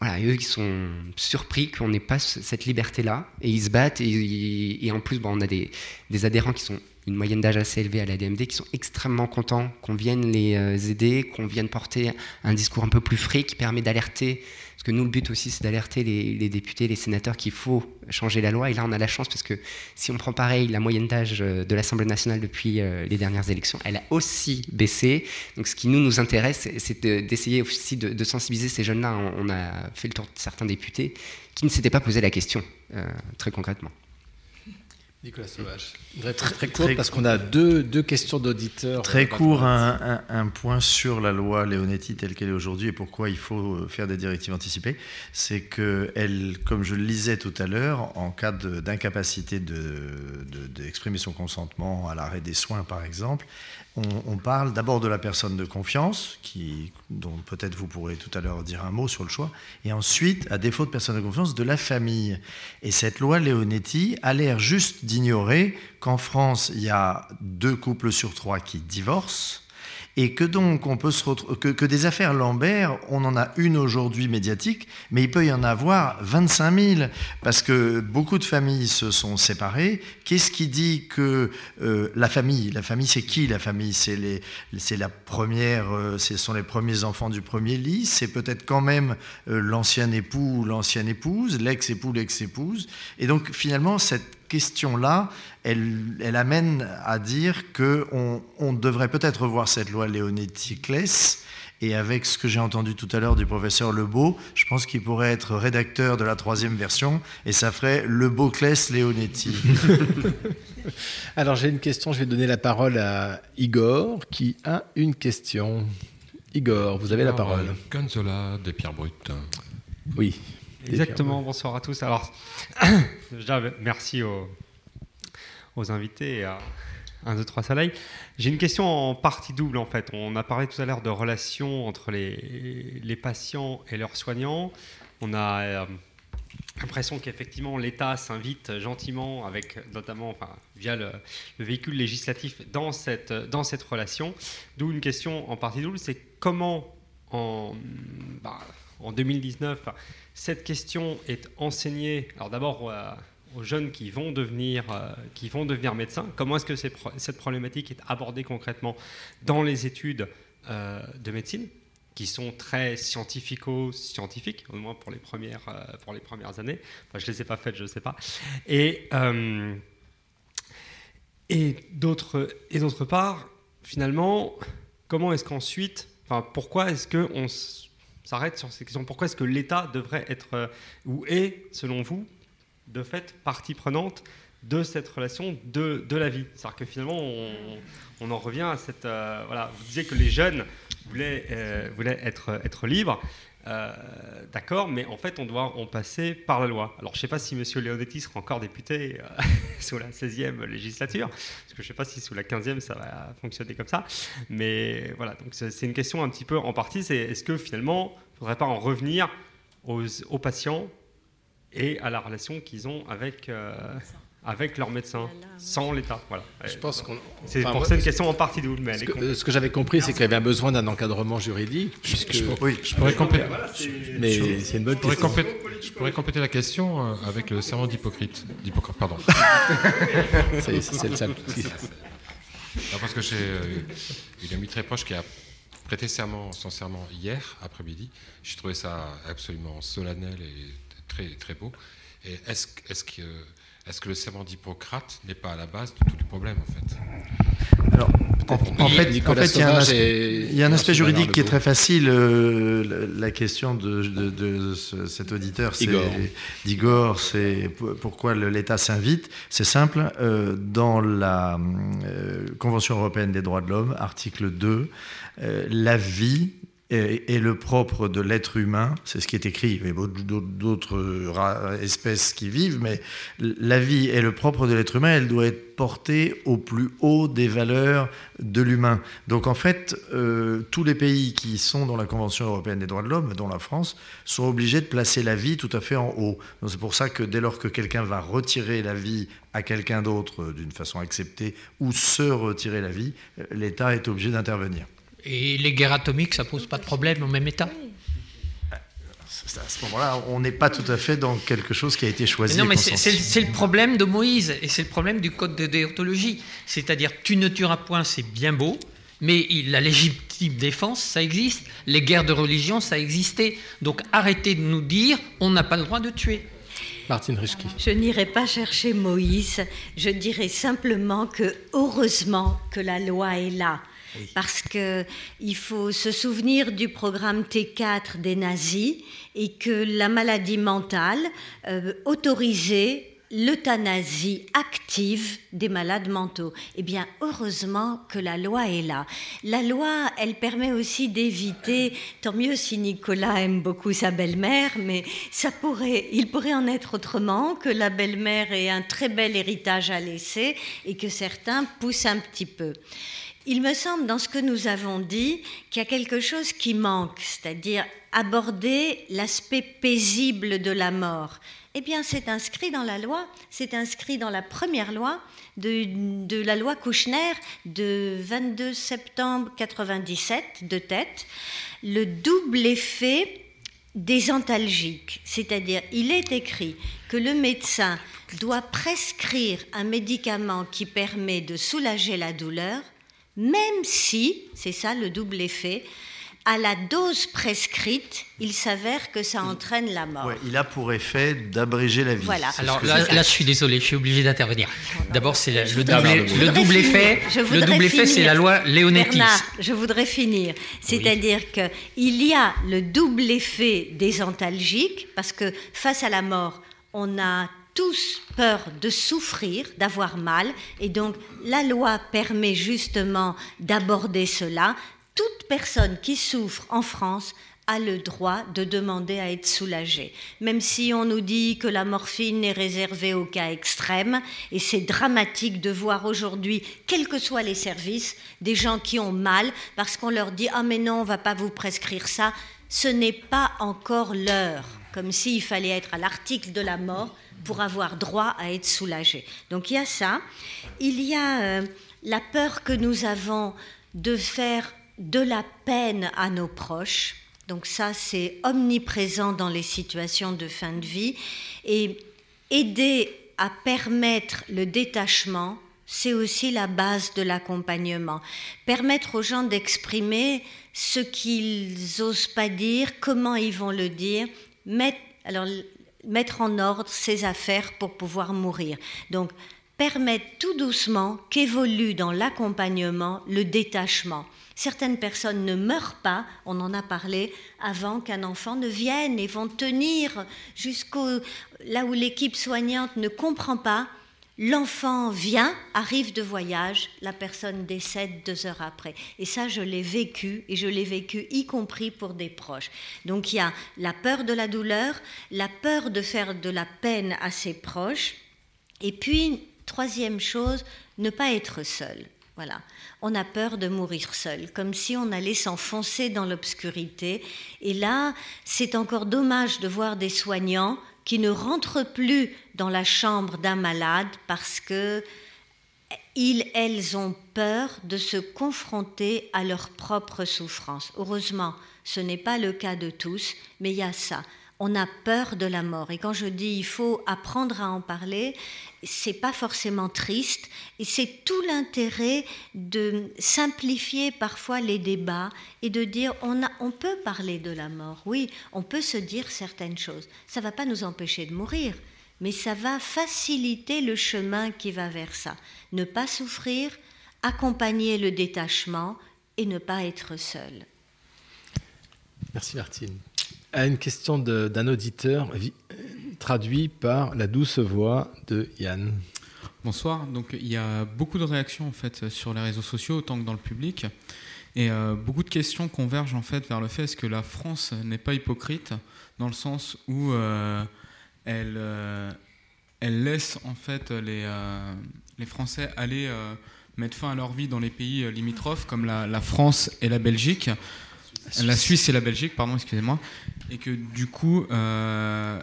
voilà, eux, ils sont surpris qu'on n'ait pas ce- cette liberté-là, et ils se battent, et, et en plus, bon, on a des, des adhérents qui sont une moyenne d'âge assez élevée à la DMD, qui sont extrêmement contents qu'on vienne les euh, aider, qu'on vienne porter un discours un peu plus frais, qui permet d'alerter, parce que nous, le but aussi, c'est d'alerter les, députés, les sénateurs qu'il faut changer la loi, et là, on a la chance, parce que si on prend pareil, la moyenne d'âge euh, de l'Assemblée nationale depuis euh, les dernières élections, elle a aussi baissé, donc ce qui nous, nous intéresse, c'est- c'est de- d'essayer aussi de, sensibiliser ces jeunes-là. On, a fait le tour de certains députés qui ne s'étaient pas posé la question, très concrètement. Nicolas Sauvage. Une réponse très Très courte parce qu'on a deux, deux questions d'auditeurs. Très euh, court, un, un- un point sur la loi Leonetti telle qu'elle est aujourd'hui et pourquoi il faut euh, faire des directives anticipées. C'est que, elle, comme je le lisais tout à l'heure, en cas de- d'incapacité de, de- exprimer son consentement à l'arrêt des soins, par exemple, on, parle d'abord de la personne de confiance, qui, dont peut-être vous pourrez tout à l'heure dire un mot sur le choix, et ensuite, à défaut de personne de confiance, de la famille. Et cette loi Leonetti a l'air juste d'ignorer qu'en France, il y a deux couples sur trois qui divorcent et que donc on peut se retrouver, que, que, des affaires Lambert, on en a une aujourd'hui médiatique, mais il peut y en avoir 25 000 parce que beaucoup de familles se sont séparées. Qu'est-ce qui dit que euh, la famille, la famille c'est qui La famille? C'est les, c'est la première, euh, ce sont les premiers enfants du premier lit. C'est peut-être quand même euh, l'ancien époux ou l'ancienne épouse, l'ex-époux, l'ex-épouse. Et donc finalement cette question-là, elle, elle, amène à dire qu'on on devrait peut-être revoir cette loi Leonetti-Kless. Et avec ce que j'ai entendu tout à l'heure du professeur Lebeau, je pense qu'il pourrait être rédacteur de la troisième version et ça ferait Lebeau-Kless-Leonetti. <laughs> Alors j'ai une question, je vais donner la parole à Igor qui a une question. Igor, vous avez la parole. Gonzola des pierres brutes. Oui. Exactement, bonsoir à tous. Alors, <coughs> déjà, merci aux, aux invités à 1, 2, 3 soleil. J'ai une question en partie double en fait. On a parlé tout à l'heure de relations entre les, les, patients et leurs soignants. On a euh, l'impression qu'effectivement l'État s'invite gentiment, avec notamment enfin, via le, le, véhicule législatif, dans cette, dans cette relation. D'où une question en partie double, c'est comment en, bah, en 2019 cette question est enseignée, alors d'abord euh, aux jeunes qui vont devenir, euh, qui vont devenir médecins, comment est-ce que cette problématique est abordée concrètement dans les études euh, de médecine qui sont très scientifico-scientifiques, au moins pour les premières, pour les premières années. Enfin, je ne les ai pas faites, je ne sais pas. Et, euh, et d'autre part, finalement, comment est-ce qu'ensuite, enfin, pourquoi est-ce qu'on s'arrête sur ces questions Pourquoi est-ce que l'État devrait être, euh, ou est, selon vous, de fait, partie prenante de cette relation de, de la vie? C'est-à-dire que finalement, on, on, en revient à cette... Euh, voilà, vous disiez que les jeunes voulaient, euh, voulaient être, être libres. Euh, D'accord, mais en fait, on doit en passer par la loi. Alors, je ne sais pas si M. Leonetti sera encore député euh, <laughs> sous la 16e législature, parce que je ne sais pas si sous la 15e ça va fonctionner comme ça. Mais voilà, donc c'est une question un petit peu en partie c'est est-ce que finalement, il ne faudrait pas en revenir aux, aux patients et à la relation qu'ils ont avec. Euh, avec leurs médecins, sans l'État. Voilà. Je pense qu'on. C'est enfin, pour ça une question en partie double. Mais ce, que, ce que j'avais compris, c'est qu'il y avait besoin besoin d'un encadrement juridique. Puisque... Je, oui, je pourrais compléter. Mais c'est une bonne je pourrais question. Compléter, je pourrais compléter la question avec le serment d'Hippocrate. D'Hippocrate, pardon. <laughs> c'est le simple. Non, parce que j'ai euh, une amie très proche qui a prêté serment, son serment hier après-midi. J'ai trouvé ça absolument solennel et très, très beau. Et est-ce est que est-ce que le serment d'Hippocrate n'est pas à la base de tous les problèmes, en fait Alors, en, en, fait, en fait, il y a un aspect, il y a un aspect juridique qui est très facile. Euh, la question de, de, de ce, cet auditeur, c'est d'Igor, c'est pourquoi l'État s'invite? C'est simple. Euh, dans la euh, Convention européenne des droits de l'homme, article 2, euh, la vie est, le propre de l'être humain, c'est ce qui est écrit, il y a d'autres espèces qui vivent, mais la vie est le propre de l'être humain, elle doit être portée au plus haut des valeurs de l'humain. Donc en fait, euh, tous les pays qui sont dans la Convention européenne des droits de l'homme, dont la France, sont obligés de placer la vie tout à fait en haut. C'est pour ça que dès lors que quelqu'un va retirer la vie à quelqu'un d'autre d'une façon acceptée ou se retirer la vie, l'État est obligé d'intervenir. Et les guerres atomiques, ça pose pas de problème au même état à ce moment-là, on n'est pas tout à fait dans quelque chose qui a été choisi. Mais non, mais c'est le problème de Moïse et c'est le problème du code de déontologie. C'est-à-dire, tu ne tueras point, c'est bien beau, mais la légitime défense, ça existe. Les guerres de religion, ça existait. Donc arrêtez de nous dire, on n'a pas le droit de tuer. Martine Richki. Je n'irai pas chercher Moïse. Je dirais simplement que heureusement que la loi est là. Parce qu'il faut se souvenir du programme T4 des nazis et que la maladie mentale euh, autorisait l'euthanasie active des malades mentaux. Eh bien, heureusement que la loi est là. La loi, elle permet aussi d'éviter, tant mieux si Nicolas aime beaucoup sa belle-mère, mais ça pourrait, il pourrait en être autrement, que la belle-mère ait un très bel héritage à laisser et que certains poussent un petit peu. Il me semble, dans ce que nous avons dit, qu'il y a quelque chose qui manque, c'est-à-dire aborder l'aspect paisible de la mort. Eh bien, c'est inscrit dans la loi, c'est inscrit dans la première loi de, la loi Kouchner de 22 septembre 97 de tête, le double effet des antalgiques, c'est-à-dire il est écrit que le médecin doit prescrire un médicament qui permet de soulager la douleur, même si, c'est ça le double effet, à la dose prescrite, il s'avère que ça entraîne la mort. Ouais, il a pour effet d'abréger la vie. Voilà. C'est Alors là, je- là, je suis désolé, je suis obligé d'intervenir. D'abord, c'est le double, je le voudrais double finir. effet. Je Le double effet, c'est la loi Leonetti. Bernard, je voudrais finir. C'est-à-dire que il y a le double effet des antalgiques, parce que face à la mort, on a tous peur de souffrir, d'avoir mal, et donc la loi permet justement d'aborder cela. Toute personne qui souffre en France a le droit de demander à être soulagée. Même si on nous dit que la morphine est réservée aux cas extrêmes, et c'est dramatique de voir aujourd'hui, quels que soient les services, des gens qui ont mal parce qu'on leur dit Ah, mais non, on va pas vous prescrire ça. Ce n'est pas encore l'heure, comme s'il fallait être à l'article de la mort pour avoir droit à être soulagé. Donc il y a ça. Il y a euh, la peur que nous avons de faire de la peine à nos proches. Donc ça, c'est omniprésent dans les situations de fin de vie. Et aider à permettre le détachement, c'est aussi la base de l'accompagnement. Permettre aux gens d'exprimer ce qu'ils n'osent pas dire, comment ils vont le dire, mettre, alors, mettre en ordre ses affaires pour pouvoir mourir. Donc, permettre tout doucement qu'évolue dans l'accompagnement le détachement. Certaines personnes ne meurent pas, on en a parlé, avant qu'un enfant ne vienne et vont tenir jusqu'au là où l'équipe soignante ne comprend pas. L'enfant vient, arrive de voyage, la personne décède deux heures après. Et ça, je l'ai vécu, et je l'ai vécu y compris pour des proches. Donc il y a la peur de la douleur, la peur de faire de la peine à ses proches, et puis, troisième chose, ne pas être seul. Voilà. On a peur de mourir seul, comme si on allait s'enfoncer dans l'obscurité. Et là, c'est encore dommage de voir des soignants qui ne rentrent plus dans la chambre d'un malade parce que elles ont peur de se confronter à leur propre souffrance. Heureusement, ce n'est pas le cas de tous, mais il y a ça. On a peur de la mort. Et quand je dis il faut apprendre à en parler, c'est pas forcément triste. Et c'est tout l'intérêt de simplifier parfois les débats et de dire on, a, on peut parler de la mort. Oui, on peut se dire certaines choses. Ça va pas nous empêcher de mourir, mais ça va faciliter le chemin qui va vers ça. Ne pas souffrir, accompagner le détachement et ne pas être seul. Merci Martine. À une question d'un auditeur traduit par la douce voix de Yann. Bonsoir. Donc il y a beaucoup de réactions en fait sur les réseaux sociaux autant que dans le public et euh, beaucoup de questions convergent en fait vers le fait est-ce que la France n'est pas hypocrite dans le sens où euh, elle euh, elle laisse en fait les les Français aller mettre fin à leur vie dans les pays limitrophes comme la, la France et la Belgique. La Suisse et la Belgique, pardon, excusez-moi, et que du coup, euh,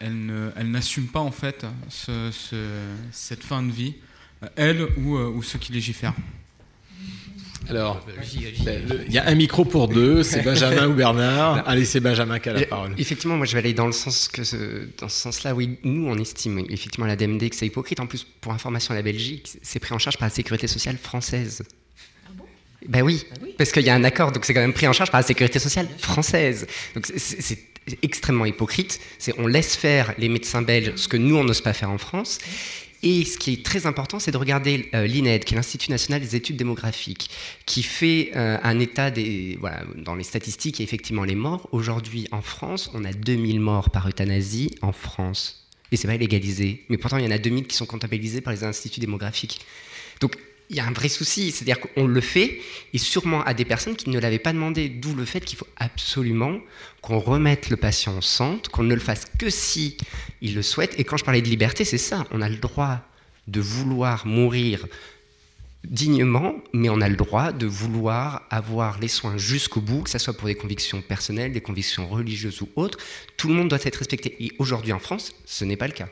elle, elle n'assume pas en fait ce- ce- cette fin de vie, euh, elle ou, euh, ou ceux qui légifèrent. Alors, ben, il y a un micro pour deux, c'est Benjamin ou Bernard. Non. Allez, c'est Benjamin qui a la Je- parole. Effectivement, moi je vais aller dans le sens que ce- dans ce sens-là. Oui, nous on estime effectivement à la DMD que c'est hypocrite. En plus, pour information, à la Belgique, c'est pris en charge par la sécurité sociale française. Ben oui, parce qu'il y a un accord, donc c'est quand même pris en charge par la sécurité sociale française. Donc c'est- extrêmement hypocrite. On laisse faire les médecins belges ce que nous on n'ose pas faire en France. Et ce qui est très important, c'est de regarder euh, l'INED, qui est l'Institut national des études démographiques, qui fait euh, un état des. Voilà, dans les statistiques, a effectivement les morts. Aujourd'hui, en France, on a 2000 morts par euthanasie en France. mais c'est pas légalisé. Mais pourtant, il y en a 2000 qui sont comptabilisés par les instituts démographiques. Donc, il y a un vrai souci, c'est-à-dire qu'on le fait, et sûrement à des personnes qui ne l'avaient pas demandé, d'où le fait qu'il faut absolument qu'on remette le patient au centre, qu'on ne le fasse que si il le souhaite. Et quand je parlais de liberté, c'est ça, on a le droit de vouloir mourir dignement, mais on a le droit de vouloir avoir les soins jusqu'au bout, que ce soit pour des convictions personnelles, des convictions religieuses ou autres. Tout le monde doit être respecté. Et aujourd'hui en France, ce n'est pas le cas.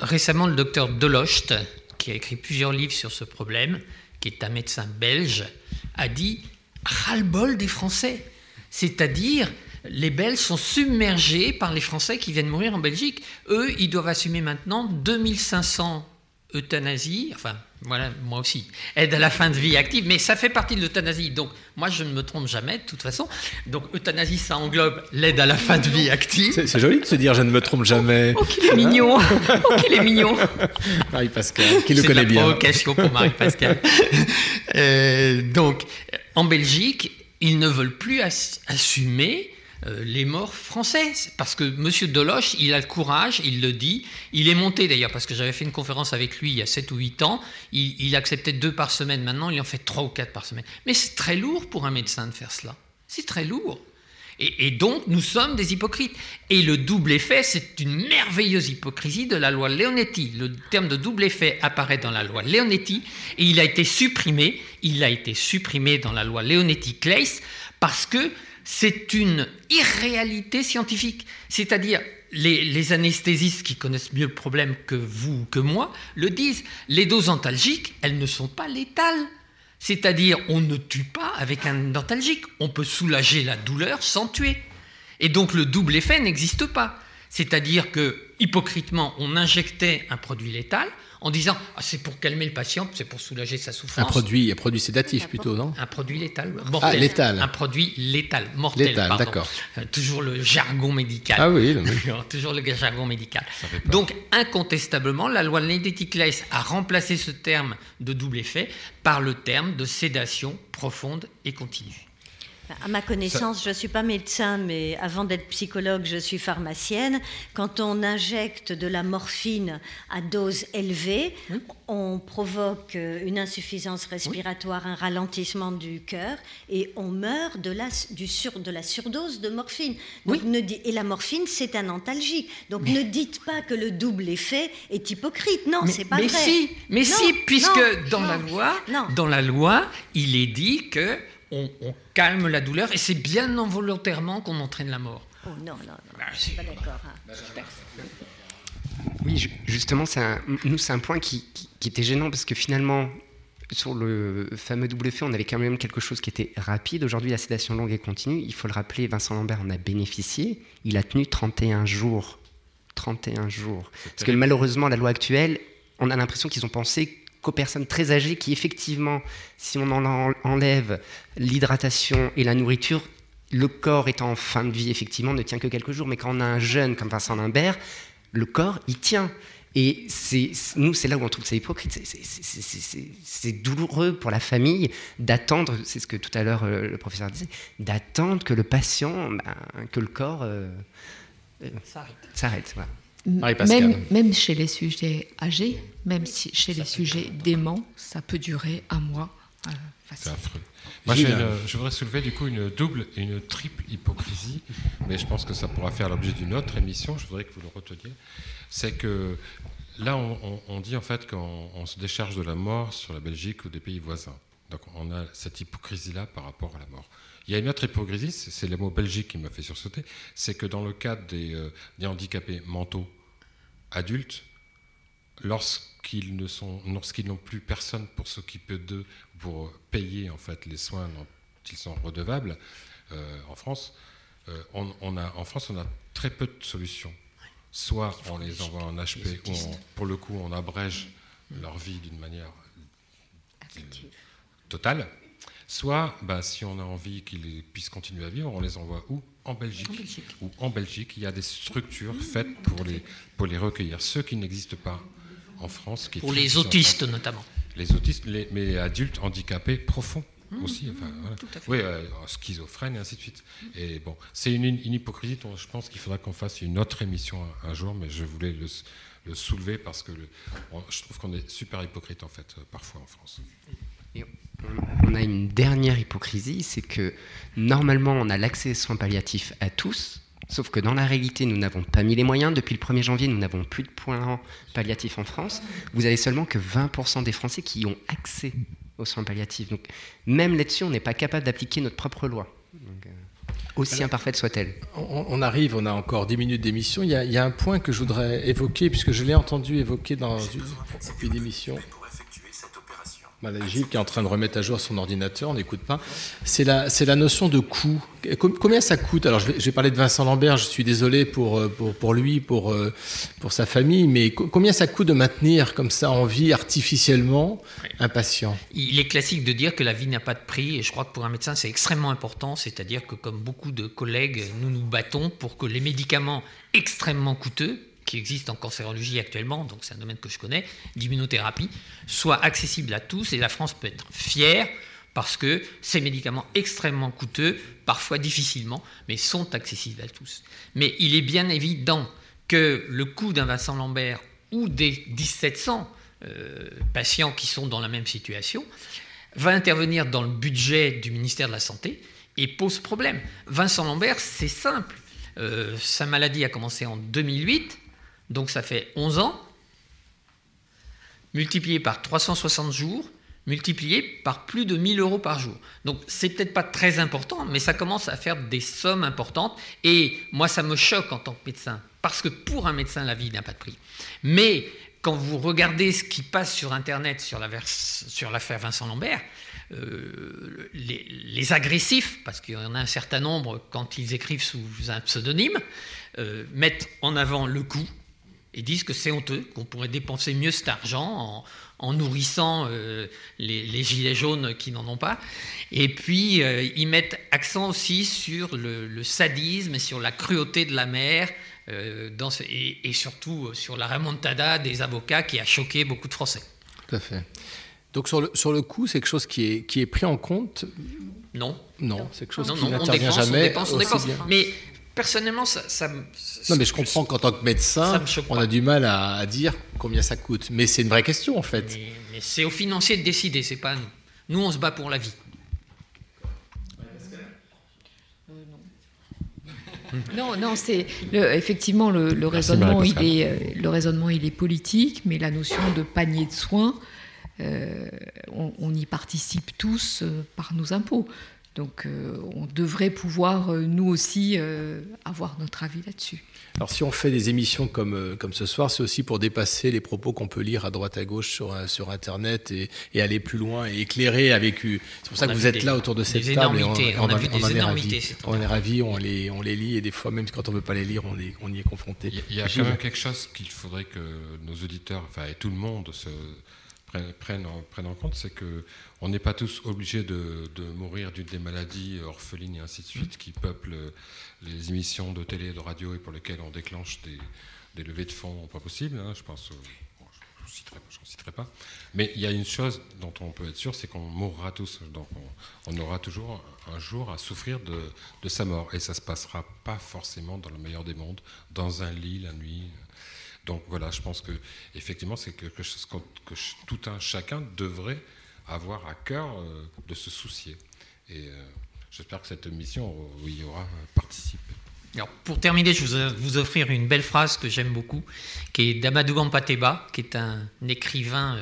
Récemment, le docteur Delocht, qui a écrit plusieurs livres sur ce problème, qui est un médecin belge, a dit ras-le-bol des Français. C'est-à-dire, les Belges sont submergés par les Français qui viennent mourir en Belgique. Eux, ils doivent assumer maintenant 2500 euthanasies, enfin, voilà, moi aussi, aide à la fin de vie active, mais ça fait partie de l'euthanasie. Donc, moi, je ne me trompe jamais, de toute façon. Donc, euthanasie, ça englobe l'aide à la fin de vie active. C'est joli de se dire je ne me trompe jamais. Oh, qu'il est mignon Oh, qu'il est mignon Marie-Pascal, qui le connaît de la bien. provocation pour Marie-Pascal. Euh, donc, en Belgique, ils ne veulent plus ass- assumer les morts français. Parce que M. Deloche, il a le courage, il le dit. Il est monté d'ailleurs, parce que j'avais fait une conférence avec lui il y a 7 ou 8 ans. Il, acceptait deux par semaine. Maintenant, il en fait 3 ou 4 par semaine. Mais c'est très lourd pour un médecin de faire cela. C'est très lourd. Et, et donc, nous sommes des hypocrites. Et le double effet, c'est une merveilleuse hypocrisie de la loi Leonetti. Le terme de double effet apparaît dans la loi Leonetti et il a été supprimé. Il a été supprimé dans la loi Leonetti-Claes parce que c'est une irréalité scientifique. C'est-à-dire, les, anesthésistes qui connaissent mieux le problème que vous ou que moi le disent. Les doses antalgiques, elles ne sont pas létales. C'est-à-dire, on ne tue pas avec un antalgique. On peut soulager la douleur sans tuer. Et donc, le double effet n'existe pas. C'est-à-dire que, hypocritement, on injectait un produit létal en disant ah, c'est pour calmer le patient, c'est pour soulager sa souffrance. Un produit, un produit sédatif plutôt, non Un produit létal, Ah, mortel. létal. Un produit létal, mortel. Létal, pardon. d'accord. Euh, toujours le jargon médical. Ah oui, <laughs> toujours le jargon médical. Donc, incontestablement, la loi Ledetti-Claes a remplacé ce terme de double effet par le terme de sédation profonde et continue. À ma connaissance, je ne suis pas médecin, mais avant d'être psychologue, je suis pharmacienne. Quand on injecte de la morphine à dose élevée, on provoque euh, une insuffisance respiratoire, un ralentissement du cœur, et on meurt de la, du sur, de la surdose de morphine. Donc ne di- et la morphine, c'est un antalgique. Donc ne dites pas que le double effet est hypocrite. Non, c'est pas mais vrai. si, mais Non, si, puisque non, dans non, la loi, dans la loi, il est dit que on, on calme la douleur et c'est bien involontairement qu'on entraîne la mort. Oh non, non, non, je suis pas d'accord. hein. Oui, ju- justement, c'est un- nous, c'est un point qui, qui- qui était gênant parce que finalement, sur le fameux double effet, on avait quand même quelque chose qui était rapide. Aujourd'hui, la sédation longue et continue, il faut le rappeler, Vincent Lambert en a bénéficié. Il a tenu 31 jours. 31 jours. Parce que malheureusement, la loi actuelle, on a l'impression qu'ils ont pensé qu'aux personnes très âgées qui, effectivement, si on en en- enlève l'hydratation et la nourriture, le corps étant en fin de vie, effectivement, ne tient que quelques jours. Mais quand on a un jeune comme Vincent Lambert, le corps, il tient. Et c'est, nous, c'est là où on trouve ça hypocrite. C'est, douloureux pour la famille d'attendre, c'est ce que tout à l'heure euh, le professeur disait, d'attendre que le patient, ben, que le corps euh, euh, s'arrête. voilà. Même, même chez les sujets âgés, même si chez les sujets déments, ça peut durer un mois. euh. C'est affreux. Moi, j'ai une- je voudrais soulever du coup une double et une triple hypocrisie, mais je pense que ça pourra faire l'objet d'une autre émission. Je voudrais que vous le reteniez. C'est que là, on, on- on dit en fait qu'on on se décharge de la mort sur la Belgique ou des pays voisins. Donc, on a cette hypocrisie-là par rapport à la mort. Il y a une autre hypocrisie, c'est c'est le mot Belgique qui m'a fait sursauter, c'est que dans le cadre des, euh, des handicapés mentaux adultes, lorsqu'ils ne sont, lorsqu'ils n'ont plus personne pour s'occuper d'eux, pour payer en fait les soins dont ils sont redevables, euh, en France, euh, on, on a, en France, on a très peu de solutions. Soit on les envoie en HP, ou on- pour le coup, on abrège leur vie d'une manière totale. Soit, bah, si on a envie qu'ils puissent continuer à vivre, on les envoie où? En Belgique. En Belgique. En Belgique, il y a des structures faites pour les, pour les recueillir. Ceux qui n'existent pas en France. Qui Pour les autistes, notamment. Les autistes, les, mais adultes handicapés profonds. Mmh, aussi. Enfin, voilà. Oui, euh, schizophrène et ainsi de suite. Et bon, c'est une, une, hypocrisie dont je pense qu'il faudra qu'on fasse une autre émission un, un, jour, mais je voulais le, le soulever parce que le, je trouve qu'on est super hypocrite en fait, parfois en France. On a une dernière hypocrisie, c'est que normalement on a l'accès aux soins palliatifs à tous, Sauf que dans la réalité, nous n'avons pas mis les moyens. Depuis le 1er janvier, nous n'avons plus de points palliatifs en France. Vous avez seulement que 20% des Français qui ont accès aux soins palliatifs. Donc même là-dessus, on n'est pas capable d'appliquer notre propre loi. Donc, euh, aussi Alors, imparfaite soit-elle. On, on, arrive, on a encore 10 minutes d'émission. Il, il, y a un point que je voudrais évoquer, puisque je l'ai entendu évoquer dans une, une émission. Madame Gilles qui est en train de remettre à jour son ordinateur, on n'écoute pas. C'est la, la notion de coût. Combien ça coûte? Alors, je vais, je vais, parler de Vincent Lambert, je suis désolé pour, pour, pour lui, pour, pour sa famille, mais combien ça coûte de maintenir comme ça en vie artificiellement un patient? Il est classique de dire que la vie n'a pas de prix, et je crois que pour un médecin, c'est extrêmement important. C'est-à-dire que, comme beaucoup de collègues, nous nous battons pour que les médicaments extrêmement coûteux, qui existe en cancérologie actuellement, donc c'est un domaine que je connais, l'immunothérapie, soit accessible à tous et la France peut être fière parce que ces médicaments extrêmement coûteux, parfois difficilement, mais sont accessibles à tous. Mais il est bien évident que le coût d'un Vincent Lambert ou des 1700 euh, patients qui sont dans la même situation va intervenir dans le budget du ministère de la Santé et pose problème. Vincent Lambert, c'est simple. Euh, sa maladie a commencé en 2008, donc ça fait 11 ans, multiplié par 360 jours, multiplié par plus de 1000 euros par jour. Donc c'est peut-être pas très important, mais ça commence à faire des sommes importantes. Et moi, ça me choque en tant que médecin, parce que pour un médecin, la vie n'a pas de prix. Mais quand vous regardez ce qui passe sur Internet sur l'affaire Vincent Lambert, euh, les, les, agressifs, parce qu'il y en a un certain nombre quand ils écrivent sous un pseudonyme, euh, mettent en avant le coût, et disent que c'est honteux, qu'on pourrait dépenser mieux cet argent en, en nourrissant euh, les, les, gilets jaunes qui n'en ont pas. Et puis, euh, ils mettent accent aussi sur le, le, sadisme et sur la cruauté de la mer, euh, dans ce, et, et, surtout sur la remontada des avocats qui a choqué beaucoup de Français. Tout à fait. Donc sur le, sur le coup, c'est quelque chose qui est, qui est pris en compte? Non. Non, c'est quelque chose non, qui n'intervient jamais. On dépense, on dépense. Mais personnellement, ça, ça, Non, mais je comprends qu'en tant que médecin, on a du mal à, à, dire combien ça coûte. Mais c'est une vraie question, en fait. Mais, mais c'est aux financiers de décider, c'est pas à nous. Nous, on se bat pour la vie. Non, non, c'est effectivement le, le raisonnement. Il est, euh, le raisonnement, il est politique, mais la notion de panier de soins, euh, on, on, y participe tous euh, par nos impôts. Donc euh, on devrait pouvoir, euh, nous aussi, euh, avoir notre avis là-dessus. Alors si on fait des émissions comme, comme ce soir, c'est aussi pour dépasser les propos qu'on peut lire à droite à gauche sur, sur Internet et, et, aller plus loin et éclairer avec... C'est pour ça on que vous êtes des, là autour de cette table et on, on, on, a on en est ravis. On est ravis, on les, on les lit et des fois, même quand on ne veut pas les lire, on, est, on y est confronté. Il y a, quand même quelque chose qu'il faudrait que nos auditeurs, enfin et tout le monde se prennent, en, prennent en compte, c'est que on n'est pas tous obligés de, de mourir d'une des maladies orphelines et ainsi de suite qui peuplent les émissions de télé et de radio et pour lesquelles on déclenche des, des levées de fonds pas possibles. Hein, je pense, bon, je ne citerai, citerai, pas. Mais il y a une chose dont on peut être sûr, c'est qu'on mourra tous. Donc on, on, aura toujours un jour à souffrir de, de sa mort. Et ça ne se passera pas forcément dans le meilleur des mondes, dans un lit la nuit. Donc voilà, je pense que effectivement c'est quelque chose que, tout un chacun devrait avoir à cœur euh, de se soucier. Et euh, j'espère que cette mission euh, y aura participé. Alors, pour terminer, je vais vous offrir une belle phrase que j'aime beaucoup, qui est d'Amadou Ampateba, qui est un écrivain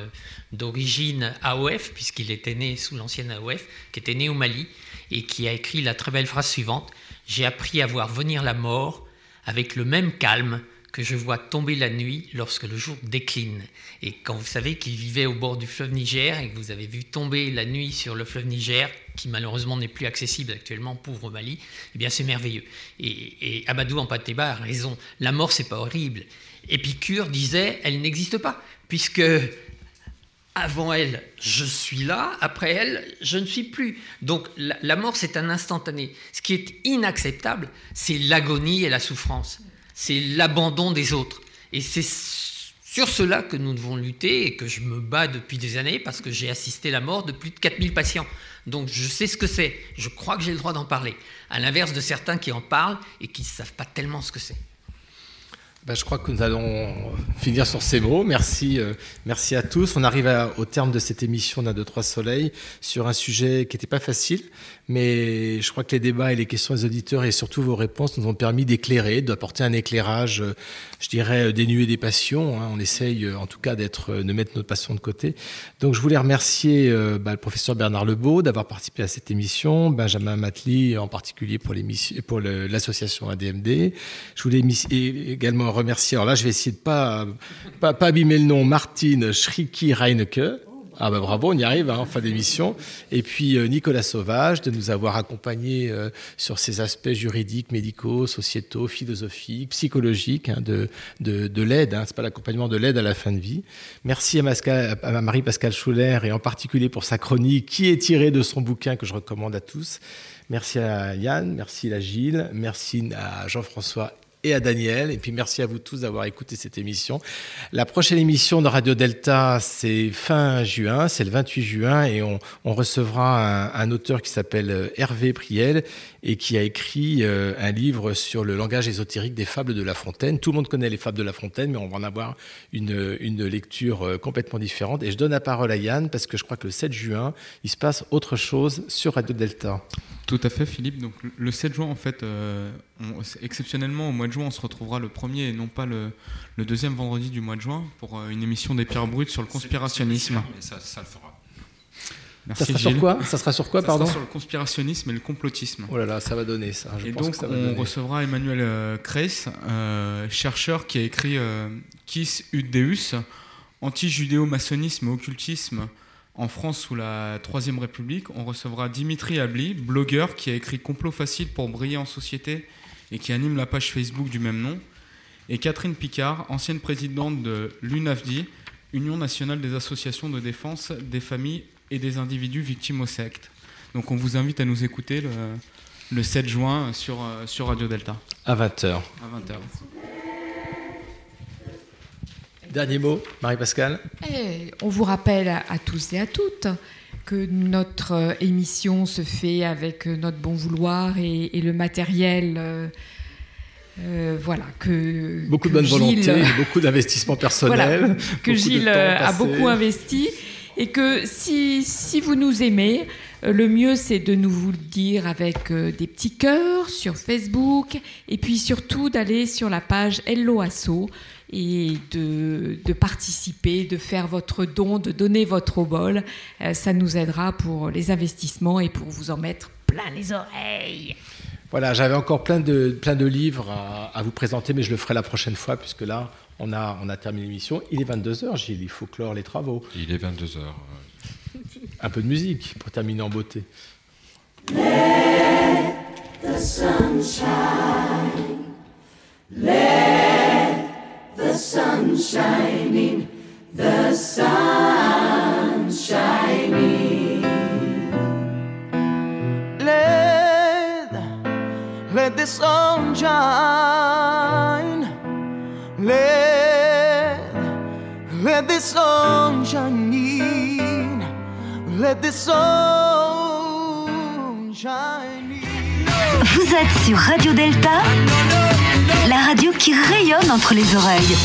d'origine AOF, puisqu'il était né sous l'ancienne AOF, qui était né au Mali, et qui a écrit la très belle phrase suivante J'ai appris à voir venir la mort avec le même calme que je vois tomber la nuit lorsque le jour décline. Et quand vous savez qu'il vivait au bord du fleuve Niger et que vous avez vu tomber la nuit sur le fleuve Niger, qui malheureusement n'est plus accessible actuellement, pauvre Mali, eh bien c'est merveilleux. Et, et Amadou Ampateba a raison, la mort c'est pas horrible. Épicure disait, elle n'existe pas, puisque avant elle, je suis là, après elle, je ne suis plus. Donc la, la mort, c'est un instantané. Ce qui est inacceptable, c'est l'agonie et la souffrance c'est l'abandon des autres. Et c'est sur cela que nous devons lutter et que je me bats depuis des années parce que j'ai assisté la mort de plus de 4000 patients. Donc je sais ce que c'est. Je crois que j'ai le droit d'en parler. À l'inverse de certains qui en parlent et qui ne savent pas tellement ce que c'est. Ben, je crois que nous allons finir sur ces mots. Merci, euh, merci à tous. On arrive à- au terme de cette émission d'un, deux, trois soleils sur un sujet qui n'était pas facile, mais je crois que les débats et les questions des auditeurs et surtout vos réponses nous ont permis d'éclairer, d'apporter un éclairage, euh, je dirais, euh, dénué des passions. hein. On essaye, euh, en tout cas, d'être, de mettre notre passion de côté. Donc, je voulais remercier bah, le professeur Bernard Lebeau d'avoir participé à cette émission, Benjamin Matli en particulier pour, pour l'association ADMD. Je voulais également remercier, alors là, je vais essayer de pas, pas, pas abîmer le nom, Martine Schricki-Reinecke. Ah bah bravo, on y arrive hein, en fin d'émission. Et puis euh, Nicolas Sauvage de nous avoir accompagnés euh, sur ces aspects juridiques, médicaux, sociétaux, philosophiques, psychologiques, hein, de, de, de l'aide. Hein, c'est pas l'accompagnement de l'aide à la fin de vie. Merci à, à Marie-Pascale Schuller et en particulier pour sa chronique qui est tirée de son bouquin que je recommande à tous. Merci à Yann, merci à Gilles, merci à Jean-François et à Daniel. Et puis merci à vous tous d'avoir écouté cette émission. La prochaine émission de Radio Delta, c'est fin juin, c'est le 28 juin, et on, recevra un, auteur qui s'appelle euh, Hervé Priel et qui a écrit euh, un livre sur le langage ésotérique des fables de La Fontaine. Tout le monde connaît les fables de La Fontaine, mais on va en avoir une, une lecture euh, complètement différente. Et je donne la parole à Yann parce que je crois que le 7 juin, il se passe autre chose sur Radio Delta. Tout à fait, Philippe. Donc, le 7 juin, en fait, on- exceptionnellement, au mois de juin, on se retrouvera le premier et non pas le, le deuxième vendredi du mois de juin pour euh, une émission des pierres brutes sur le conspirationnisme. Mais ça, ça le fera. Ça sera sur quoi? Ça sera sur quoi, Ça pardon? sera sur le conspirationnisme et le complotisme. Oh là là, ça va donner ça. Je et pense donc, que ça va on donner. recevra Emmanuel euh, Kreis, euh, chercheur qui a écrit euh, ut Deus, anti-judéo-maçonnisme et occultisme en France sous la Troisième République. On recevra Dimitri Abli, blogueur qui a écrit Complot facile pour briller en société et qui anime la page Facebook du même nom. Et Catherine Picard, ancienne présidente de l'UNAFDI, Union nationale des associations de défense des familles et des individus victimes aux sectes. Donc on vous invite à nous écouter le, le 7 juin sur, euh, sur Radio Delta. À 20h. À 20h. Dernier mot, Marie-Pascale Eh, on vous rappelle à tous et à toutes que notre euh, émission se fait avec euh, notre bon vouloir et, et le matériel. euh, euh, voilà, que. Beaucoup de que bonne volonté, Gilles- <laughs> beaucoup d'investissement personnel. Voilà, que de Gilles euh, a beaucoup investi et que si, si vous nous aimez, le mieux c'est de nous vous le dire avec des petits cœurs sur Facebook et puis surtout d'aller sur la page Hello Asso et de, de participer, de faire votre don, de donner votre obol. Euh, ça nous aidera pour les investissements et pour vous en mettre plein les oreilles. Voilà, j'avais encore plein de, plein de livres à, à vous présenter, mais je le ferai la prochaine fois, puisque là, on a, on a terminé l'émission. Il est 22h, Gilles, il faut clore les travaux. Il est 22h. Un peu de musique pour terminer en beauté. the sun shine. Let the sun shine in. The sun shining. Let, let the sun shine. Let, let the sun shine in. Let the sun shine in. Vous êtes sur Radio Delta, la radio qui rayonne entre les oreilles.